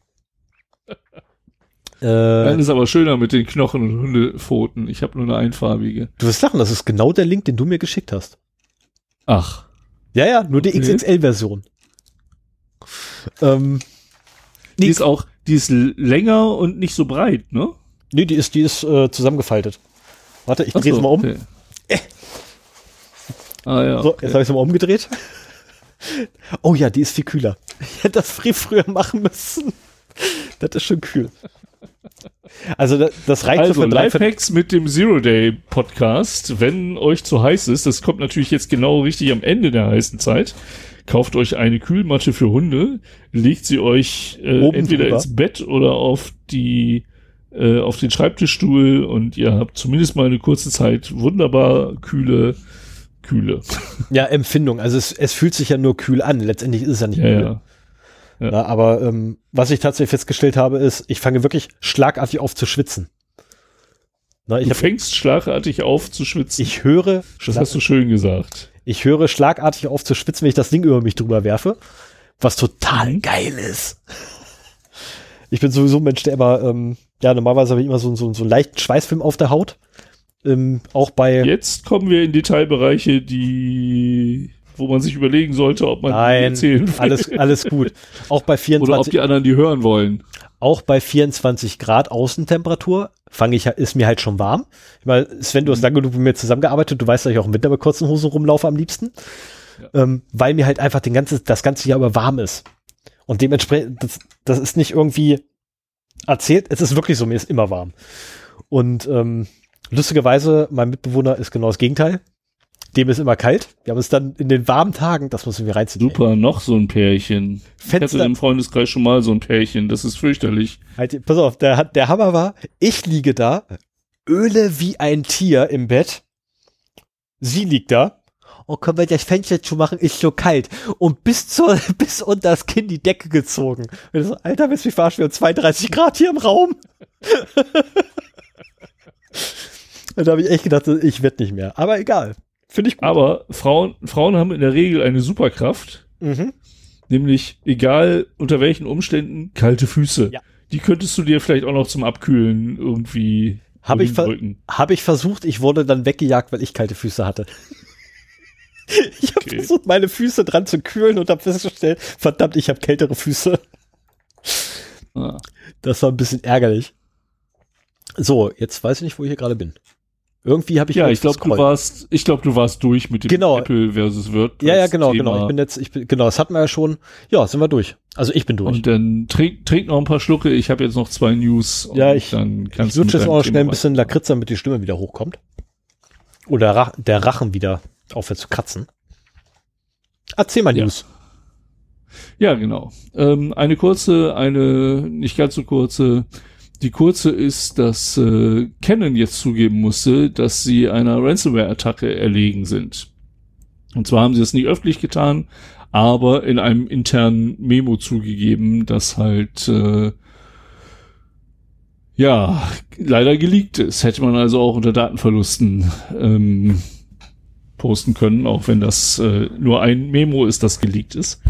[laughs]
Äh, Dann ist aber schöner mit den Knochen und Hundepfoten. Ich habe nur eine einfarbige.
Du wirst lachen, das ist genau der Link, den du mir geschickt hast.
Ach.
Ja, ja, nur die okay. XXL-Version.
Ähm, die ist auch, die ist länger und nicht so breit, ne?
Nee, die ist, die ist äh, zusammengefaltet. Warte, ich drehe so, es mal um. Okay. Äh. Ah, ja, so, jetzt habe ich es mal umgedreht. Oh ja, die ist viel kühler. [laughs] Ich hätte das früher machen müssen. Das ist schon kühl.
Also das, das reicht also Lifehacks mit dem Zero Day Podcast, wenn euch zu heiß ist, das kommt natürlich jetzt genau richtig am Ende der heißen Zeit. Kauft euch eine Kühlmatte für Hunde, legt sie euch äh, entweder drüber. ins Bett oder auf die äh, auf den Schreibtischstuhl und ihr habt zumindest mal eine kurze Zeit wunderbar kühle Kühle.
Ja, Empfindung. Also es, es fühlt sich ja nur kühl an. Letztendlich ist es ja nicht ja, kühl. Ja. Ja. Na, aber ähm, was ich tatsächlich festgestellt habe, ist, ich fange wirklich schlagartig auf zu schwitzen.
Na, ich du hab, fängst schlagartig auf zu schwitzen.
Ich höre.
Das hast du schön gesagt.
Ich höre schlagartig auf zu schwitzen, wenn ich das Ding über mich drüber werfe, was total geil ist. Ich bin sowieso ein Mensch, der immer, ähm, ja, normalerweise habe ich immer so, so, so einen leichten Schweißfilm auf der Haut. Ähm, auch bei.
Jetzt kommen wir in Detailbereiche, die wo man sich überlegen sollte, ob man
Nein, erzählen will. Alles, alles gut. Auch bei 24. [laughs] Oder
ob die anderen die hören wollen.
Auch bei 24 Grad Außentemperatur fange ich, ist mir halt schon warm. Ich meine, Sven, du hast lange genug mit mir zusammengearbeitet, du weißt, dass ich auch im Winter mit kurzen Hosen rumlaufe am liebsten. Ja. Ähm, weil mir halt einfach den ganze, das ganze Jahr über warm ist. Und dementsprechend, das, das ist nicht irgendwie erzählt, es ist wirklich so, mir ist immer warm. Und ähm, lustigerweise, mein Mitbewohner ist genau das Gegenteil. Dem ist immer kalt. Wir haben es dann in den warmen Tagen, das müssen wir reinziehen.
Super, noch so ein Pärchen. Fenster. Ich hatte im Freundeskreis schon mal so ein Pärchen. Das ist fürchterlich.
Halt, pass auf, der, der Hammer war, ich liege da, öle wie ein Tier im Bett. Sie liegt da. Oh, können wir das Fenster zu machen? Ist so kalt. Und bis zur, [laughs] bis unter das Kinn die Decke gezogen. Und so, Alter, willst du mich verarschen? Wir haben 32 Grad hier im Raum. [laughs] da habe ich echt gedacht, ich werde nicht mehr. Aber egal. Finde ich
gut. Aber Frauen, Frauen haben in der Regel eine Superkraft. Mhm. Nämlich, egal unter welchen Umständen, kalte Füße. Ja. Die könntest du dir vielleicht auch noch zum Abkühlen irgendwie
habe ich, hab ich versucht, ich wurde dann weggejagt, weil ich kalte Füße hatte. [laughs] ich habe okay. versucht, meine Füße dran zu kühlen und habe festgestellt, verdammt, ich habe kältere Füße. Ah. Das war ein bisschen ärgerlich. So, jetzt weiß ich nicht, wo ich hier gerade bin. Irgendwie habe ich
ja, ich glaube, du warst, ich glaube, du warst durch mit dem
genau.
Apple versus WordPress.
Ja, ja, genau, Thema. genau. Ich bin jetzt, ich bin, genau, das hatten wir ja schon. Ja, sind wir durch. Also ich bin durch.
Und dann trink, trink noch ein paar Schlucke. Ich habe jetzt noch zwei News.
Ja, ich, dann kannst ich lutsche jetzt auch noch schnell ein bisschen Lakritz, damit die Stimme wieder hochkommt. Oder Rach, der Rachen wieder aufhört zu kratzen. Erzähl mal News.
Ja, genau. Ähm, eine kurze, eine nicht ganz so kurze. Die kurze ist, dass äh, Canon jetzt zugeben musste, dass sie einer Ransomware-Attacke erlegen sind. Und zwar haben sie es nicht öffentlich getan, aber in einem internen Memo zugegeben, das halt äh, ja leider geleakt ist. Hätte man also auch unter Datenverlusten ähm, posten können, auch wenn das äh, nur ein Memo ist, das geleakt ist.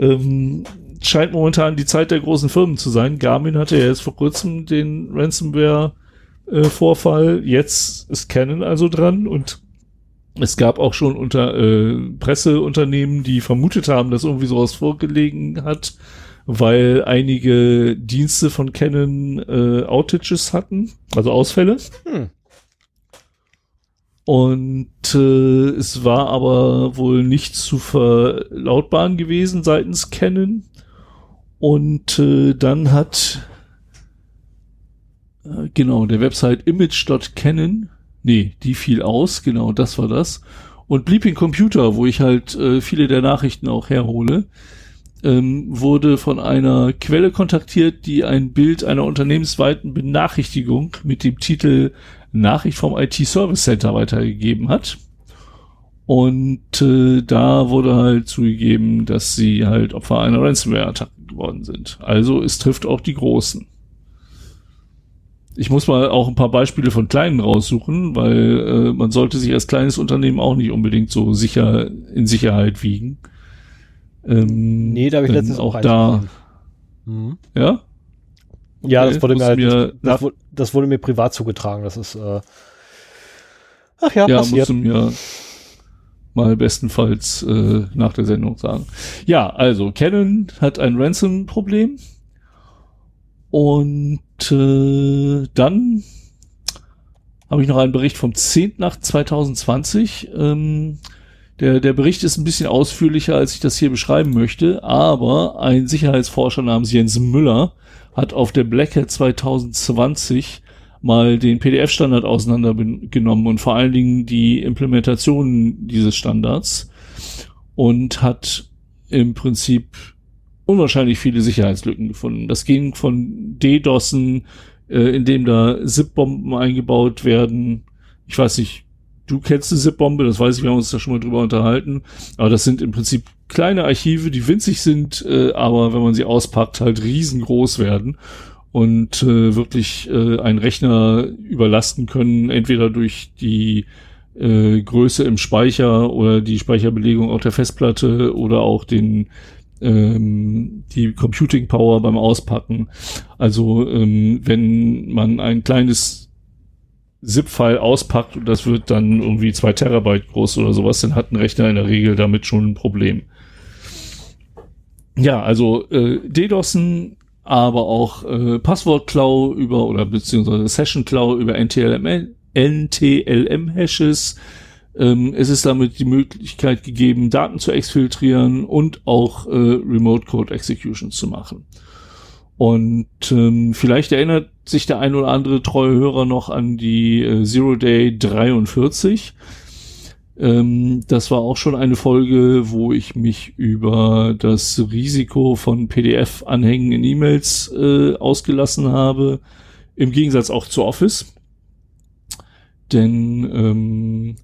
Ähm, scheint momentan die Zeit der großen Firmen zu sein. Garmin hatte ja jetzt vor kurzem den Ransomware-Vorfall. Äh, jetzt ist Canon also dran und es gab auch schon unter äh, Presseunternehmen, die vermutet haben, dass irgendwie sowas vorgelegen hat, weil einige Dienste von Canon äh, Outages hatten, also Ausfälle. Hm. Und äh, es war aber wohl nicht zu verlautbaren gewesen seitens Canon. Und äh, dann hat äh, genau der Website image.canon, nee, die fiel aus, genau, das war das. Und Bleeping Computer, wo ich halt äh, viele der Nachrichten auch herhole, ähm, wurde von einer Quelle kontaktiert, die ein Bild einer unternehmensweiten Benachrichtigung mit dem Titel Nachricht vom IT Service Center weitergegeben hat. Und äh, da wurde halt zugegeben, dass sie halt Opfer einer Ransomware-Attacke geworden sind. Also es trifft auch die Großen. Ich muss mal auch ein paar Beispiele von kleinen raussuchen, weil äh, man sollte sich als kleines Unternehmen auch nicht unbedingt so sicher in Sicherheit wiegen.
Ähm, nee, da habe ich letztens
auch da. Mhm. Ja?
Ja, das wurde mir halt, mir das, wurde, das, wurde mir privat zugetragen. Das ist, äh,
ach ja, ja passiert. musst du mir mal bestenfalls äh, nach der Sendung sagen. Ja, also Canon hat ein Ransom-Problem und äh, dann habe ich noch einen Bericht vom 10. nach 2020. Ähm, der, der Bericht ist ein bisschen ausführlicher, als ich das hier beschreiben möchte, aber ein Sicherheitsforscher namens Jens Müller hat auf der Black Hat 2020 mal den PDF-Standard auseinandergenommen und vor allen Dingen die Implementation dieses Standards und hat im Prinzip unwahrscheinlich viele Sicherheitslücken gefunden. Das ging von DDoSen, äh, in dem da ZIP-Bomben eingebaut werden. Ich weiß nicht, du kennst die ZIP-Bombe, das weiß ich, wir haben uns da schon mal drüber unterhalten. Aber das sind im Prinzip kleine Archive, die winzig sind, äh, aber wenn man sie auspackt, halt riesengroß werden und äh, wirklich äh, einen Rechner überlasten können, entweder durch die äh, Größe im Speicher oder die Speicherbelegung auf der Festplatte oder auch den ähm, die Computing Power beim Auspacken. Also ähm, wenn man ein kleines ZIP-File auspackt und das wird dann irgendwie zwei Terabyte groß oder sowas, dann hat ein Rechner in der Regel damit schon ein Problem. Ja, also äh, DDoSen, aber auch äh, Passwortklau über oder beziehungsweise Session-Klau über NTLM, NTLM-Hashes. Ähm, es ist damit die Möglichkeit gegeben, Daten zu exfiltrieren und auch äh, Remote Code Executions zu machen. Und ähm, vielleicht erinnert sich der ein oder andere treue Hörer noch an die äh, Zero Day 43. Ähm, das war auch schon eine Folge, wo ich mich über das Risiko von PDF-Anhängen in E-Mails äh, ausgelassen habe. Im Gegensatz auch zu Office. Denn ähm,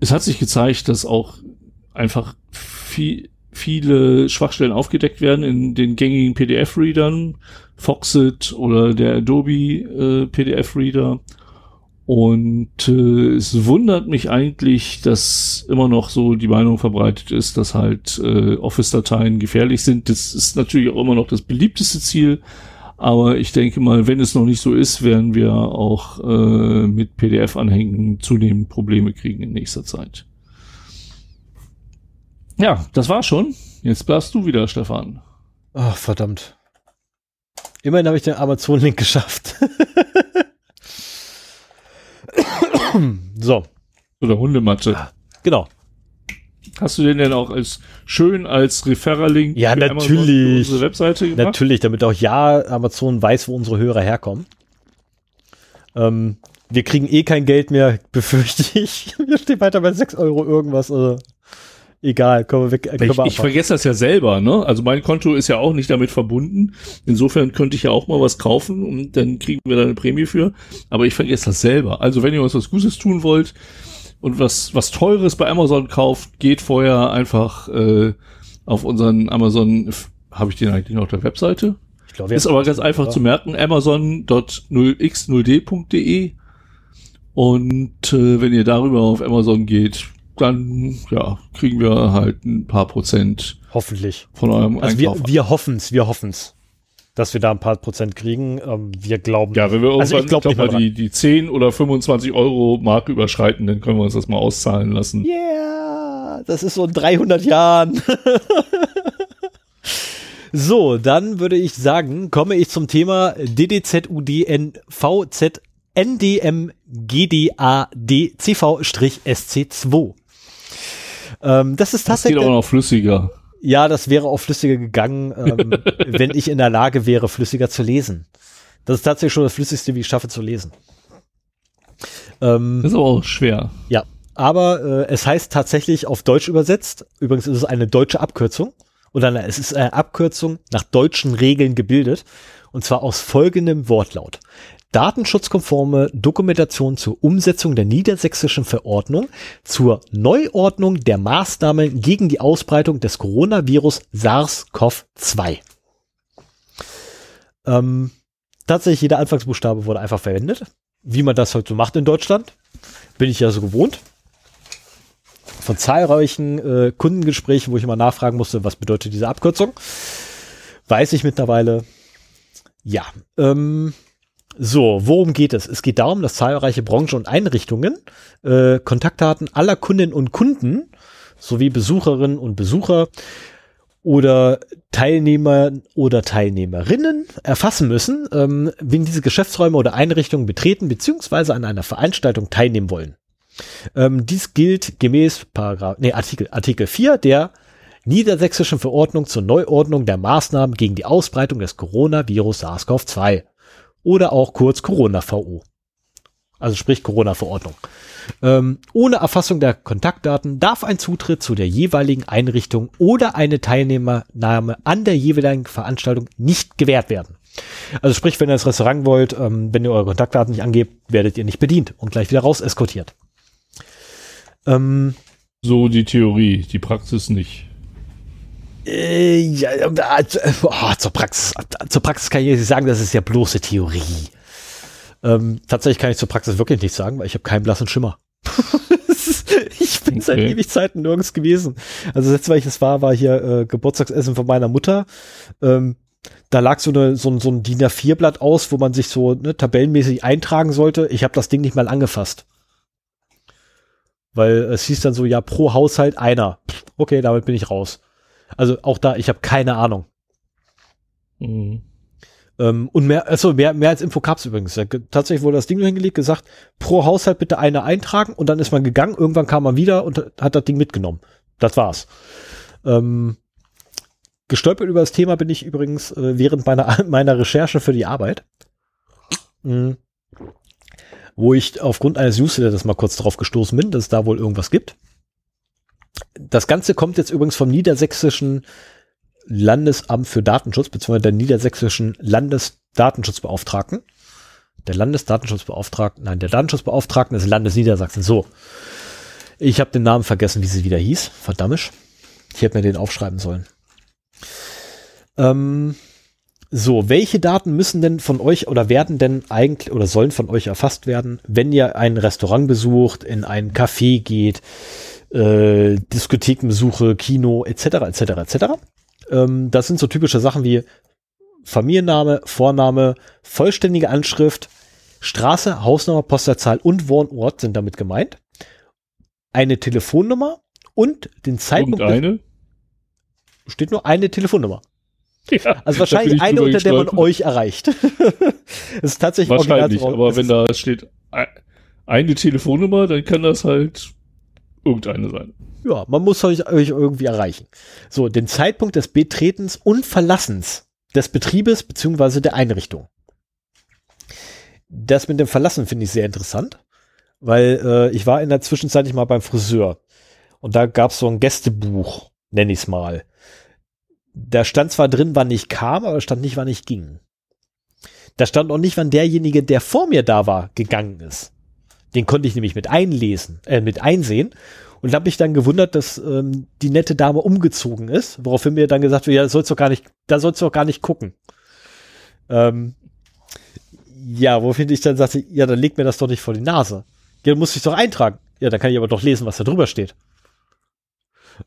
es hat sich gezeigt, dass auch einfach viel, viele Schwachstellen aufgedeckt werden in den gängigen PDF-Readern, Foxit oder der Adobe äh, PDF-Reader. Und äh, es wundert mich eigentlich, dass immer noch so die Meinung verbreitet ist, dass halt äh, Office-Dateien gefährlich sind. Das ist natürlich auch immer noch das beliebteste Ziel. Aber ich denke mal, wenn es noch nicht so ist, werden wir auch äh, mit PDF-Anhängen zunehmend Probleme kriegen in nächster Zeit. Ja, das war schon. Jetzt darfst du wieder, Stefan.
Ach, verdammt. Immerhin habe ich den Amazon-Link geschafft. [laughs] so.
Oder Hundematte.
Genau.
Hast du den denn auch als schön als Referral-Link
ja, natürlich.
unsere Webseite
gemacht? Natürlich, damit auch ja Amazon weiß, wo unsere Hörer herkommen. Ähm, wir kriegen eh kein Geld mehr, [laughs] befürchte ich. Wir stehen weiter bei 6 Euro irgendwas. Also Egal, kommen wir weg.
Ich, ich vergesse das ja selber, ne? Also mein Konto ist ja auch nicht damit verbunden. Insofern könnte ich ja auch mal was kaufen und dann kriegen wir da eine Prämie für. Aber ich vergesse das selber. Also wenn ihr uns was Gutes tun wollt und was, was Teures bei Amazon kauft, geht vorher einfach äh, auf unseren Amazon, habe ich den eigentlich noch auf der Webseite? Ich glaube, ist aber ganz einfach oder? zu merken, amazon.0x0d.de und äh, wenn ihr darüber auf Amazon geht, dann ja, kriegen wir halt ein paar Prozent.
Hoffentlich.
Von eurem
also Einkauf. Wir, wir hoffen's, wir hoffen's, dass wir da ein paar Prozent kriegen. Ähm, wir glauben.
Ja, wenn wir irgendwann also ich glaub, glaub mal die, die 10 oder 25 Euro Marke überschreiten, dann können wir uns das mal auszahlen lassen.
Yeah, das ist so in 300 Jahren. [laughs] so, dann würde ich sagen, komme ich zum Thema DDZUDNVZ NDMGDADCV-SC2. Ähm, das ist tatsächlich.
Das geht auch noch flüssiger.
Ja, das wäre auch flüssiger gegangen, ähm, [laughs] wenn ich in der Lage wäre, flüssiger zu lesen. Das ist tatsächlich schon das Flüssigste, wie ich schaffe zu lesen.
Ähm, das ist aber auch schwer.
Ja, aber äh, es heißt tatsächlich auf Deutsch übersetzt. Übrigens ist es eine deutsche Abkürzung. Oder nein, es ist eine Abkürzung nach deutschen Regeln gebildet. Und zwar aus folgendem Wortlaut datenschutzkonforme Dokumentation zur Umsetzung der niedersächsischen Verordnung zur Neuordnung der Maßnahmen gegen die Ausbreitung des Coronavirus SARS-CoV-2. Ähm, tatsächlich jeder Anfangsbuchstabe wurde einfach verwendet, wie man das heute so macht in Deutschland. Bin ich ja so gewohnt. Von zahlreichen äh, Kundengesprächen, wo ich immer nachfragen musste, was bedeutet diese Abkürzung, weiß ich mittlerweile. Ja, ähm, so, worum geht es? Es geht darum, dass zahlreiche Branchen und Einrichtungen äh, Kontaktdaten aller Kundinnen und Kunden sowie Besucherinnen und Besucher oder Teilnehmer oder Teilnehmerinnen erfassen müssen, ähm, wenn diese Geschäftsräume oder Einrichtungen betreten bzw. an einer Veranstaltung teilnehmen wollen. Ähm, dies gilt gemäß Paragraph, nee, Artikel, Artikel 4 der Niedersächsischen Verordnung zur Neuordnung der Maßnahmen gegen die Ausbreitung des Coronavirus SARS-CoV-2 oder auch kurz Corona-VO. Also sprich Corona-Verordnung. Ähm, ohne Erfassung der Kontaktdaten darf ein Zutritt zu der jeweiligen Einrichtung oder eine Teilnehmernahme an der jeweiligen Veranstaltung nicht gewährt werden. Also sprich, wenn ihr ins Restaurant wollt, ähm, wenn ihr eure Kontaktdaten nicht angebt, werdet ihr nicht bedient und gleich wieder raus eskortiert.
Ähm, so die Theorie, die Praxis nicht.
Äh, ja, oh, zur Praxis, zur Praxis kann ich sagen, das ist ja bloße Theorie. Ähm, tatsächlich kann ich zur Praxis wirklich nichts sagen, weil ich habe keinen blassen Schimmer. [laughs] ich bin okay. seit ewig Zeiten nirgends gewesen. Also das letzte, weil ich es war, war hier äh, Geburtstagsessen von meiner Mutter. Ähm, da lag so, eine, so, so ein DIN A4-Blatt aus, wo man sich so ne, tabellenmäßig eintragen sollte. Ich habe das Ding nicht mal angefasst. Weil es hieß dann so, ja, pro Haushalt einer. Okay, damit bin ich raus. Also auch da, ich habe keine Ahnung. Mhm. Ähm, und mehr, also mehr, mehr als Info gab's übrigens. Tatsächlich wurde das Ding nur hingelegt, gesagt, pro Haushalt bitte eine eintragen und dann ist man gegangen. Irgendwann kam man wieder und hat das Ding mitgenommen. Das war's. Ähm, gestolpert über das Thema bin ich übrigens äh, während meiner, [laughs] meiner Recherche für die Arbeit. Mhm. Wo ich aufgrund eines Newsletters mal kurz drauf gestoßen bin, dass es da wohl irgendwas gibt. Das Ganze kommt jetzt übrigens vom niedersächsischen Landesamt für Datenschutz, beziehungsweise der niedersächsischen Landesdatenschutzbeauftragten. Der Landesdatenschutzbeauftragten, nein, der Datenschutzbeauftragten des Landes Niedersachsen. So. Ich habe den Namen vergessen, wie sie wieder hieß. Verdammt. Ich hätte mir den aufschreiben sollen. Ähm, so, welche Daten müssen denn von euch oder werden denn eigentlich oder sollen von euch erfasst werden, wenn ihr ein Restaurant besucht, in ein Café geht, äh, Diskothekenbesuche, Kino etc. etc. etc. Ähm, das sind so typische Sachen wie Familienname, Vorname, vollständige Anschrift, Straße, Hausnummer, Postleitzahl und Wohnort sind damit gemeint. Eine Telefonnummer und den Zeitpunkt. Und
eine?
Steht nur eine Telefonnummer. Ja, also wahrscheinlich eine, unter der man euch erreicht. [laughs]
das ist tatsächlich wahrscheinlich, aber wenn da steht eine Telefonnummer, dann kann das halt irgendeine sein.
Ja, man muss euch, euch irgendwie erreichen. So, den Zeitpunkt des Betretens und Verlassens des Betriebes beziehungsweise der Einrichtung. Das mit dem Verlassen finde ich sehr interessant, weil äh, ich war in der Zwischenzeit mal beim Friseur. Und da gab es so ein Gästebuch, nenne ich es mal. Da stand zwar drin, wann ich kam, aber stand nicht, wann ich ging. Da stand auch nicht, wann derjenige, der vor mir da war, gegangen ist. Den konnte ich nämlich mit einlesen, äh, mit einsehen. Und habe mich dann gewundert, dass ähm, die nette Dame umgezogen ist, woraufhin mir dann gesagt wird, ja, sollst du gar nicht, da sollst du auch gar nicht gucken. Ähm, ja, woraufhin ich dann sagte, ja, dann leg mir das doch nicht vor die Nase. Ja, dann muss ich doch eintragen. Ja, dann kann ich aber doch lesen, was da drüber steht.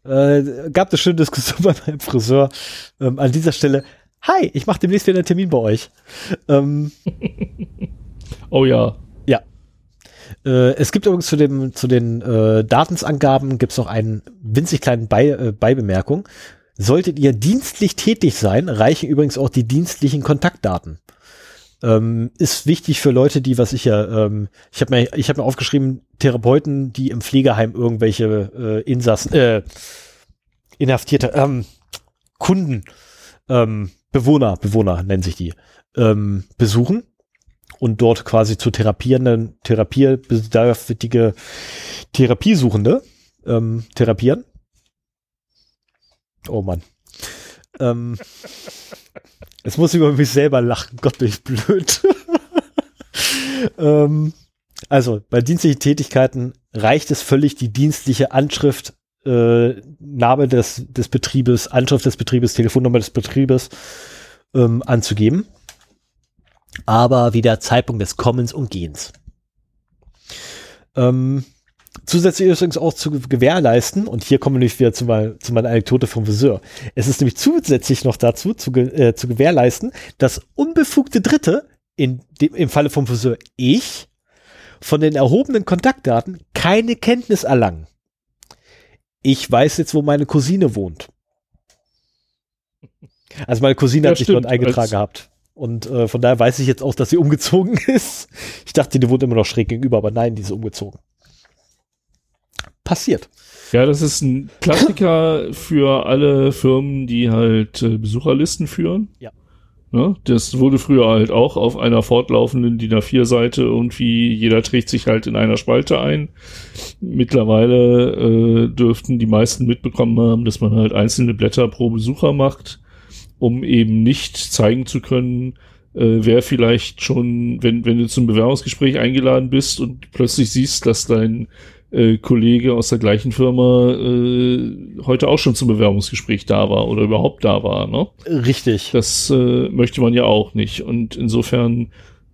Äh, gab eine schöne Diskussion [laughs] bei meinem Friseur. Ähm, an dieser Stelle, hi, ich mache demnächst wieder einen Termin bei euch. Ähm, [laughs]
oh ja.
Äh, es gibt übrigens zu, dem, zu den äh, Datensangaben gibt es noch einen winzig kleinen Bei, äh, Beibemerkung. Solltet ihr dienstlich tätig sein, reichen übrigens auch die dienstlichen Kontaktdaten. Ähm, ist wichtig für Leute, die, was ich ja, ähm, ich habe mir, ich habe mir aufgeschrieben, Therapeuten, die im Pflegeheim irgendwelche äh, Insassen, äh, inhaftierte ähm, Kunden, ähm, Bewohner, Bewohner nennen sich die, ähm, besuchen und dort quasi zu therapierenden, therapiebedarftige Therapiesuchende ähm, therapieren. Oh Mann. ähm, Jetzt muss ich über mich selber lachen. Gott, bin ich blöd. [laughs] ähm, also, bei dienstlichen Tätigkeiten reicht es völlig, die dienstliche Anschrift, äh, Name des, des Betriebes, Anschrift des Betriebes, Telefonnummer des Betriebes ähm, anzugeben. Aber wieder Zeitpunkt des Kommens und Gehens. Ähm, Zusätzlich übrigens auch zu gewährleisten, und hier kommen wir nämlich wieder zu, mal, zu meiner Anekdote vom Viseur. Es ist nämlich zusätzlich noch dazu zu, äh, zu gewährleisten, dass unbefugte Dritte, in dem, im Falle vom Viseur ich, von den erhobenen Kontaktdaten keine Kenntnis erlangen. Ich weiß jetzt, wo meine Cousine wohnt. Also meine Cousine ja, hat sich dort eingetragen gehabt. Und äh, von daher weiß ich jetzt auch, dass sie umgezogen [laughs] ist. Ich dachte, die wohnt immer noch schräg gegenüber, aber nein, die ist umgezogen passiert.
Ja, das ist ein Klassiker für alle Firmen, die halt äh, Besucherlisten führen.
Ja.
Ne? Das wurde früher halt auch auf einer fortlaufenden DIN A4-Seite irgendwie, jeder trägt sich halt in einer Spalte ein. Mittlerweile äh, dürften die meisten mitbekommen haben, dass man halt einzelne Blätter pro Besucher macht, um eben nicht zeigen zu können, äh, wer vielleicht schon, wenn, wenn du zum Bewerbungsgespräch eingeladen bist und plötzlich siehst, dass dein äh, Kollege aus der gleichen Firma äh, heute auch schon zum Bewerbungsgespräch da war oder überhaupt da war. Ne?
Richtig.
Das äh, möchte man ja auch nicht. Und insofern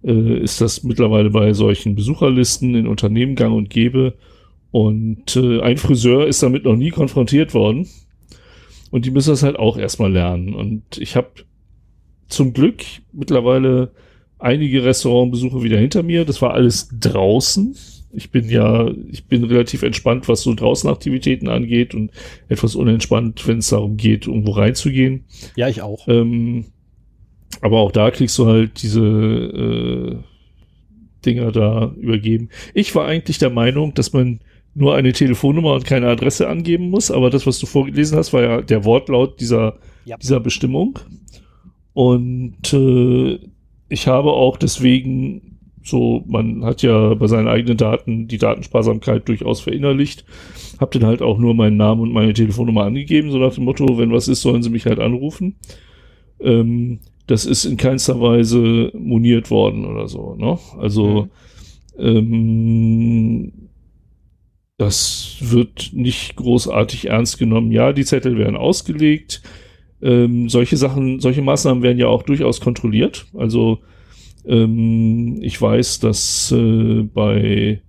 äh, ist das mittlerweile bei solchen Besucherlisten in Unternehmen gang und gäbe. Und äh, ein Friseur ist damit noch nie konfrontiert worden. Und die müssen das halt auch erstmal lernen. Und ich habe zum Glück mittlerweile einige Restaurantbesuche wieder hinter mir. Das war alles draußen ich bin ja, ich bin relativ entspannt, was so draußen Aktivitäten angeht und etwas unentspannt, wenn es darum geht, irgendwo reinzugehen.
Ja, ich auch.
Ähm, aber auch da kriegst du halt diese äh, Dinger da übergeben. Ich war eigentlich der Meinung, dass man nur eine Telefonnummer und keine Adresse angeben muss, aber das, was du vorgelesen hast, war ja der Wortlaut dieser, ja. dieser Bestimmung. Und äh, ich habe auch deswegen so, man hat ja bei seinen eigenen Daten die Datensparsamkeit durchaus verinnerlicht. Hab dann halt auch nur meinen Namen und meine Telefonnummer angegeben, so nach dem Motto, wenn was ist, sollen sie mich halt anrufen. Ähm, das ist in keinster Weise moniert worden oder so, ne? Also, mhm. ähm, das wird nicht großartig ernst genommen. Ja, die Zettel werden ausgelegt. Ähm, solche Sachen, solche Maßnahmen werden ja auch durchaus kontrolliert. Also ähm, ich weiß, dass äh, bei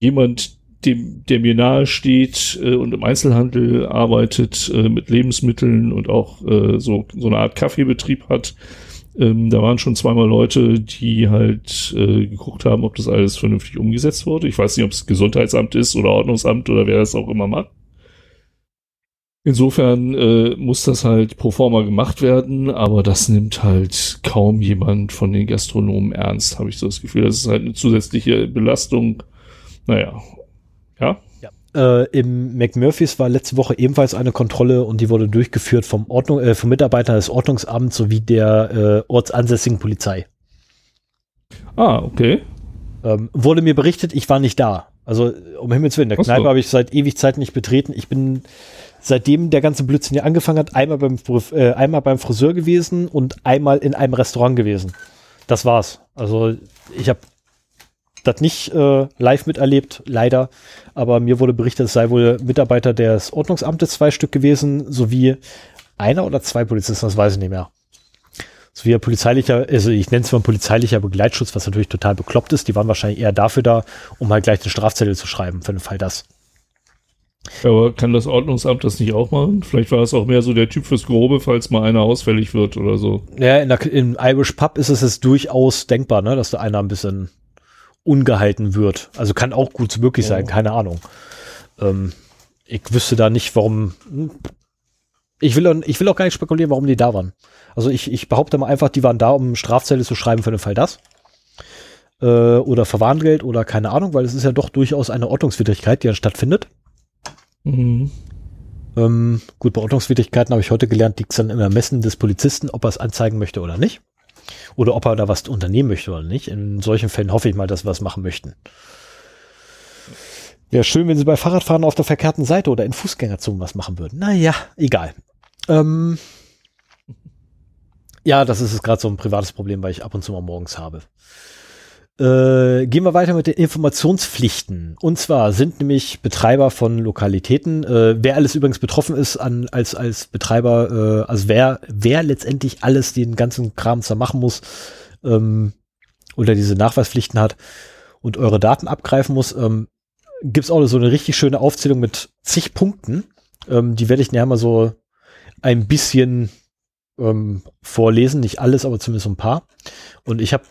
jemand, dem, der mir nahe steht äh, und im Einzelhandel arbeitet äh, mit Lebensmitteln und auch äh, so, so eine Art Kaffeebetrieb hat, ähm, da waren schon zweimal Leute, die halt äh, geguckt haben, ob das alles vernünftig umgesetzt wurde. Ich weiß nicht, ob es Gesundheitsamt ist oder Ordnungsamt oder wer das auch immer macht. Insofern äh, muss das halt pro forma gemacht werden, aber das nimmt halt kaum jemand von den Gastronomen ernst, habe ich so das Gefühl. Das ist halt eine zusätzliche Belastung. Naja, ja.
Äh, Im McMurphys war letzte Woche ebenfalls eine Kontrolle und die wurde durchgeführt vom, Ordnung, äh, vom Mitarbeiter des Ordnungsamts sowie der äh, ortsansässigen Polizei.
Ah, okay.
Ähm, wurde mir berichtet, ich war nicht da. Also um Himmels Willen, der
so.
Kneipe habe ich seit ewig Zeit nicht betreten. Ich bin seitdem der ganze Blödsinn hier angefangen hat, einmal beim, äh, einmal beim Friseur gewesen und einmal in einem Restaurant gewesen. Das war's. Also ich habe das nicht äh, live miterlebt, leider. Aber mir wurde berichtet, es sei wohl Mitarbeiter des Ordnungsamtes zwei Stück gewesen, sowie einer oder zwei Polizisten, das weiß ich nicht mehr. Sowie ein polizeilicher, also ich nenne es mal polizeilicher Begleitschutz, was natürlich total bekloppt ist. Die waren wahrscheinlich eher dafür da, um halt gleich den Strafzettel zu schreiben, für den Fall das.
Aber kann das Ordnungsamt das nicht auch machen? Vielleicht war es auch mehr so der Typ fürs Grobe, falls mal einer ausfällig wird oder so.
Ja, in der, im Irish Pub ist es jetzt durchaus denkbar, ne, dass da einer ein bisschen ungehalten wird. Also kann auch gut möglich sein,
Oh.
keine Ahnung. Ähm, ich wüsste da nicht, warum. hm, Ich will, auch- ich will auch gar nicht spekulieren, warum die da waren. Also ich, ich behaupte mal einfach, die waren da, um Strafzettel zu schreiben für den Fall das. Äh, oder Verwarngeld oder keine Ahnung, weil es ist ja doch durchaus eine Ordnungswidrigkeit, die dann stattfindet.
Mhm.
Ähm, gut, bei Ordnungswidrigkeiten habe ich heute gelernt, liegt es dann im Ermessen des Polizisten, ob er es anzeigen möchte oder nicht. Oder ob er da was unternehmen möchte oder nicht. In solchen Fällen hoffe ich mal, dass wir was machen möchten. Wäre schön, wenn sie bei Fahrradfahren auf der verkehrten Seite oder in Fußgängerzonen was machen würden. Naja, egal. Ähm, ja, das ist gerade so ein privates Problem, weil ich ab und zu mal morgens habe. Äh, gehen wir weiter mit den Informationspflichten. Und zwar sind nämlich Betreiber von Lokalitäten, äh, wer alles übrigens betroffen ist an, als, als Betreiber, äh, also wer, wer letztendlich alles den ganzen Kram da machen muss ähm, oder diese Nachweispflichten hat und eure Daten abgreifen muss, ähm, gibt's auch so eine richtig schöne Aufzählung mit zig Punkten. Ähm, die werde ich nachher mal so ein bisschen ähm, vorlesen, nicht alles, aber zumindest ein paar. Und ich habe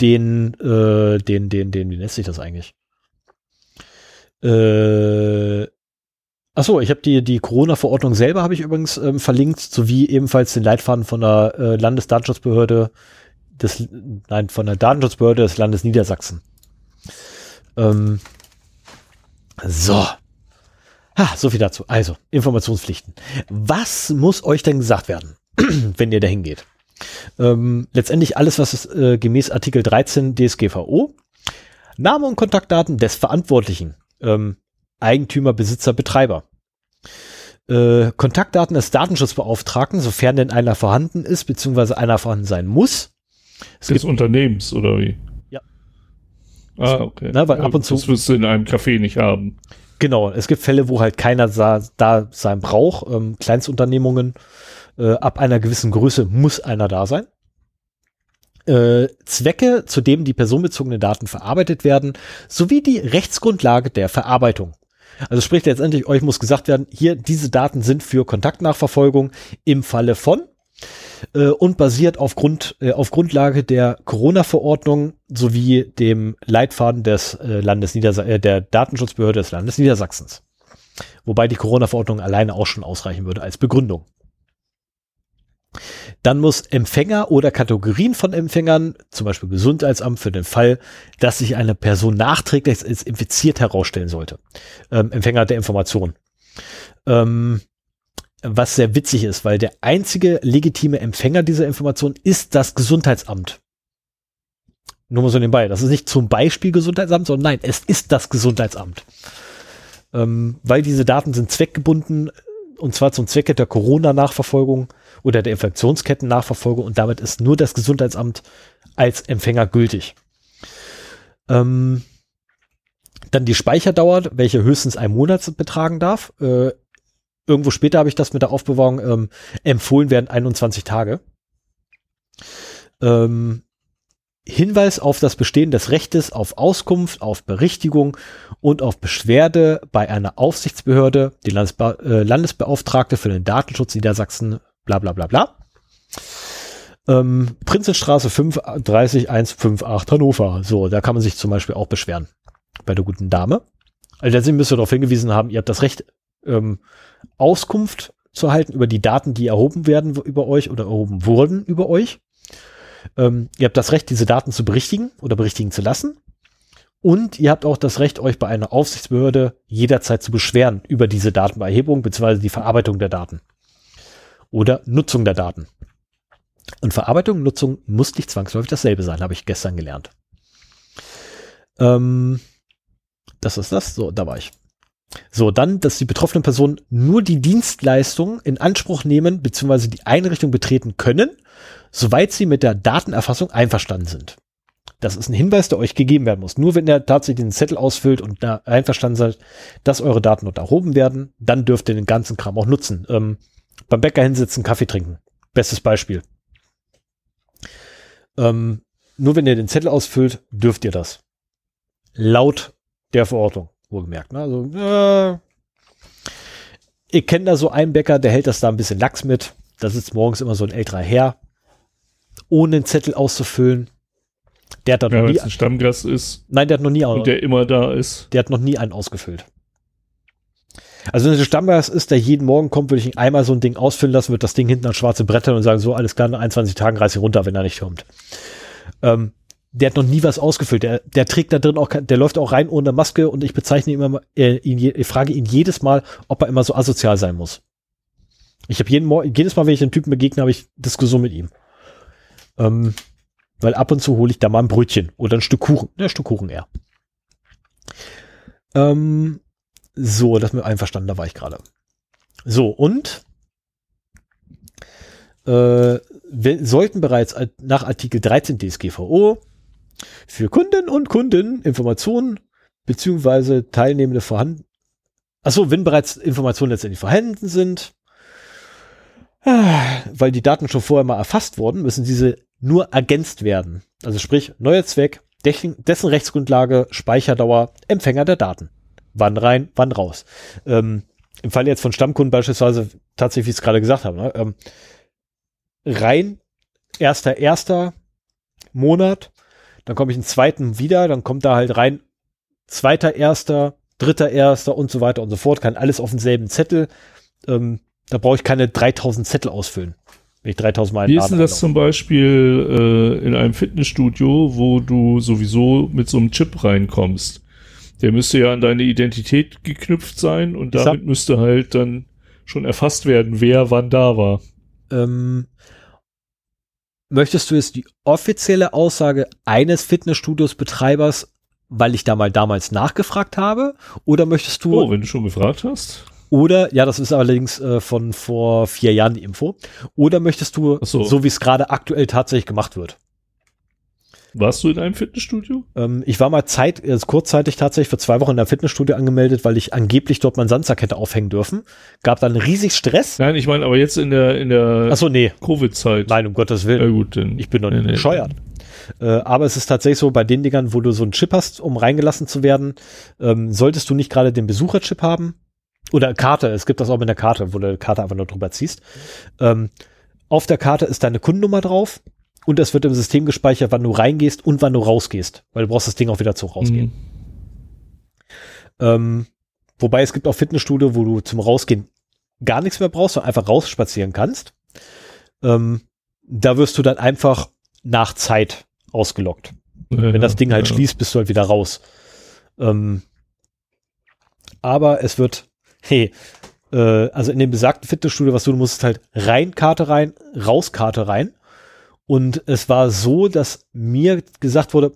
den, äh, den, den, den, wie nennt sich das eigentlich? Äh, achso, ich habe die, die Corona-Verordnung selber habe ich übrigens ähm, verlinkt, sowie ebenfalls den Leitfaden von der äh, Landesdatenschutzbehörde des, nein, von der Datenschutzbehörde des Landes Niedersachsen. Ähm, so. Ha, so viel dazu. Also, Informationspflichten. Was muss euch denn gesagt werden, [clears throat] wenn ihr dahin geht? Ähm, letztendlich alles, was ist, äh, gemäß Artikel 13 DSGVO, Name und Kontaktdaten des Verantwortlichen, ähm, Eigentümer, Besitzer, Betreiber. Äh, Kontaktdaten des Datenschutzbeauftragten, sofern denn einer vorhanden ist, beziehungsweise einer vorhanden sein muss. Es
Des
gibt,
Unternehmens, oder wie?
Ja.
Ah, okay.
Na, weil ab und zu-
Das wirst du in einem Café nicht haben.
genau, es gibt Fälle, wo halt keiner da sein braucht. Ähm, Kleinstunternehmungen äh, ab einer gewissen Größe muss einer da sein. Äh, Zwecke, zu dem die personenbezogenen Daten verarbeitet werden, sowie die Rechtsgrundlage der Verarbeitung. Also sprich letztendlich, euch muss gesagt werden, hier, diese Daten sind für Kontaktnachverfolgung im Falle von äh, und basiert auf, äh, auf Grundlage der Corona-Verordnung sowie dem Leitfaden des äh, Landes Niedersa äh, der Datenschutzbehörde des Landes Niedersachsens. Wobei die Corona-Verordnung alleine auch schon ausreichen würde als Begründung. Dann muss Empfänger oder Kategorien von Empfängern, zum Beispiel Gesundheitsamt, für den Fall, dass sich eine Person nachträglich als infiziert herausstellen sollte. Ähm, Empfänger der Information. Ähm, was sehr witzig ist, weil der einzige legitime Empfänger dieser Information ist das Gesundheitsamt. Nur mal so nebenbei. Das ist nicht zum Beispiel Gesundheitsamt, sondern nein, es ist das Gesundheitsamt. Ähm, weil diese Daten sind zweckgebunden und zwar zum Zwecke der Corona-Nachverfolgung oder der Infektionsketten-Nachverfolgung und damit ist nur das Gesundheitsamt als Empfänger gültig. Ähm, dann die Speicherdauer, welche höchstens ein Monat betragen darf. Äh, irgendwo später habe ich das mit der Aufbewahrung ähm, empfohlen werden 21 Tage. Ähm, Hinweis auf das Bestehen des Rechtes auf Auskunft, auf Berichtigung und auf Beschwerde bei einer Aufsichtsbehörde, die Landesbe äh, Landesbeauftragte für den Datenschutz Niedersachsen, bla bla bla bla. Ähm, Prinzenstraße 5, 30 158 Hannover. So, da kann man sich zum Beispiel auch beschweren. Bei der guten Dame. Also letztendlich müsst ihr darauf hingewiesen haben, ihr habt das Recht, ähm, Auskunft zu erhalten über die Daten, die erhoben werden über euch oder erhoben wurden über euch. Ähm, ihr habt das Recht, diese Daten zu berichtigen oder berichtigen zu lassen. Und ihr habt auch das Recht, euch bei einer Aufsichtsbehörde jederzeit zu beschweren über diese Datenbeerhebung bzw. die Verarbeitung der Daten. Oder Nutzung der Daten. Und Verarbeitung und Nutzung muss nicht zwangsläufig dasselbe sein, habe ich gestern gelernt. Ähm, Das ist das. So, da war ich. So, dann, dass die betroffenen Personen nur die Dienstleistung in Anspruch nehmen bzw. die Einrichtung betreten können, soweit sie mit der Datenerfassung einverstanden sind. Das ist ein Hinweis, der euch gegeben werden muss. Nur wenn ihr tatsächlich den Zettel ausfüllt und da einverstanden seid, dass eure Daten dort erhoben werden, dann dürft ihr den ganzen Kram auch nutzen. Ähm, beim Bäcker hinsitzen, Kaffee trinken. Bestes Beispiel. Ähm, nur wenn ihr den Zettel ausfüllt, dürft ihr das. Laut der Verordnung, wohlgemerkt. Ne? Also, äh, ich kenne da so einen Bäcker, der hält das da ein bisschen lax mit. Da sitzt morgens immer so ein älterer Herr, ohne den Zettel auszufüllen. Der hat da
Ja,
noch nie,
ein Stammgast ist
nein, der hat noch nie,
und der immer da ist.
der hat noch nie einen ausgefüllt. Also wenn es ein Stammgast ist, der jeden Morgen kommt, würde ich ihn einmal so ein Ding ausfüllen lassen, wird das Ding hinten an schwarze Bretter und sagen, so, alles klar, in 21 Tagen reiß ich runter, wenn er nicht kommt. Ähm, der hat noch nie was ausgefüllt. Der, der trägt da drin auch, der läuft auch rein ohne Maske und ich bezeichne ihn immer, äh, ihn, ich frage ihn jedes Mal, ob er immer so asozial sein muss. Ich habe jeden Morgen, jedes Mal, wenn ich den Typen begegne, habe ich Diskussion mit ihm. Ähm, weil ab und zu hole ich da mal ein Brötchen oder ein Stück Kuchen. Ja, ein Stück Kuchen eher. Ähm, so, das mit einverstanden, da war ich gerade. So, und äh, wir sollten bereits nach Artikel 13 DSGVO für Kunden und Kunden Informationen beziehungsweise Teilnehmende vorhanden. Achso, wenn bereits Informationen letztendlich vorhanden sind, weil die Daten schon vorher mal erfasst wurden, müssen diese nur ergänzt werden. Also sprich, neuer Zweck, dessen Rechtsgrundlage, Speicherdauer, Empfänger der Daten. Wann rein, wann raus. Ähm, Im Fall jetzt von Stammkunden beispielsweise, tatsächlich, wie ich es gerade gesagt habe, ne, ähm, rein, erster, erster Monat, dann komme ich einen zweiten wieder, dann kommt da halt rein, zweiter, erster, dritter, erster und so weiter und so fort, kann alles auf demselben Zettel. Ähm, da brauche ich keine 3000 Zettel ausfüllen. Wenn ich 3000 Mal
Wie ist denn das zum Beispiel äh, in einem Fitnessstudio, wo du sowieso mit so einem Chip reinkommst? Der müsste ja an deine Identität geknüpft sein und damit müsste halt dann schon erfasst werden, wer wann da war.
Ähm, möchtest du jetzt die offizielle Aussage eines Fitnessstudios-Betreibers, weil ich da mal damals nachgefragt habe? Oder möchtest du,
Oh, wenn du schon gefragt hast.
oder, ja, das ist allerdings äh, von vor vier Jahren die Info, oder möchtest du,
Ach so.
so wie es gerade aktuell tatsächlich gemacht wird?
Warst du in einem Fitnessstudio?
Ähm, ich war mal Zeit, äh, kurzzeitig tatsächlich für zwei Wochen in der Fitnessstudio angemeldet, weil ich angeblich dort meinen Sandsack hätte aufhängen dürfen. Gab dann riesig Stress.
Nein, ich meine aber jetzt in der in der
Achso, nee.
Covid-Zeit.
Nein, um Gottes Willen.
Ja gut, dann.
Ich bin doch nicht
nee.
bescheuert. Äh, aber es ist tatsächlich so, bei den Dingern, wo du so einen Chip hast, um reingelassen zu werden, ähm, solltest du nicht gerade den Besucherchip haben. Oder Karte, es gibt das auch mit der Karte, wo du die Karte einfach nur drüber ziehst. Ähm, auf der Karte ist deine Kundennummer drauf und es wird im System gespeichert, wann du reingehst und wann du rausgehst, weil du brauchst das Ding auch wieder zu rausgehen.
Mhm.
Ähm, wobei es gibt auch Fitnessstudio, wo du zum Rausgehen gar nichts mehr brauchst, sondern einfach rausspazieren kannst. Ähm, da wirst du dann einfach nach Zeit ausgelockt.
Ja,
Wenn das Ding halt
ja.
schließt, bist du halt wieder raus. Ähm, aber es wird, [laughs] hey, äh, also in dem besagten Fitnessstudio, was du, du musstest halt rein Karte rein, raus Karte rein. Und es war so, dass mir gesagt wurde,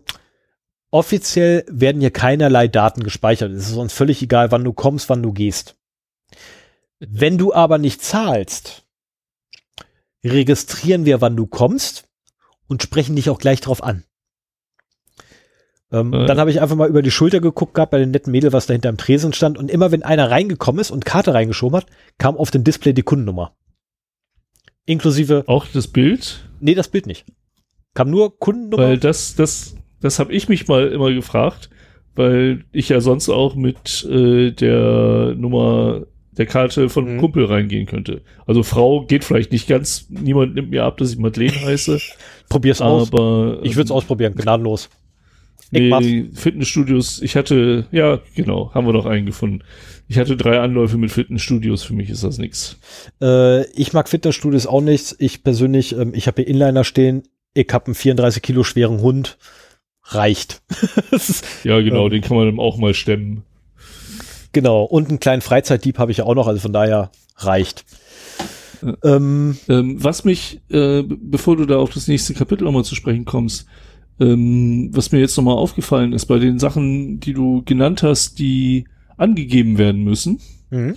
offiziell werden hier keinerlei Daten gespeichert. Es ist uns völlig egal, wann du kommst, wann du gehst. Wenn du aber nicht zahlst, registrieren wir, wann du kommst und sprechen dich auch gleich drauf an. Ähm,
Äh.
Dann habe ich einfach mal über die Schulter geguckt gehabt bei dem netten Mädel, was da hinter dem Tresen stand. Und immer wenn einer reingekommen ist und Karte reingeschoben hat, kam auf dem Display die Kundennummer. Inklusive,
Auch das Bild,
nee, das Bild nicht. Kam nur Kundennummer.
weil das, das, das habe ich mich mal immer gefragt, weil ich ja sonst auch mit äh, der Nummer der Karte von einem
Mhm.
Kumpel reingehen könnte. Also Frau geht vielleicht nicht ganz, niemand nimmt mir ab, dass ich Madeleine heiße, [laughs]
Probier's aus.
aber
Ich würde es
ähm,
ausprobieren, gnadenlos.
Nee, Fitnessstudios, ich hatte, ja, genau, haben wir noch einen gefunden. Ich hatte drei Anläufe mit Fitnessstudios, für mich ist das nix.
Äh, ich mag Fitnessstudios auch nicht. Ich persönlich, ähm, ich habe hier Inliner stehen. Ich habe einen 34 Kilo schweren Hund. Reicht. [laughs] Ist-
Ja, genau,
Ja.
den kann man dann auch mal stemmen.
genau. Und einen kleinen Freizeitdieb habe ich ja auch noch. Also von daher reicht.
Ja.
Ähm,
Ähm, was mich, äh, bevor du da auf das nächste Kapitel nochmal zu sprechen kommst, Ähm, was mir jetzt nochmal aufgefallen ist, bei den Sachen, die du genannt hast, die angegeben werden müssen. Mhm.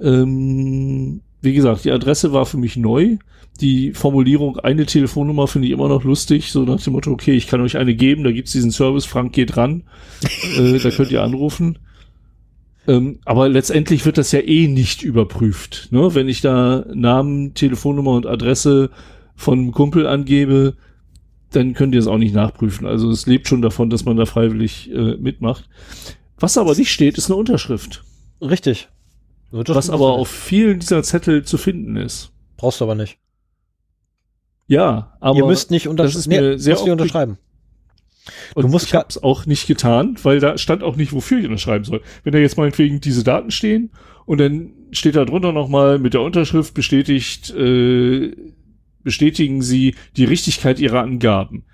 Ähm, wie gesagt, die Adresse war für mich neu. Die Formulierung eine Telefonnummer finde ich immer noch lustig, so nach dem Motto, okay, ich kann euch eine geben, da gibt's diesen Service, Frank geht ran, [laughs] äh, da könnt ihr anrufen. Ähm, aber letztendlich wird das ja eh nicht überprüft. Ne? Wenn ich da Namen, Telefonnummer und Adresse von einem Kumpel angebe, dann könnt ihr es auch nicht nachprüfen. Also es lebt schon davon, dass man da freiwillig äh, mitmacht. Was aber nicht steht, ist eine Unterschrift.
Richtig.
Was aber auf vielen dieser Zettel zu finden ist.
Brauchst du aber nicht.
Ja, aber
ihr müsst nicht
untersch das ist mir nee, sehr
oft unterschreiben.
Und du musst ich habe es auch nicht getan, weil da stand auch nicht, wofür ich unterschreiben soll. Wenn da jetzt meinetwegen diese Daten stehen und dann steht da drunter nochmal mit der Unterschrift bestätigt, äh, bestätigen Sie die Richtigkeit Ihrer Angaben.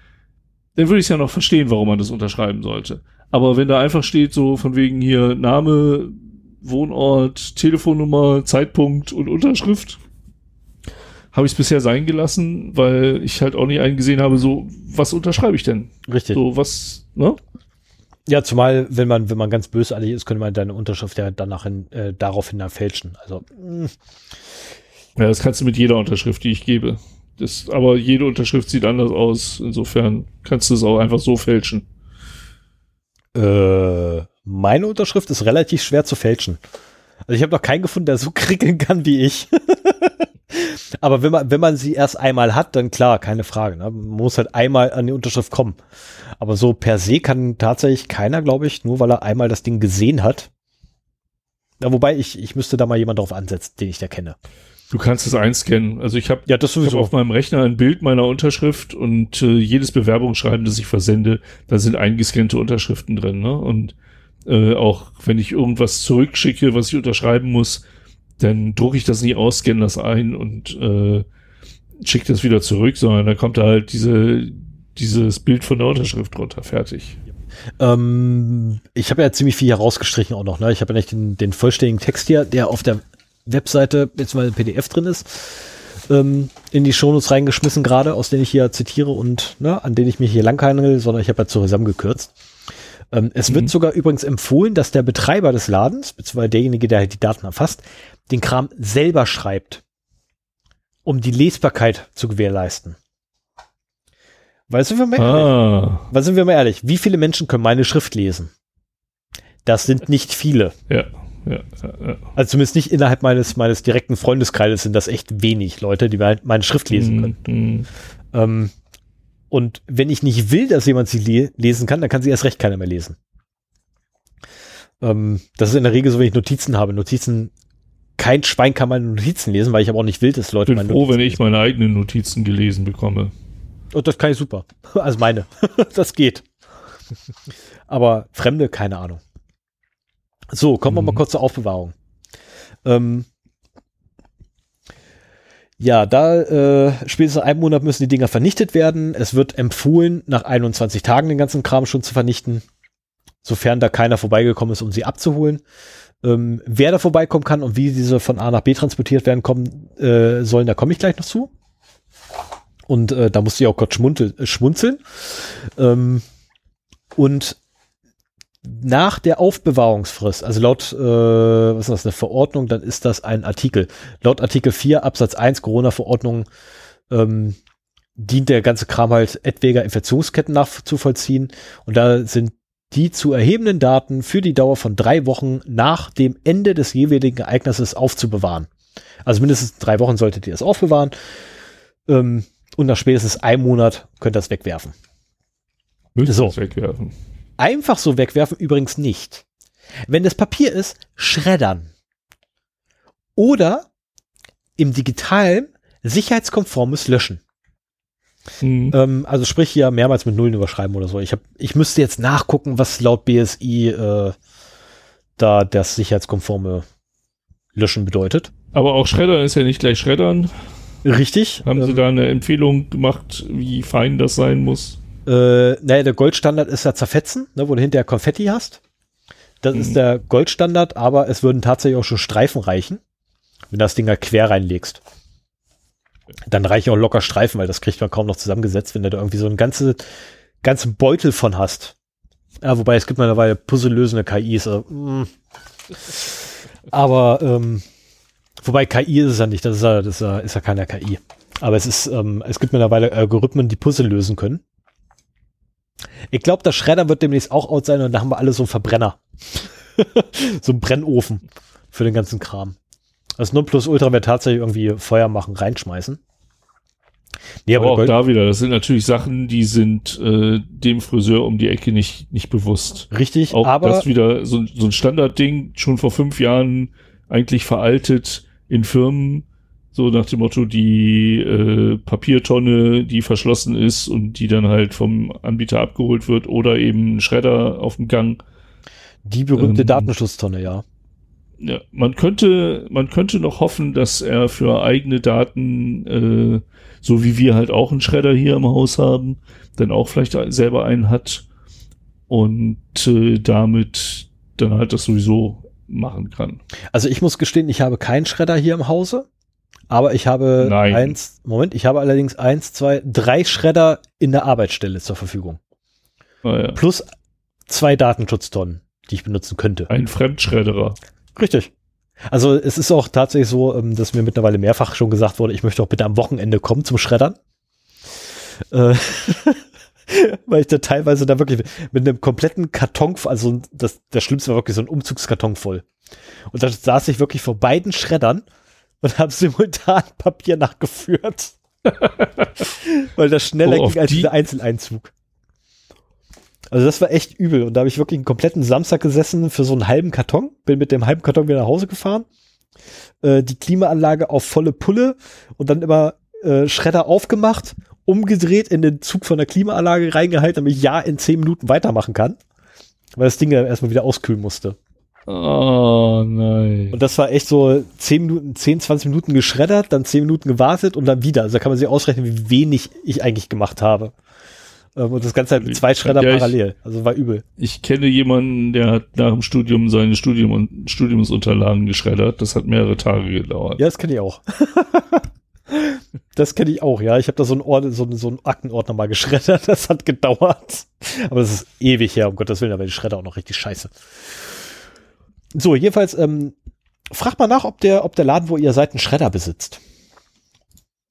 Dann würde ich es ja noch verstehen, warum man das unterschreiben sollte. Aber wenn da einfach steht, so von wegen hier Name, Wohnort, Telefonnummer, Zeitpunkt und Unterschrift, habe ich es bisher sein gelassen, weil ich halt auch nicht eingesehen habe, so, was unterschreibe ich denn?
Richtig.
So, was, ne?
Ja, zumal, wenn man, wenn man ganz bösartig ist, könnte man deine Unterschrift ja danach in, äh, daraufhin dann fälschen. Also, mh. Hm.
Ja, das kannst du mit jeder Unterschrift, die ich gebe. Das, aber jede Unterschrift sieht anders aus. Insofern kannst du es auch einfach so fälschen.
Äh, meine Unterschrift ist relativ schwer zu fälschen. Also ich habe noch keinen gefunden, der so [laughs] krickeln kann wie ich. [laughs] Aber wenn man, wenn man sie erst einmal hat, dann klar, keine Frage. Ne? Man muss halt einmal an die Unterschrift kommen. Aber so per se kann tatsächlich keiner, glaube ich, nur weil er einmal das Ding gesehen hat. Ja, wobei ich, ich müsste da mal jemand drauf ansetzen, den ich da kenne.
Du kannst es einscannen. Also ich habe
ja, das
hab auf meinem Rechner ein Bild meiner Unterschrift und äh, jedes Bewerbungsschreiben, das ich versende, da sind eingescannte Unterschriften drin. Ne? Und äh, auch wenn ich irgendwas zurückschicke, was ich unterschreiben muss, dann drucke ich das nie aus, scanne das ein und äh, schicke das wieder zurück, sondern dann kommt da halt diese, dieses Bild von der Unterschrift runter, fertig.
Ähm, ich habe ja ziemlich viel herausgestrichen auch noch. Ne? Ich habe ja nicht den, den vollständigen Text hier, der auf der Webseite jetzt mal ein PDF drin ist, ähm, in die Shownotes reingeschmissen gerade, aus denen ich hier zitiere und ne, an denen ich mich hier langhangle, sondern ich habe ja zusammengekürzt. Ähm, es mhm. wird sogar übrigens empfohlen, dass der Betreiber des Ladens, beziehungsweise derjenige, der halt die Daten erfasst, den Kram selber schreibt, um die Lesbarkeit zu gewährleisten. Weil sind wir mal ah. ehrlich, weil sind wir mal ehrlich, wie viele Menschen können meine Schrift lesen? Das sind nicht viele.
Ja. Ja, ja,
Also zumindest nicht innerhalb meines, meines direkten Freundeskreises sind das echt wenig Leute, die meine Schrift lesen mhm, können. Mm, mm. Ähm, und wenn ich nicht will, dass jemand sie le lesen kann, dann kann sie erst recht keiner mehr lesen. Ähm, das ist in der Regel so, wenn ich Notizen habe. Notizen, kein Schwein kann meine Notizen lesen, weil ich aber auch nicht will, dass Leute
ich bin meine froh, Notizen wenn ich meine eigenen Notizen gelesen bekomme.
Und das kann ich super. [laughs] Also meine. [laughs] das geht. Aber Fremde, keine Ahnung. So, kommen wir mal mhm. kurz zur Aufbewahrung. Ähm, ja, da äh, spätestens einem Monat müssen die Dinger vernichtet werden. Es wird empfohlen, nach 21 Tagen den ganzen Kram schon zu vernichten, sofern da keiner vorbeigekommen ist, um sie abzuholen. Ähm, wer da vorbeikommen kann und wie diese von A nach B transportiert werden kommen äh, sollen, da komme ich gleich noch zu. Und äh, da musste ich auch kurz schmunzel, schmunzeln. Ähm, und nach der Aufbewahrungsfrist, also laut, äh, was ist das, eine Verordnung, dann ist das ein Artikel. Laut Artikel 4 Absatz 1 Corona-Verordnung ähm, dient der ganze Kram halt etwaiger Infektionsketten nachzuvollziehen. Und da sind die zu erhebenden Daten für die Dauer von drei Wochen nach dem Ende des jeweiligen Ereignisses aufzubewahren. Also mindestens drei Wochen solltet ihr das aufbewahren. Ähm, und nach spätestens einem Monat könnt ihr das wegwerfen.
Müsst so. wegwerfen.
Einfach so wegwerfen übrigens nicht. Wenn das Papier ist, schreddern. Oder im digitalen sicherheitskonformes Löschen. Mhm. Ähm, also sprich hier mehrmals mit Nullen überschreiben oder so. Ich, hab, ich müsste jetzt nachgucken, was laut BSI äh, da das sicherheitskonforme Löschen bedeutet.
Aber auch Schreddern ist ja nicht gleich Schreddern.
Richtig.
Haben ähm, Sie da eine Empfehlung gemacht, wie fein das sein muss?
Äh, naja, der Goldstandard ist ja zerfetzen, ne, wo du hinterher Konfetti hast. Das mhm. ist der Goldstandard, aber es würden tatsächlich auch schon Streifen reichen, wenn du das Ding da quer reinlegst. Dann reichen auch locker Streifen, weil das kriegt man kaum noch zusammengesetzt, wenn du da irgendwie so ein ganze, ganzen Beutel von hast. Ja, wobei es gibt mittlerweile puzzellösende KIs. Also, mm. aber ähm, wobei KI ist es ja nicht, das ist ja, das ist ja, ist ja keine KI. Aber es ist, ähm, es gibt mittlerweile Algorithmen, die Puzzle lösen können. Ich glaube, der Schredder wird demnächst auch out sein und da haben wir alle so einen Verbrenner. [laughs] so einen Brennofen für den ganzen Kram. Das Nonplusultra wird tatsächlich irgendwie Feuer machen, reinschmeißen.
Nee, aber, aber auch da wieder, das sind natürlich Sachen, die sind äh, dem Friseur um die Ecke nicht, nicht bewusst.
Richtig,
auch aber das wieder so, so ein Standardding, schon vor fünf Jahren eigentlich veraltet in Firmen, so nach dem Motto, die äh, Papiertonne, die verschlossen ist und die dann halt vom Anbieter abgeholt wird oder eben ein Schredder auf dem Gang.
Die berühmte ähm, Datenschutztonne, ja.
Ja, man könnte, man könnte noch hoffen, dass er für eigene Daten, äh, so wie wir halt auch einen Schredder hier im Haus haben, dann auch vielleicht selber einen hat und äh, damit dann halt das sowieso machen kann.
Also ich muss gestehen, ich habe keinen Schredder hier im Hause, aber ich habe Nein. eins, Moment, ich habe allerdings eins, zwei, drei Schredder in der Arbeitsstelle zur Verfügung. Ah, ja. Plus zwei Datenschutztonnen, die ich benutzen könnte.
Ein Fremdschredderer.
Richtig. Also es ist auch tatsächlich so, ähm, dass mir mittlerweile mehrfach schon gesagt wurde, ich möchte auch bitte am Wochenende kommen zum Schreddern. Äh, [laughs] weil ich da teilweise da wirklich mit einem kompletten Karton, also das, das Schlimmste war wirklich so ein Umzugskarton voll. Und da saß ich wirklich vor beiden Schreddern und habe simultan Papier nachgeführt. [laughs] weil das schneller oh, ging als die? dieser Einzeleinzug. Also das war echt übel. Und da habe ich wirklich einen kompletten Samstag gesessen für so einen halben Karton. Bin mit dem halben Karton wieder nach Hause gefahren. Äh, die Klimaanlage auf volle Pulle und dann immer äh, Schredder aufgemacht, umgedreht in den Zug von der Klimaanlage reingehalten, damit ich ja in zehn Minuten weitermachen kann. Weil das Ding ja erstmal wieder auskühlen musste.
Oh nein.
Und das war echt so 10 Minuten, 10, 20 Minuten geschreddert, dann 10 Minuten gewartet und dann wieder. Also da kann man sich ausrechnen, wie wenig ich eigentlich gemacht habe. Ähm, und das Ganze halt mit zwei Schredder ja, parallel. Also war übel.
Ich kenne jemanden, der hat nach dem Studium seine Studium und Studiumsunterlagen geschreddert. Das hat mehrere Tage gedauert.
Ja, das kenne ich auch. das kenne ich auch, ja. Ich habe da so einen, Ort, so, so einen Aktenordner mal geschreddert. Das hat gedauert. Aber das ist ewig her, um Gottes Willen. Aber die Schredder auch noch richtig scheiße. So, jedenfalls, ähm, fragt mal nach, ob der, ob der Laden, wo ihr seid, einen Schredder besitzt.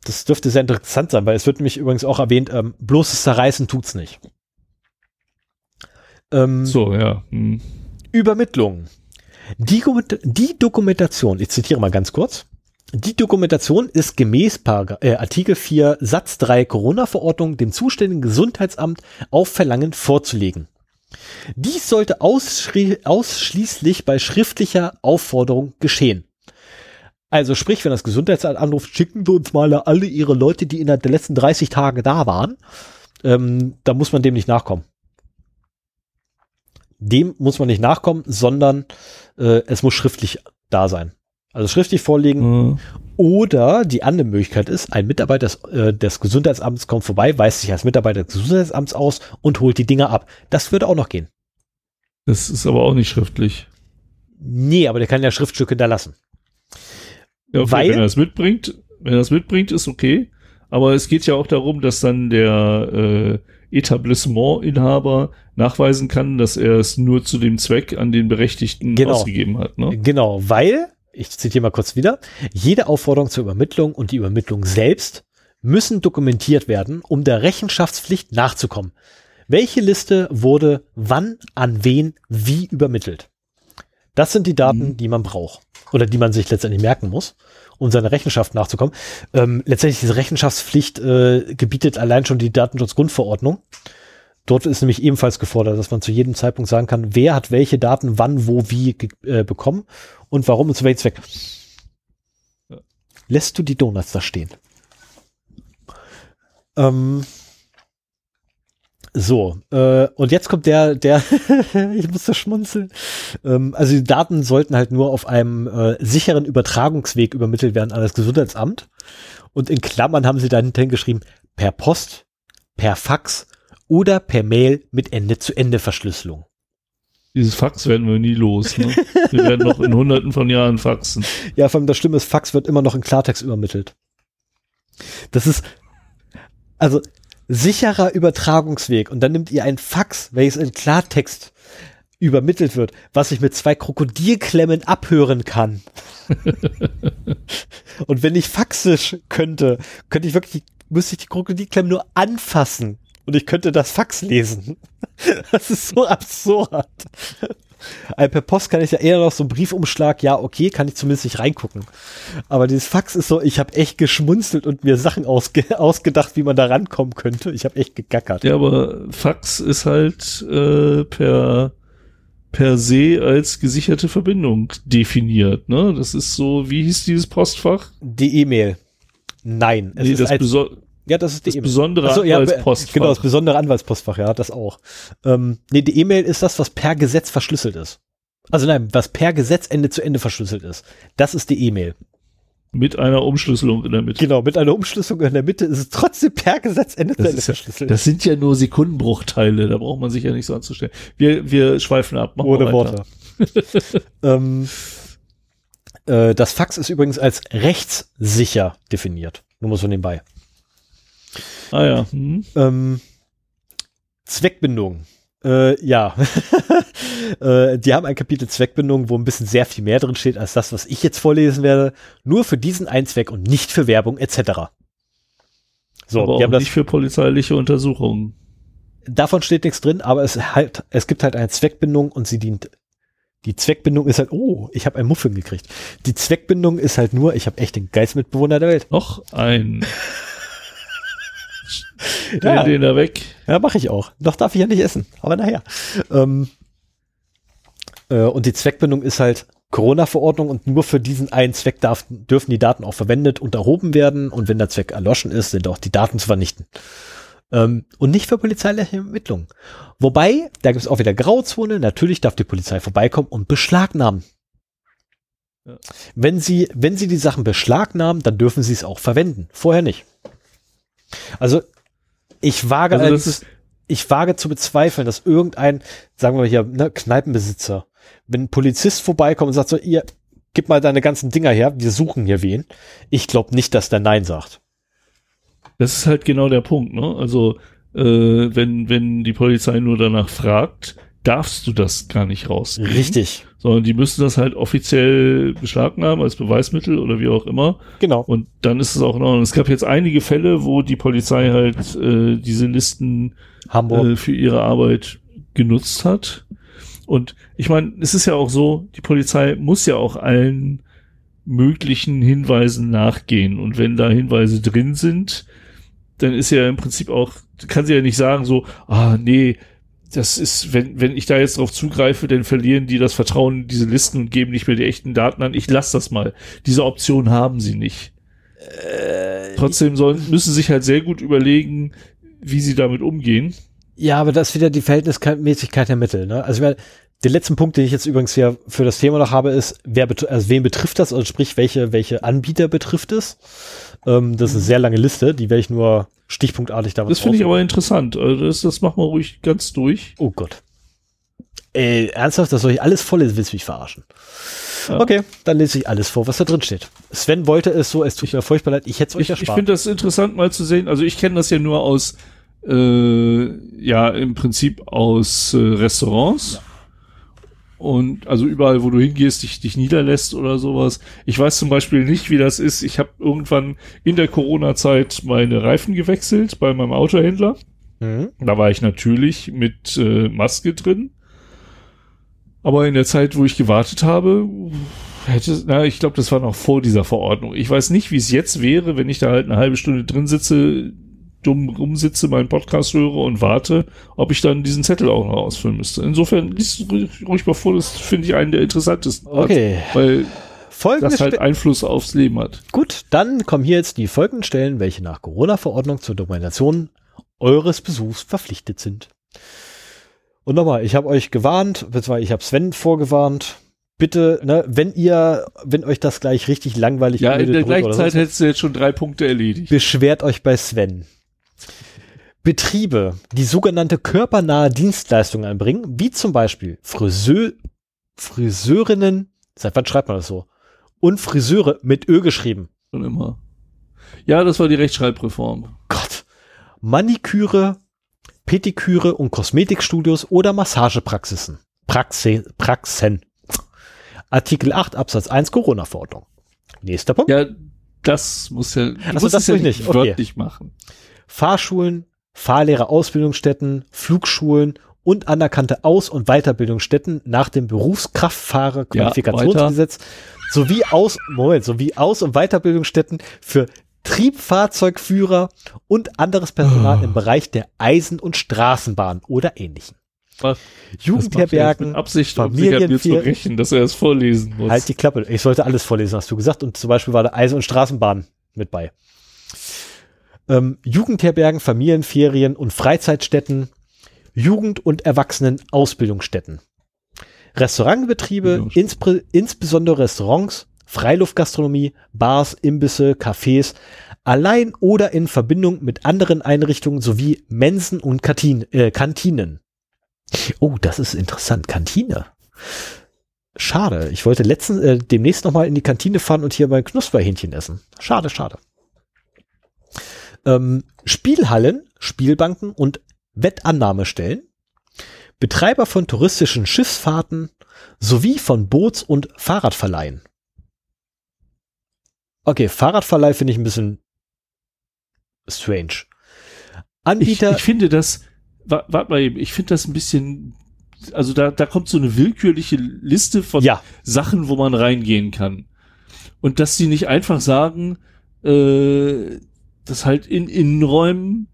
Das dürfte sehr interessant sein, weil es wird nämlich übrigens auch erwähnt, ähm, bloßes Zerreißen tut's nicht.
Ähm, so, ja. Hm.
Übermittlung. Die, die, Dokumentation, ich zitiere mal ganz kurz. Die Dokumentation ist gemäß Parag äh, Artikel 4 Satz 3 Corona-Verordnung dem zuständigen Gesundheitsamt auf Verlangen vorzulegen. Dies sollte ausschließlich bei schriftlicher Aufforderung geschehen. Also sprich, wenn das Gesundheitsamt anruft, schicken wir uns mal alle ihre Leute, die innerhalb der letzten 30 Tage da waren, ähm, da muss man dem nicht nachkommen. Dem muss man nicht nachkommen, sondern äh, es muss schriftlich da sein. Also schriftlich vorlegen. Mhm. Oder die andere Möglichkeit ist, ein Mitarbeiter des, äh, des Gesundheitsamts kommt vorbei, weist sich als Mitarbeiter des Gesundheitsamts aus und holt die Dinge ab. Das würde auch noch gehen.
Das ist aber auch nicht schriftlich.
Nee, aber der kann ja Schriftstücke da lassen.
Ja, okay, Weil, wenn er das mitbringt, wenn er das mitbringt, ist okay. Aber es geht ja auch darum, dass dann der äh, Etablissementinhaber nachweisen kann, dass er es nur zu dem Zweck an den Berechtigten genau, ausgegeben hat. Ne?
Genau, weil, ich zitiere mal kurz wieder, jede Aufforderung zur Übermittlung und die Übermittlung selbst müssen dokumentiert werden, um der Rechenschaftspflicht nachzukommen. Welche Liste wurde wann, an wen, wie übermittelt? Das sind die Daten, mhm. die man braucht oder die man sich letztendlich merken muss, um seiner Rechenschaft nachzukommen. Ähm, letztendlich diese Rechenschaftspflicht äh, gebietet allein schon die Datenschutzgrundverordnung. Dort ist nämlich ebenfalls gefordert, dass man zu jedem Zeitpunkt sagen kann, wer hat welche Daten wann, wo, wie äh, bekommen und warum und zu welchem Zweck. Lässt du die Donuts da stehen? Ähm, so, äh, und jetzt kommt der, der, [laughs] ich muss da schmunzeln. Ähm, also die Daten sollten halt nur auf einem äh, sicheren Übertragungsweg übermittelt werden an das Gesundheitsamt. Und in Klammern haben sie dann hingeschrieben, per Post, per Fax oder per Mail mit Ende-zu-Ende-Verschlüsselung.
Dieses Fax werden wir nie los. Ne? Wir werden noch in hunderten von Jahren faxen.
Ja, vor allem das Schlimme ist, Fax wird immer noch in Klartext übermittelt. Das ist, also sicherer Übertragungsweg. Und dann nimmt ihr ein Fax, welches in Klartext übermittelt wird, was ich mit zwei Krokodilklemmen abhören kann. [laughs] und wenn ich faxisch könnte, könnte ich wirklich, müsste ich die Krokodilklemmen nur anfassen und ich könnte das Fax lesen. [laughs] Das ist so absurd. Also per Post kann ich ja eher noch so einen Briefumschlag, ja, okay, kann ich zumindest nicht reingucken. Aber dieses Fax ist so, ich habe echt geschmunzelt und mir Sachen ausge [laughs] ausgedacht, wie man da rankommen könnte. Ich habe echt gegackert.
Ja, aber Fax ist halt äh, per per se als gesicherte Verbindung definiert. Ne? Das ist so, wie hieß dieses Postfach?
Die E-Mail. Nein.
Es nee, ist das als,
ja, das ist
die das e besondere
Achso, Anwaltspostfach. Ja, genau, das besondere Anwaltspostfach, ja, das auch. Ähm, nee, die E-Mail ist das, was per Gesetz verschlüsselt ist. Also nein, was per Gesetz Ende zu Ende verschlüsselt ist. Das ist die E-Mail.
Mit einer Umschlüsselung in der Mitte.
Genau, mit einer Umschlüsselung in der Mitte ist es trotzdem per Gesetz Ende das zu Ende
verschlüsselt. Ja, das sind ja nur Sekundenbruchteile, da braucht man sich ja nicht so anzustellen. Wir, wir schweifen ab.
Machen Ohne Worte. [laughs] ähm, äh, das Fax ist übrigens als rechtssicher definiert. Nur mal so nebenbei.
Ah ja. Hm.
Ähm, Zweckbindung. Äh, ja. [laughs] äh, die haben ein Kapitel Zweckbindung, wo ein bisschen sehr viel mehr drin steht als das, was ich jetzt vorlesen werde. Nur für diesen einen Zweck und nicht für Werbung etc.
So, aber die haben das nicht für polizeiliche Untersuchungen.
Davon steht nichts drin, aber es halt, es gibt halt eine Zweckbindung und sie dient. Die Zweckbindung ist halt, oh, ich habe ein Muffin gekriegt. Die Zweckbindung ist halt nur, ich habe echt den Geistmitbewohner der Welt.
Noch ein. [laughs] [laughs] Stell ja. den da weg.
Ja, mache ich auch. Noch darf ich ja nicht essen, aber naja. Ähm, äh, und die Zweckbindung ist halt Corona-Verordnung und nur für diesen einen Zweck darf, dürfen die Daten auch verwendet und erhoben werden und wenn der Zweck erloschen ist, sind auch die Daten zu vernichten. Ähm, und nicht für polizeiliche Ermittlungen. Wobei, da gibt es auch wieder Grauzone, natürlich darf die Polizei vorbeikommen und beschlagnahmen. Ja. Wenn sie, wenn sie die Sachen beschlagnahmen, dann dürfen sie es auch verwenden. Vorher nicht. Also ich wage, also als, ich wage zu bezweifeln, dass irgendein, sagen wir hier, ne, Kneipenbesitzer, wenn ein Polizist vorbeikommt und sagt so, ihr, gib mal deine ganzen Dinger her, wir suchen hier wen. Ich glaube nicht, dass der Nein sagt.
Das ist halt genau der Punkt, ne? Also, äh, wenn, wenn die Polizei nur danach fragt, darfst du das gar nicht raus.
Richtig.
Sondern die müssen das halt offiziell beschlagnahmen als Beweismittel oder wie auch immer.
Genau.
Und dann ist es auch in Ordnung. Es gab jetzt einige Fälle, wo die Polizei halt äh, diese Listen äh, für ihre Arbeit genutzt hat. Und ich meine, es ist ja auch so, die Polizei muss ja auch allen möglichen Hinweisen nachgehen. Und wenn da Hinweise drin sind, dann ist ja im Prinzip auch, kann sie ja nicht sagen so, ah nee, das ist, wenn, wenn ich da jetzt drauf zugreife, dann verlieren die das Vertrauen in diese Listen und geben nicht mehr die echten Daten an. Ich lasse das mal. Diese Option haben sie nicht. Äh, Trotzdem sollen, müssen sich halt sehr gut überlegen, wie sie damit umgehen.
Ja, aber das ist wieder die Verhältnismäßigkeit der Mittel. Ne? Also der letzte Punkt, den ich jetzt übrigens hier für das Thema noch habe, ist, wer also wen betrifft das, also sprich, welche, welche Anbieter betrifft es? Ähm, das ist eine sehr lange Liste, die werde ich nur stichpunktartig
da Das finde ich aber interessant. Also das, das machen wir ruhig ganz durch.
Oh Gott. Ey, ernsthaft, das soll ich alles voll willst du mich verarschen? Ja. Okay, dann lese ich alles vor, was da drin steht. Sven wollte es so, es tut ich, mir furchtbar leid, ich hätte es euch erspart.
Ich finde das interessant mal zu sehen. Also ich kenne das ja nur aus, äh, ja, im Prinzip aus äh, Restaurants. Ja und also überall, wo du hingehst, dich, dich niederlässt oder sowas. Ich weiß zum Beispiel nicht, wie das ist. Ich habe irgendwann in der Corona-Zeit meine Reifen gewechselt bei meinem Autohändler. Mhm. Da war ich natürlich mit äh, Maske drin. Aber in der Zeit, wo ich gewartet habe, hätte, na, ich glaube, das war noch vor dieser Verordnung. Ich weiß nicht, wie es jetzt wäre, wenn ich da halt eine halbe Stunde drin sitze, dumm rumsitze, meinen Podcast höre und warte, ob ich dann diesen Zettel auch noch ausfüllen müsste. Insofern liest ruhig mal vor, das finde ich einen der interessantesten.
Okay.
Art, weil Folgende das halt Einfluss aufs Leben hat.
Gut, dann kommen hier jetzt die folgenden Stellen, welche nach Corona-Verordnung zur Dokumentation eures Besuchs verpflichtet sind. Und nochmal, ich habe euch gewarnt, beziehungsweise ich habe Sven vorgewarnt, bitte, ne, wenn ihr, wenn euch das gleich richtig langweilig
Ja, in der gleichen Zeit hättest du jetzt schon drei Punkte erledigt.
Beschwert euch bei Sven. Betriebe, die sogenannte körpernahe Dienstleistungen anbringen, wie zum Beispiel Friseur, Friseurinnen, seit wann schreibt man das so? Und Friseure mit Ö geschrieben.
Schon immer. Ja, das war die Rechtschreibreform.
Gott. Maniküre, Pediküre und Kosmetikstudios oder Massagepraxisen. Praxe, Praxen. Artikel 8 Absatz 1 Corona-Verordnung. Nächster Punkt.
Ja, das muss ja,
also das ja nicht okay.
wörtlich machen.
Fahrschulen, Fahrlehrer-Ausbildungsstätten, Flugschulen und anerkannte Aus- und Weiterbildungsstätten nach dem Berufskraftfahrer-Qualifikationsgesetz ja, sowie Aus, Moment, sowie Aus- und Weiterbildungsstätten für Triebfahrzeugführer und anderes Personal oh. im Bereich der Eisen- und Straßenbahn oder ähnlichem. Was? Jugendherbergen,
Absicht, Familienfirmen. zu rächen, dass er es vorlesen muss.
Halt die Klappe. Ich sollte alles vorlesen, hast du gesagt. Und zum Beispiel war da Eisen- und Straßenbahn mit bei. Ähm, Jugendherbergen, Familienferien und Freizeitstätten, Jugend- und Erwachsenen-Ausbildungsstätten. Restaurantbetriebe, insp insbesondere Restaurants, Freiluftgastronomie, Bars, Imbisse, Cafés, allein oder in Verbindung mit anderen Einrichtungen sowie Mensen und Kantin äh, Kantinen. Oh, das ist interessant. Kantine. Schade. Ich wollte letztens, äh, demnächst noch mal in die Kantine fahren und hier mein Knusperhähnchen essen. Schade, schade. Ähm, Spielhallen, Spielbanken und Wettannahmestellen. Betreiber von touristischen Schiffsfahrten sowie von Boots- und Fahrradverleihen. Okay, Fahrradverleih finde ich ein bisschen strange.
Anbieter. Ich, ich finde das, warte mal eben, ich finde das ein bisschen, also da, da kommt so eine willkürliche Liste von
ja.
Sachen, wo man reingehen kann. Und dass sie nicht einfach sagen, äh, dass halt in Innenräumen,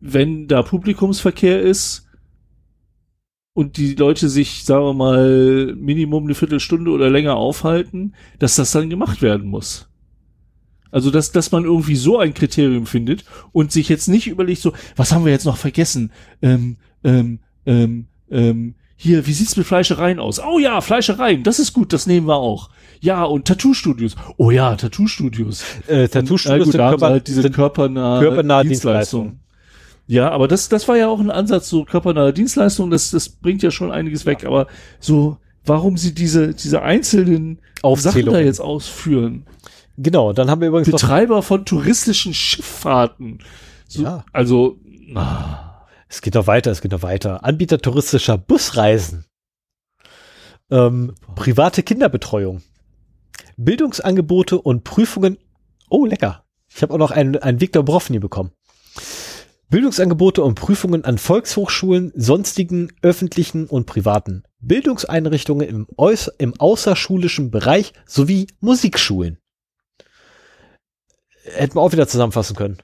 wenn da Publikumsverkehr ist und die Leute sich, sagen wir mal, Minimum eine Viertelstunde oder länger aufhalten, dass das dann gemacht werden muss. Also, dass, dass man irgendwie so ein Kriterium findet und sich jetzt nicht überlegt, so, was haben wir jetzt noch vergessen? Ähm, ähm, ähm, ähm, hier, wie sieht's mit Fleischereien aus? Oh ja, Fleischereien, das ist gut, das nehmen wir auch. Ja, und Tattoo-Studios. Oh ja, Tattoo-Studios.
Äh, Tattoo-Studios
sind Körper, halt diese körpernahe, körpernahe Dienstleistung. Dienstleistung. Ja, aber das, das war ja auch ein Ansatz, so körpernahe Dienstleistung, das, das bringt ja schon einiges weg, aber so, warum sie diese, diese einzelnen Sachen da jetzt ausführen?
Genau, dann haben wir übrigens
Betreiber von touristischen Schifffahrten. So, ja. Also
ah. es geht noch weiter, es geht noch weiter. Anbieter touristischer Busreisen, ähm, private Kinderbetreuung, Bildungsangebote und Prüfungen. Oh, lecker. Ich habe auch noch einen, einen Viktor Brofny bekommen. Bildungsangebote und Prüfungen an Volkshochschulen, sonstigen öffentlichen und privaten Bildungseinrichtungen im, im außerschulischen Bereich sowie Musikschulen hätten wir auch wieder zusammenfassen können.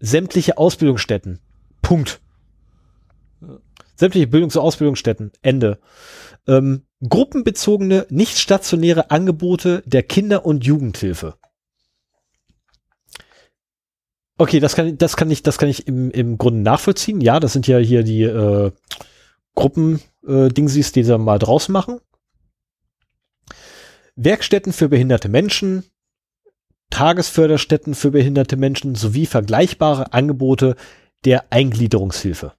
Sämtliche Ausbildungsstätten. Punkt. Sämtliche Bildungs- und Ausbildungsstätten. Ende. Ähm, gruppenbezogene, nicht stationäre Angebote der Kinder- und Jugendhilfe. Okay, das kann, das kann ich, das kann ich im, im Grunde nachvollziehen. Ja, das sind ja hier die äh, Gruppen-Dingsies, äh, die sie mal draus machen. Werkstätten für behinderte Menschen, Tagesförderstätten für behinderte Menschen sowie vergleichbare Angebote der Eingliederungshilfe.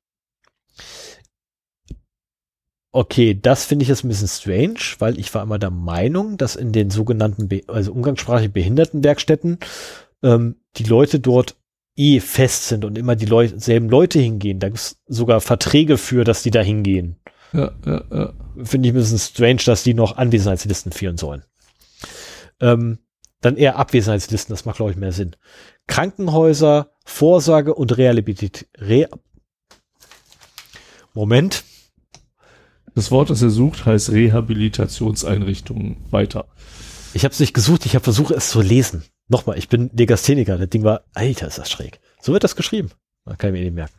Okay, das finde ich jetzt ein bisschen strange, weil ich war immer der Meinung, dass in den sogenannten, Be also umgangssprachlich Behindertenwerkstätten ähm, die Leute dort eh fest sind und immer die Leu selben Leute hingehen. Da gibt es sogar Verträge für, dass die da hingehen.
Ja, ja, ja.
Finde ich ein bisschen strange, dass die noch Anwesenheitslisten führen sollen. Ähm, dann eher Abwesenheitslisten, das macht, glaube ich, mehr Sinn. Krankenhäuser, Vorsorge und Rehabilität. Re Moment.
Das Wort, das er sucht, heißt Rehabilitationseinrichtungen. Weiter.
Ich habe es nicht gesucht, ich habe versucht, es zu lesen. Nochmal, ich bin Legastheniker. Das Ding war, alter, ist das schräg. So wird das geschrieben. Man kann ich mir nicht merken.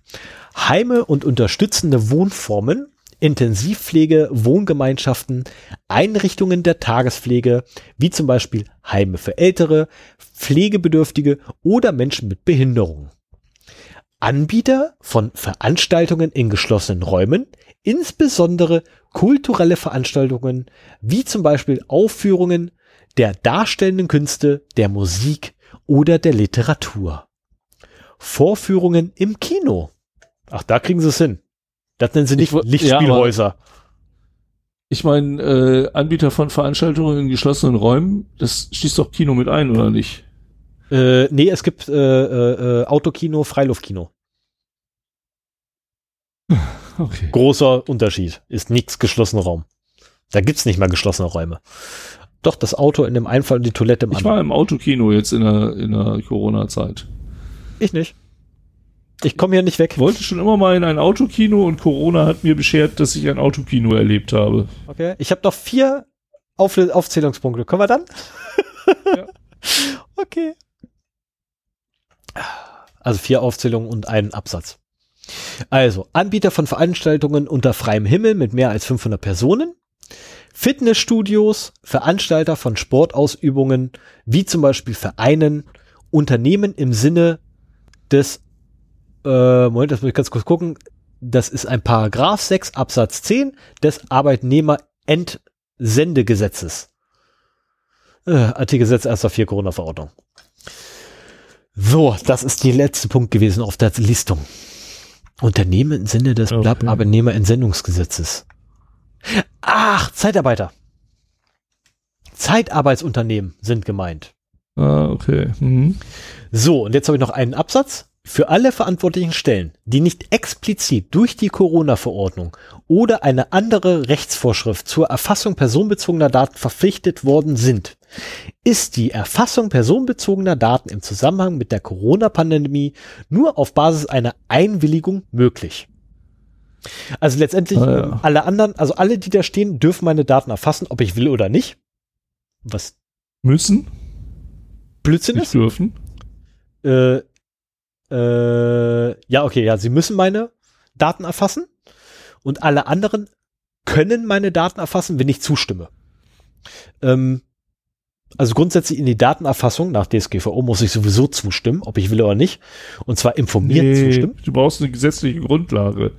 Heime und unterstützende Wohnformen Intensivpflege, Wohngemeinschaften, Einrichtungen der Tagespflege, wie zum Beispiel Heime für Ältere, Pflegebedürftige oder Menschen mit Behinderungen. Anbieter von Veranstaltungen in geschlossenen Räumen, insbesondere kulturelle Veranstaltungen, wie zum Beispiel Aufführungen der darstellenden Künste, der Musik oder der Literatur. Vorführungen im Kino. Ach, da kriegen sie es hin. Das nennen sie nicht ich, Lichtspielhäuser. Ja,
ich meine, äh, Anbieter von Veranstaltungen in geschlossenen Räumen, das schließt doch Kino mit ein, oder nicht?
Äh, nee, es gibt äh, äh, äh Autokino, Freiluftkino. [laughs] Okay. Großer Unterschied. Ist nichts geschlossener Raum. Da gibt's nicht mal geschlossene Räume. Doch, das Auto in dem einen Fall und die Toilette
im ich anderen. Ich war im Autokino jetzt in der, in der Corona-Zeit.
Ich nicht. Ich komme hier nicht weg.
Ich wollte schon immer mal in ein Autokino und Corona hat mir beschert, dass ich ein Autokino erlebt habe.
Okay. Ich habe noch vier Auf Aufzählungspunkte. Kommen wir dann? ja. [laughs] Okay. Also vier Aufzählungen und einen Absatz. Also, Anbieter von Veranstaltungen unter freiem Himmel mit mehr als 500 Personen. Fitnessstudios, Veranstalter von Sportausübungen, wie zum Beispiel Vereinen, Unternehmen im Sinne des, äh, Moment, das muss ich ganz kurz gucken, das ist ein Paragraph 6 Absatz 10 des Arbeitnehmerentsendegesetzes. Äh, Artikel 6 erster 4 Corona-Verordnung. So, das ist der letzte Punkt gewesen auf der Listung. Unternehmen im Sinne des okay. Arbeitnehmerentsendungsgesetzes. Ach, Zeitarbeiter. Zeitarbeitsunternehmen sind gemeint.
Ah, okay. Mhm.
So, und jetzt habe ich noch einen Absatz. Für alle verantwortlichen Stellen, die nicht explizit durch die Corona-Verordnung oder eine andere Rechtsvorschrift zur Erfassung personenbezogener Daten verpflichtet worden sind, ist die Erfassung personenbezogener Daten im Zusammenhang mit der Corona-Pandemie nur auf Basis einer Einwilligung möglich. Also letztendlich ah, ja. alle anderen, also alle, die da stehen, dürfen meine Daten erfassen, ob ich will oder nicht.
Was? Müssen?
Blödsinn ist?
dürfen?
Äh, äh, ja, okay, ja, sie müssen meine Daten erfassen und alle anderen können meine Daten erfassen, wenn ich zustimme. Ähm, also grundsätzlich in die Datenerfassung nach DSGVO muss ich sowieso zustimmen, ob ich will oder nicht. Und zwar informiert nee, zustimmen.
Du brauchst eine gesetzliche Grundlage.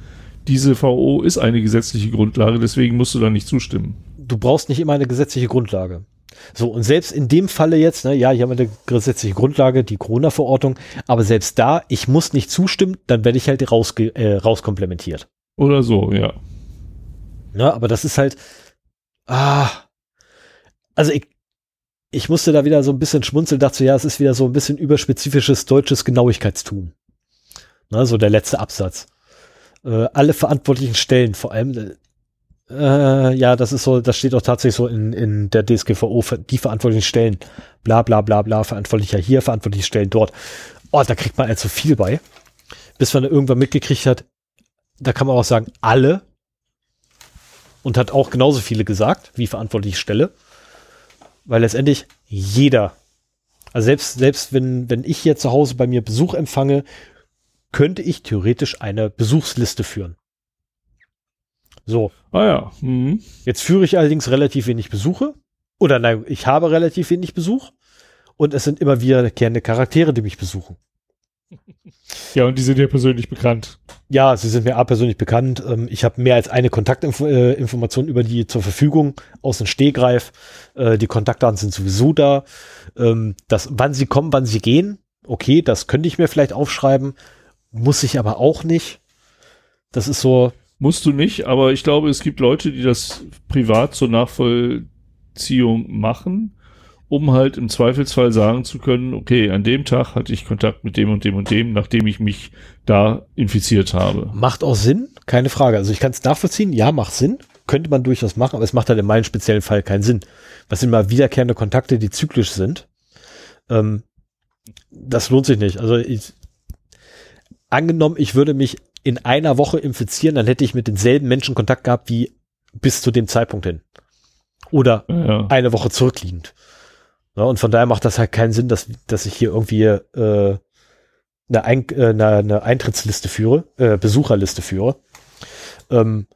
Diese VO ist eine gesetzliche Grundlage, deswegen musst du da nicht zustimmen.
Du brauchst nicht immer eine gesetzliche Grundlage. So, und selbst in dem Falle jetzt, ne, ja, hier haben wir eine gesetzliche Grundlage, die Corona-Verordnung, aber selbst da, ich muss nicht zustimmen, dann werde ich halt rausge äh, rauskomplementiert.
Oder so, ja.
Ja, aber das ist halt, ah, also ich, ich musste da wieder so ein bisschen schmunzeln, dachte so, ja, es ist wieder so ein bisschen überspezifisches deutsches Genauigkeitstum. Na, so der letzte Absatz. Äh, alle verantwortlichen Stellen, vor allem, äh, ja, das ist so, das steht auch tatsächlich so in, in der DSGVO, die verantwortlichen Stellen, bla bla bla bla, verantwortlicher hier, verantwortliche Stellen dort. Oh, da kriegt man also viel bei. Bis man irgendwann mitgekriegt hat, da kann man auch sagen, alle. Und hat auch genauso viele gesagt, wie verantwortliche Stelle. Weil letztendlich jeder, also selbst, selbst wenn, wenn ich hier zu Hause bei mir Besuch empfange, könnte ich theoretisch eine Besuchsliste führen. So.
Ah ja. Mhm.
Jetzt führe ich allerdings relativ wenig Besuche. Oder nein, ich habe relativ wenig Besuch. Und es sind immer wiederkehrende Charaktere, die mich besuchen.
Ja, und die sind ja persönlich bekannt.
Ja, sie sind mir auch persönlich bekannt. Ähm, ich habe mehr als eine Kontaktinformation über die zur Verfügung aus dem Stehgreif. Äh, die Kontaktdaten sind sowieso da. Ähm, das, wann sie kommen, wann sie gehen, okay, das könnte ich mir vielleicht aufschreiben. Muss ich aber auch nicht. Das ist so.
Musst du nicht, aber ich glaube, es gibt Leute, die das privat zur Nachvollziehung machen um halt im Zweifelsfall sagen zu können, okay, an dem Tag hatte ich Kontakt mit dem und dem und dem, nachdem ich mich da infiziert habe.
Macht auch Sinn, keine Frage. Also ich kann es nachvollziehen, ja, macht Sinn, könnte man durchaus machen, aber es macht halt in meinem speziellen Fall keinen Sinn. Was sind mal wiederkehrende Kontakte, die zyklisch sind? Ähm, das lohnt sich nicht. Also ich, angenommen, ich würde mich in einer Woche infizieren, dann hätte ich mit denselben Menschen Kontakt gehabt wie bis zu dem Zeitpunkt hin. Oder ja. eine Woche zurückliegend. Ja, und von daher macht das halt keinen Sinn, dass, dass ich hier irgendwie äh, eine, Ein äh, eine, Eintrittsliste führe, äh, Besucherliste führe. Ähm,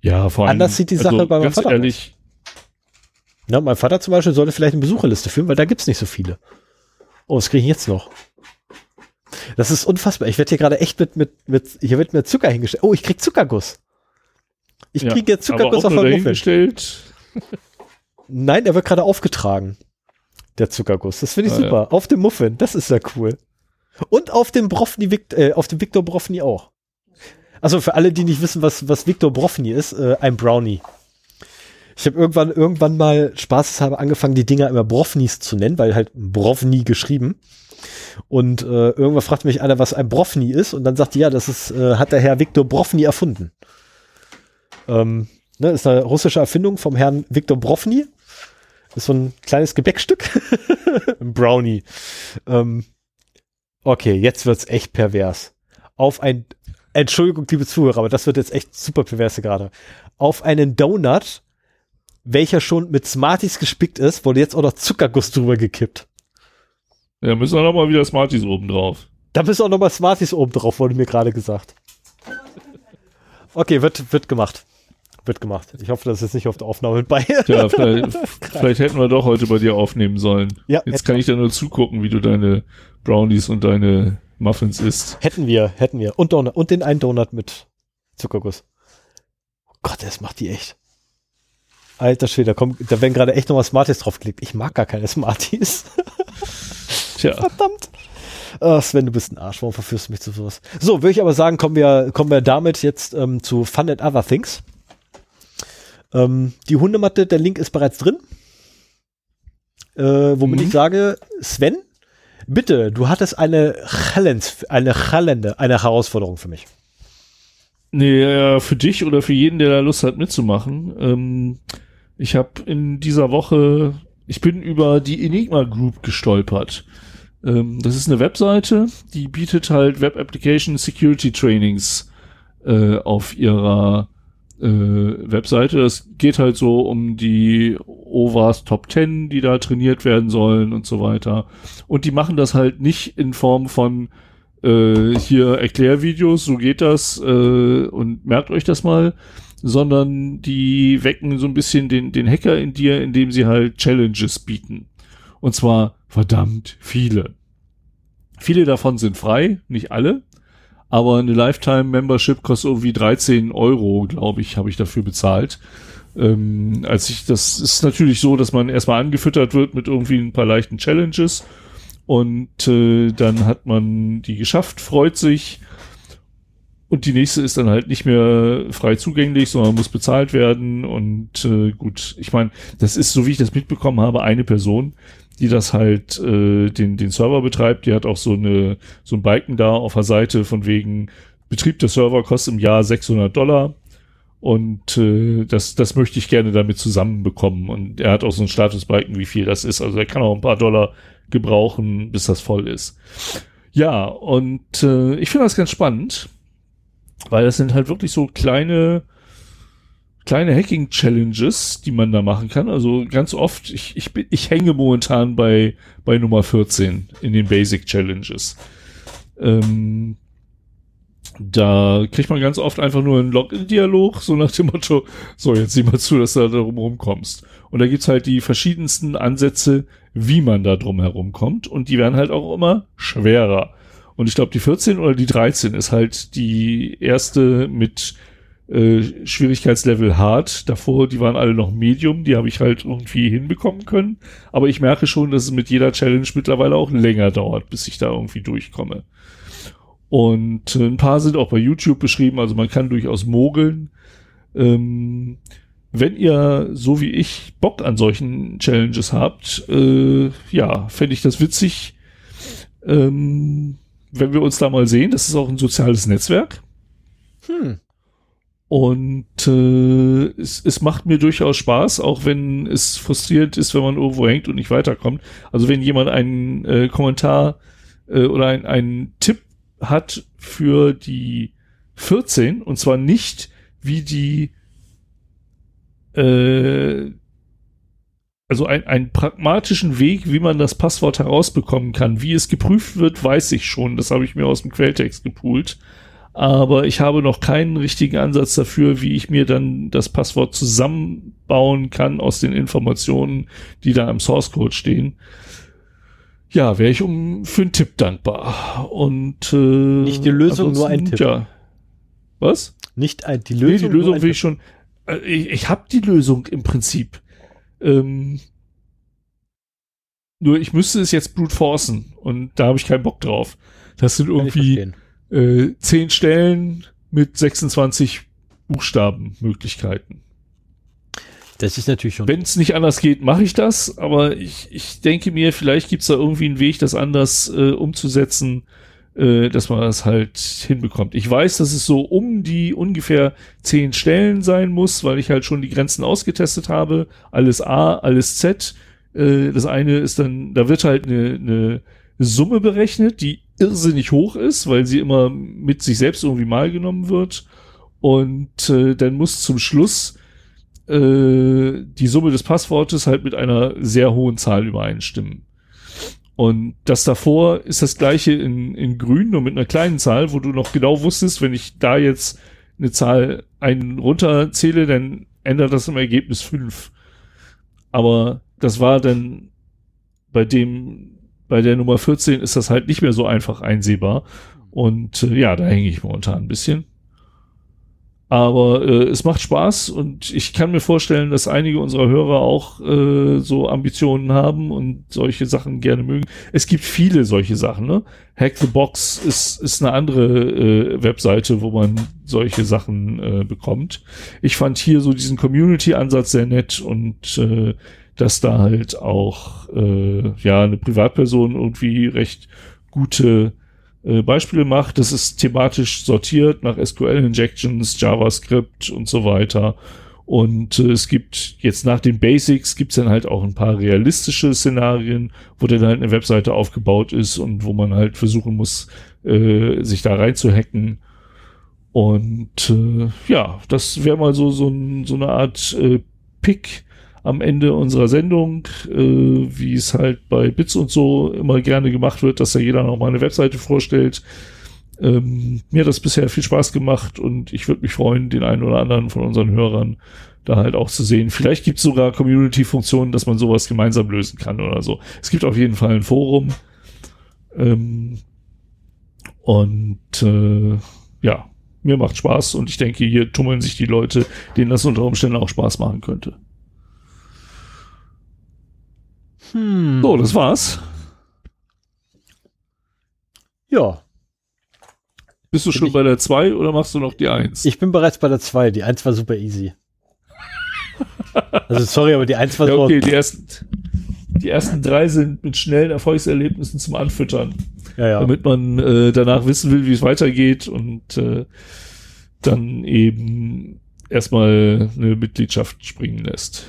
ja, vor allem.
Anders sieht die Sache also, bei meinem Vater ehrlich. Ja, mein Vater zum Beispiel sollte vielleicht eine Besucherliste führen, weil da gibt's nicht so viele. Oh, was kriege ich jetzt noch? Das ist unfassbar. Ich werde hier gerade echt mit, mit, mit, hier wird mir Zucker hingestellt. Oh, ich krieg Zuckerguss. Ich ja, kriege jetzt Zuckerguss auf
der Muffin.
Nein, der wird gerade aufgetragen der Zuckerguss. Das finde ich ah, super. Ja. Auf dem Muffin, das ist ja cool. Und auf dem Brofni, äh, auf dem Victor Brofni auch. Also für alle, die nicht wissen, was, was Victor Brofni ist, äh, ein Brownie. Ich habe irgendwann, irgendwann mal spaßeshalber angefangen, die Dinger immer Brofnis zu nennen, weil halt Brofni geschrieben. Und äh, irgendwann fragt mich einer, was ein Brofni ist. Und dann sagt die, ja, das ist, äh, hat der Herr Viktor Brofni erfunden. Ähm, ne, ist eine russische Erfindung vom Herrn Viktor Brofni. Ist so ein kleines Gebäckstück. [laughs] ein Brownie. Ähm, okay, jetzt wird's echt pervers. Auf ein, Entschuldigung, liebe Zuhörer, aber das wird jetzt echt super perverse gerade. Auf einen Donut, welcher schon mit Smarties gespickt ist, wurde jetzt auch noch Zuckerguss drüber gekippt.
Ja, müssen wir nochmal wieder Smarties oben drauf.
Da müssen auch nochmal Smarties oben drauf, wurde mir gerade gesagt. Okay, wird, wird gemacht. Wird gemacht. Ich hoffe, das ist nicht auf der Aufnahme mit bei.
Ja, [laughs] vielleicht, vielleicht hätten wir doch heute bei dir aufnehmen sollen.
Ja,
Jetzt kann ich da nur zugucken, wie du deine Brownies und deine Muffins isst.
Hätten wir, hätten wir. Und, Donut, und den einen Donut mit Zuckerguss. Oh Gott, das macht die echt. Alter Schwede, da, kommt, da werden gerade echt nochmal Smarties draufgelegt. Ich mag gar keine Smarties. [laughs]
Tja.
Verdammt. Ach, Sven, du bist ein Arsch. Warum verführst du mich zu sowas? So, würde ich aber sagen, kommen wir, kommen wir damit jetzt ähm, zu Fun and Other Things. Ähm, die Hundematte, der Link ist bereits drin. Äh, womit
Mhm.
ich sage, Sven, bitte, du hattest eine Challenge, eine Challenge, eine Herausforderung für mich.
Nee, ja, für dich oder für jeden, der da Lust hat mitzumachen. Ähm, ich habe in dieser Woche, ich bin über die Enigma Group gestolpert. Ähm, das ist eine Webseite, die bietet halt Web Application Security Trainings äh, auf ihrer äh, Webseite. Es geht halt so um die OWASP Top 10, die da trainiert werden sollen und so weiter. Und die machen das halt nicht in Form von äh, hier Erklärvideos, so geht das äh, und merkt euch das mal, sondern die wecken so ein bisschen den, den Hacker in dir, indem sie halt Challenges bieten. Und zwar verdammt viele. Viele davon sind frei, nicht alle, aber eine Lifetime-Membership kostet irgendwie 13 Euro, glaube ich, habe ich dafür bezahlt. Ähm, als ich, das ist natürlich so, dass man erstmal angefüttert wird mit irgendwie ein paar leichten Challenges und äh, dann hat man die geschafft, freut sich. Und die nächste ist dann halt nicht mehr frei zugänglich, sondern muss bezahlt werden. Und äh, gut, ich meine, das ist, so wie ich das mitbekommen habe, eine Person, die das halt äh, den, den Server betreibt. Die hat auch so eine so ein Balken da auf der Seite von wegen Betrieb der Server kostet im Jahr 600 Dollar. Und äh, das, das möchte ich gerne damit zusammenbekommen. Und er hat auch so einen Statusbalken, wie viel das ist. Also er kann auch ein paar Dollar gebrauchen, bis das voll ist. Ja, und äh, ich finde das ganz spannend, weil das sind halt wirklich so kleine kleine Hacking-Challenges, die man da machen kann. Also ganz oft, ich, ich, bin, ich hänge momentan bei, bei Nummer 14 in den Basic Challenges. Ähm, da kriegt man ganz oft einfach nur einen Login-Dialog, so nach dem Motto, so, jetzt sieh mal zu, dass du da drum rumkommst. Und da gibt's halt die verschiedensten Ansätze, wie man da drum herumkommt. Und die werden halt auch immer schwerer. Und ich glaube, die 14 oder die 13 ist halt die erste mit äh, Schwierigkeitslevel hart. Davor, die waren alle noch Medium, die habe ich halt irgendwie hinbekommen können. Aber ich merke schon, dass es mit jeder Challenge mittlerweile auch länger dauert, bis ich da irgendwie durchkomme. Und äh, ein paar sind auch bei YouTube beschrieben, also man kann durchaus mogeln. Ähm, wenn ihr, so wie ich, Bock an solchen Challenges habt, äh, ja, fände ich das witzig, ähm, wenn wir uns da mal sehen. Das ist auch ein soziales Netzwerk.
Hm.
Und äh, es, es macht mir durchaus Spaß, auch wenn es frustrierend ist, wenn man irgendwo hängt und nicht weiterkommt. Also wenn jemand einen äh, Kommentar äh, oder ein- einen Tipp hat für die 14, und zwar nicht wie die äh, also ein, einen pragmatischen Weg, wie man das Passwort herausbekommen kann. Wie es geprüft wird, weiß ich schon. Das habe ich mir aus dem Quelltext gepoolt. Aber ich habe noch keinen richtigen Ansatz dafür, wie ich mir dann das Passwort zusammenbauen kann aus den Informationen, die da im Source Code stehen. Ja, wäre ich um für einen Tipp dankbar. Und äh,
Nicht die Lösung, nur ein Tipp.
Ja. Was?
Nicht ein, die
Nee,
Lösung.
die Lösung will ich schon. Äh, ich ich habe die Lösung im Prinzip. Ähm, nur ich müsste es jetzt brute forcen und da habe ich keinen Bock drauf. Das sind irgendwie. Äh, zehn Stellen mit 26 Buchstabenmöglichkeiten.
Das ist natürlich schon.
Wenn es nicht anders geht, mache ich das, aber ich, ich denke mir, vielleicht gibt es da irgendwie einen Weg, das anders äh, umzusetzen, äh, dass man das halt hinbekommt. Ich weiß, dass es so um die ungefähr zehn Stellen sein muss, weil ich halt schon die Grenzen ausgetestet habe. Alles A, alles Z. Äh, das eine ist dann, da wird halt eine, eine Summe berechnet, die irrsinnig hoch ist, weil sie immer mit sich selbst irgendwie mal genommen wird. Und äh, dann muss zum Schluss äh, die Summe des Passwortes halt mit einer sehr hohen Zahl übereinstimmen. Und das davor ist das gleiche in, in grün, nur mit einer kleinen Zahl, wo du noch genau wusstest, wenn ich da jetzt eine Zahl einen runterzähle, dann ändert das im Ergebnis fünf. Aber das war dann bei dem, bei der Nummer 14 ist das halt nicht mehr so einfach einsehbar. Und äh, ja, da hänge ich momentan ein bisschen. Aber äh, es macht Spaß und ich kann mir vorstellen, dass einige unserer Hörer auch äh, so Ambitionen haben und solche Sachen gerne mögen. Es gibt viele solche Sachen. Ne? Hack the Box ist, ist eine andere äh, Webseite, wo man solche Sachen äh, bekommt. Ich fand hier so diesen Community-Ansatz sehr nett und äh, dass da halt auch äh, ja eine Privatperson irgendwie recht gute äh, Beispiele macht. Das ist thematisch sortiert nach SQL-Injections, JavaScript und so weiter. Und äh, es gibt jetzt nach den Basics gibt's dann halt auch ein paar realistische Szenarien, wo dann halt eine Webseite aufgebaut ist und wo man halt versuchen muss, äh, sich da reinzuhacken. Und äh, ja, das wäre mal so, so, so eine Art äh, Pick am Ende unserer Sendung, äh, wie es halt bei Bits und so immer gerne gemacht wird, dass da jeder noch mal eine Webseite vorstellt. Ähm, mir hat das bisher viel Spaß gemacht und ich würde mich freuen, den einen oder anderen von unseren Hörern da halt auch zu sehen. Vielleicht gibt es sogar Community-Funktionen, dass man sowas gemeinsam lösen kann oder so. Es gibt auf jeden Fall ein Forum. Ähm, und äh, ja, mir macht Spaß und ich denke, hier tummeln sich die Leute, denen das unter Umständen auch Spaß machen könnte. Hm. So, das war's.
Ja.
Bist du bin schon bei der 2 oder machst du noch die 1?
Ich bin bereits bei der 2. Die 1 war super easy. also sorry, aber die 1 war
ja, okay, die ersten, die ersten drei sind mit schnellen Erfolgserlebnissen zum Anfüttern.
Ja, ja.
Damit man äh, danach wissen will, wie es weitergeht und äh, dann eben erstmal eine Mitgliedschaft springen lässt.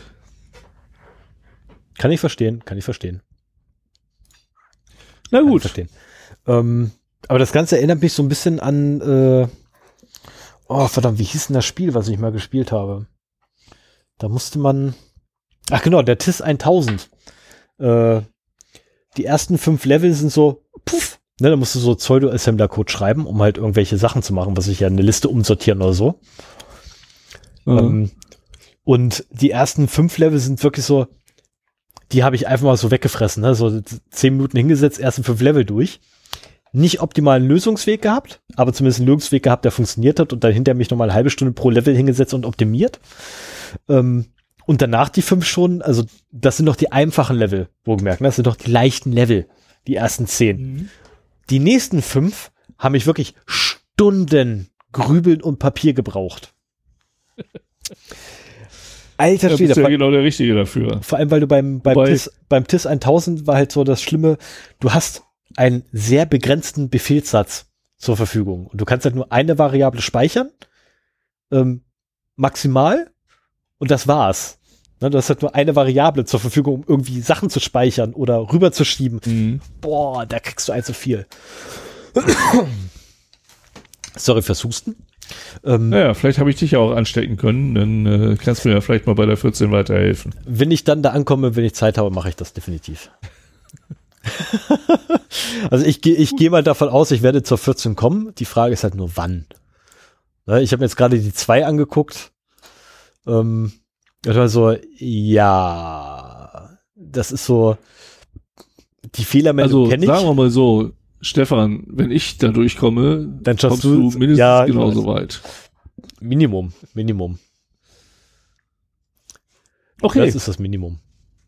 Kann ich verstehen, kann ich verstehen.
Na gut.
verstehen. Ähm, aber das Ganze erinnert mich so ein bisschen an, äh, oh verdammt, wie hieß denn das Spiel, was ich mal gespielt habe? Da musste man, ach genau, der TIS 1000. Äh, die ersten fünf Level sind so, puff, ne, da musst du so Pseudo-Assembler-Code schreiben, um halt irgendwelche Sachen zu machen, was ich ja eine Liste umsortieren oder so. Mhm. Ähm, und die ersten fünf Level sind wirklich so, die habe ich einfach mal so weggefressen, ne? so zehn Minuten hingesetzt, ersten fünf Level durch. Nicht optimalen Lösungsweg gehabt, aber zumindest einen Lösungsweg gehabt, der funktioniert hat und dann hinter mich nochmal eine halbe Stunde pro Level hingesetzt und optimiert. Ähm, und danach die fünf Stunden, also das sind doch die einfachen Level, wo gemerkt, ne? das sind doch die leichten Level, die ersten zehn. Mhm. Die nächsten fünf haben mich wirklich Stunden grübeln und Papier gebraucht. [laughs]
Alter Schwede. Ja, ja genau der Richtige dafür.
Vor allem, weil du beim, beim, TIS, beim TIS 1000 war halt so das Schlimme, du hast einen sehr begrenzten Befehlssatz zur Verfügung. Und du kannst halt nur eine Variable speichern, ähm, maximal, und das war's. Ne, du hast halt nur eine Variable zur Verfügung, um irgendwie Sachen zu speichern oder rüberzuschieben. Mhm. Boah, da kriegst du ein zu viel. [coughs] Sorry fürs Husten.
Ähm, naja, vielleicht habe ich dich ja auch anstecken können, dann äh, kannst du mir ja vielleicht mal bei der 14 weiterhelfen.
Wenn ich dann da ankomme, wenn ich Zeit habe, mache ich das definitiv. [laughs] also ich gehe ich geh mal davon aus, ich werde zur 14 kommen. Die Frage ist halt nur wann. Ich habe mir jetzt gerade die 2 angeguckt. Ähm, so, ja, das ist so, die Fehlermeldung
also, kenne ich. Sagen wir mal so, Stefan, wenn ich da durchkomme,
dann kommst du, du mindestens
ja, genauso weit.
Minimum, Minimum.
Okay.
Das ist das Minimum.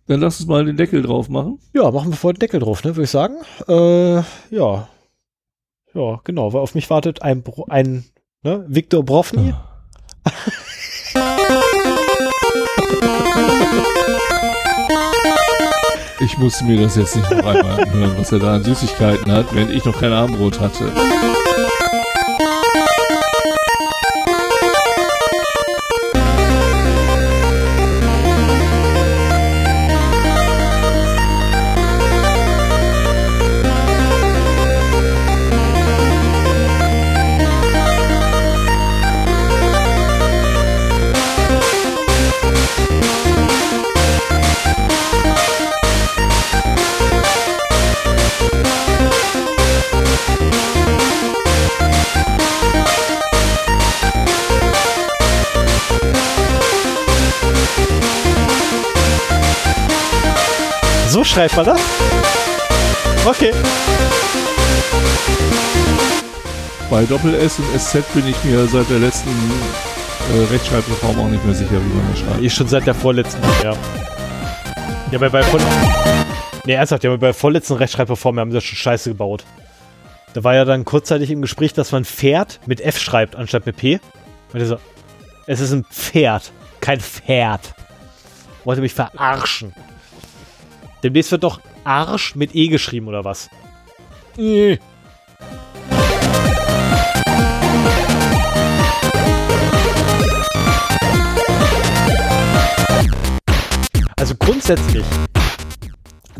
Dann lass uns mal den Deckel drauf machen.
Ja, machen wir vor den Deckel drauf, ne, würde ich sagen. Äh, ja. Ja, genau, weil auf mich wartet ein, ein ne, Viktor Brovny. Ah. [laughs]
Ich musste mir das jetzt nicht noch einmal anhören, was er da an Süßigkeiten hat, während ich noch kein Armbrot hatte.
Schreibt man das? Okay.
Bei Doppel-S und SZ bin ich mir seit der letzten äh, Rechtschreibreform auch nicht mehr sicher, wie man das schreibt.
Ich schon seit der vorletzten, ja. Ja, bei, bei voll Nee, ernsthaft, ja, bei vorletzten Rechtschreibreform haben sie das schon scheiße gebaut. Da war ja dann kurzzeitig im Gespräch, dass man Pferd mit F schreibt, anstatt mit P. Und er so, es ist ein Pferd, kein Pferd. Wollte mich verarschen. Demnächst wird doch Arsch mit E geschrieben, oder was? Nee. Also grundsätzlich,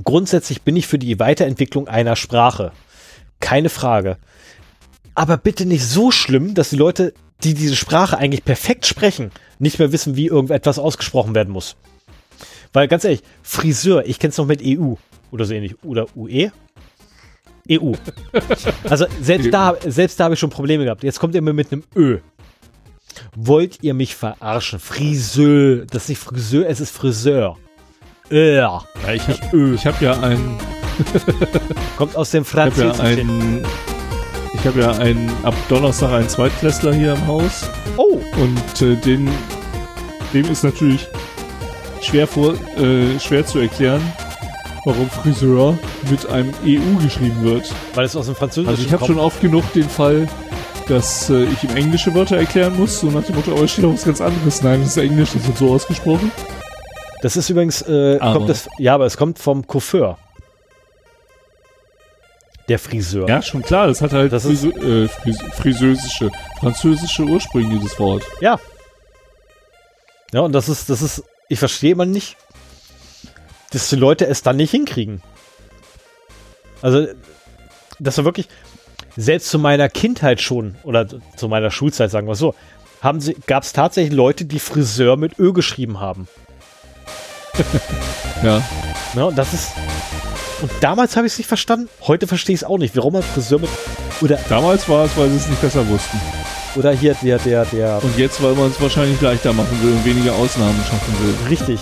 grundsätzlich bin ich für die Weiterentwicklung einer Sprache. Keine Frage. Aber bitte nicht so schlimm, dass die Leute, die diese Sprache eigentlich perfekt sprechen, nicht mehr wissen, wie irgendetwas ausgesprochen werden muss. Weil ganz ehrlich, Friseur, ich kenne es noch mit EU oder so ähnlich. Oder UE? EU. [laughs] Also selbst da, selbst da habe ich schon Probleme gehabt. Jetzt kommt ihr mir mit einem Ö. Wollt ihr mich verarschen? Friseur. Das ist nicht Friseur, es ist Friseur. Ö.
Ja, ich habe hab ja ein. [laughs]
Kommt aus dem Französischen.
einen. Ich habe ja einen ab Donnerstag einen Zweitklässler hier im Haus
oh,
und äh, den, dem ist natürlich schwer vor, äh, schwer zu erklären, warum Friseur mit einem EU geschrieben wird.
weil es aus dem Französischen
Also ich habe schon oft genug den Fall, dass äh, ich ihm englische Wörter erklären muss, so nach dem Motto, oh, es steht doch was ganz anderes. Nein, das ist Englisch, das wird so ausgesprochen.
Das ist übrigens, äh,
Aber-
kommt das, ja, aber es kommt vom Coiffeur. Der Friseur.
Ja, schon klar, das hat halt
Das ist-
Frisö äh, Fris friseusische, französische Ursprünge, dieses Wort.
Ja. Ja, und das ist, das ist, ich verstehe man nicht, dass die Leute es dann nicht hinkriegen. Also, das war wirklich, selbst zu meiner Kindheit schon, oder zu meiner Schulzeit, sagen wir es so, haben sie, gab es tatsächlich Leute, die Friseur mit Ö geschrieben haben. [laughs]
Ja,
Ja, und das ist, und damals habe ich es nicht verstanden, heute verstehe ich es auch nicht, warum man Friseur mit, oder,
damals war es, weil sie es nicht besser wussten.
Oder hier der, der, der,
Und jetzt, weil man es wahrscheinlich leichter machen will und weniger Ausnahmen schaffen will.
Richtig.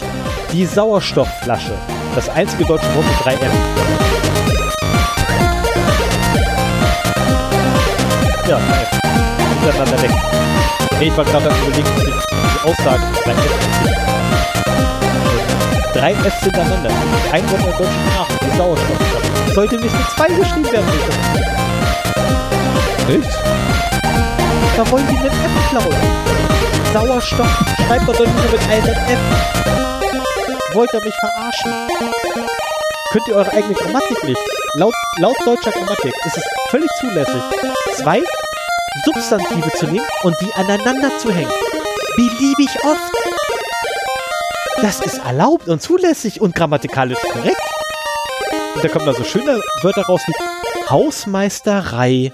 Die Sauerstoffflasche. Das einzige deutsche Wort mit 3M. Ja, 3F. Hintereinander weg. Nee, ich war gerade am überlegen, ob ich die Aussage 3F. 3F hintereinander. Ein Wort der deutschen Sprache. Die Sauerstoffflasche. Sollte nicht mit zwei geschrieben werden, bitte.
Echt?
Da wollen die mit F klauen. Sauerstoff schreibt man doch nicht mit einem F. Wollt ihr mich verarschen? Könnt ihr eure eigene Grammatik nicht? Laut, laut deutscher Grammatik ist es völlig zulässig, zwei Substantive zu nehmen und die aneinander zu hängen. Beliebig oft. Das ist erlaubt und zulässig und grammatikalisch korrekt. Und da kommen da so schöne Wörter raus wie Hausmeisterei,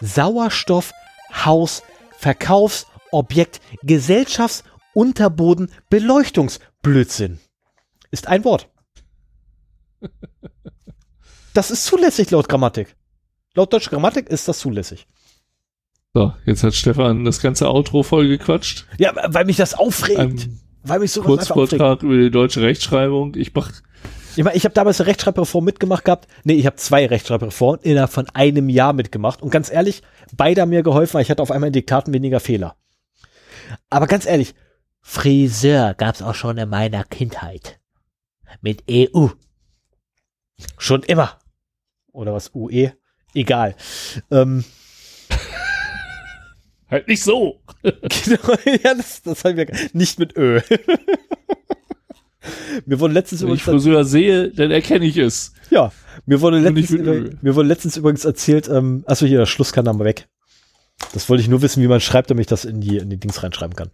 Sauerstoff, Haus, Verkaufs, Objekt, Gesellschafts, Unterboden, Beleuchtungsblödsinn. Ist ein Wort. [laughs] Das ist zulässig laut Grammatik. Laut deutscher Grammatik ist das zulässig.
So, jetzt hat Stefan das ganze Outro voll gequatscht.
Ja, weil mich das aufregt.
Ein
weil mich sowas einfach aufregt.
Kurzvortrag über die deutsche Rechtschreibung. Ich mach,
Ich, mein, ich habe damals eine Rechtschreibreform mitgemacht gehabt. Nee, ich habe zwei Rechtschreibreformen innerhalb von einem Jahr mitgemacht. Und ganz ehrlich, beide haben mir geholfen, weil ich hatte auf einmal in Diktaten weniger Fehler. Aber ganz ehrlich, Friseur gab's auch schon in meiner Kindheit. Mit EU. Schon immer. Oder was, UE? Egal. Ähm,
halt nicht so.
genau, [laughs] ja, das, das haben wir nicht mit Ö. [laughs] [laughs] Mir wurde letztens
Wenn ich
übrigens,
Friseur sehe, dann erkenne ich es.
ja, mir wurde letztens,
ich
über, mir wurde letztens übrigens erzählt, ähm, achso, hier, der Schluss kann da mal weg. Das wollte ich nur wissen, wie man schreibt, damit ich das in die, in die Dings reinschreiben kann.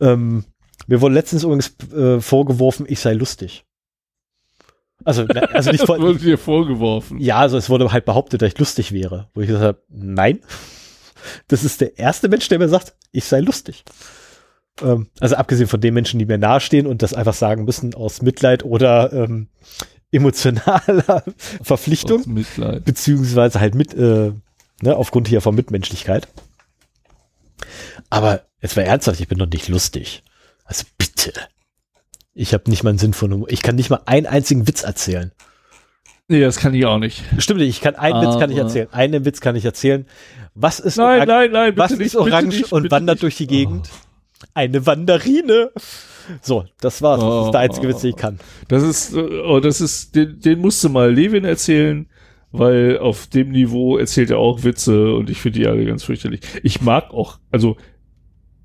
Ähm, mir wurde letztens übrigens äh, vorgeworfen, ich sei lustig. Also, ne, [laughs] also nicht vor,
wurde dir vorgeworfen.
Ja, also es wurde halt behauptet, dass ich lustig wäre. Wo ich gesagt habe, nein. Das ist der erste Mensch, der mir sagt, ich sei lustig. Ähm, also abgesehen von den Menschen, die mir nahestehen und das einfach sagen müssen aus Mitleid oder ähm, emotionaler [laughs] Verpflichtung,
Aus Mitleid.
beziehungsweise halt mit, äh, ne, aufgrund hier von Mitmenschlichkeit. Aber jetzt war ernsthaft, ich bin doch nicht lustig. Also bitte. Ich habe nicht mal einen Sinn von Humor. Ich kann nicht mal einen einzigen Witz erzählen.
Nee, das kann ich auch nicht.
Stimmt nicht, ich kann einen Witz kann ich
Aber-
erzählen. Einen Witz kann ich erzählen. Was ist,
Nein, nein, nein, bitte
was
nicht,
ist
bitte
orange
nicht,
und wandert
nicht.
durch die Gegend? Eine Wanderine. So, das war's. Das ist der einzige Witz, den ich kann.
Das ist, äh, oh, das ist, den, den musste mal Levin erzählen, weil auf dem Niveau erzählt er auch Witze und ich finde die alle ganz fürchterlich. Ich mag auch, also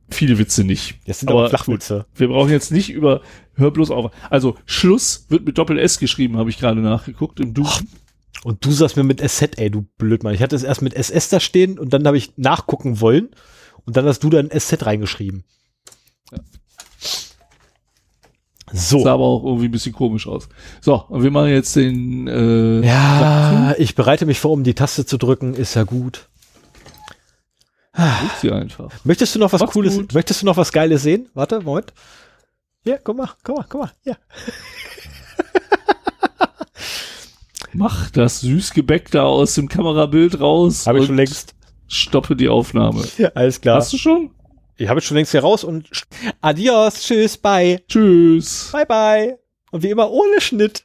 viele Witze nicht.
Das sind
Aber
aber Flachwitze.
Wir brauchen jetzt nicht über, hör bloß auf. Also Schluss wird mit Doppel S geschrieben, habe ich gerade nachgeguckt im Duden.
Und du sagst mir mit SZ, ey, du Blödmann. Ich hatte es erst mit SS da stehen und dann habe ich nachgucken wollen und dann hast du da ein SZ reingeschrieben. So.
Sah aber auch irgendwie ein bisschen komisch aus. So, und wir machen jetzt den, äh,
Ja, ich bereite mich vor, um die Taste zu drücken. Ist ja gut.
drück sie einfach.
Möchtest du noch was
Macht's
Cooles?
gut.
Möchtest du noch was Geiles sehen? Warte, Moment. Hier, guck mal, guck mal, guck mal. Ja. [laughs]
Mach das Süßgebäck da aus dem Kamerabild raus.
Habe ich
und
schon längst.
Stoppe die Aufnahme.
Alles klar.
Hast du schon?
Ich habe es schon längst hier raus und adios, tschüss, bye.
Tschüss.
Bye, bye. Und wie immer ohne Schnitt.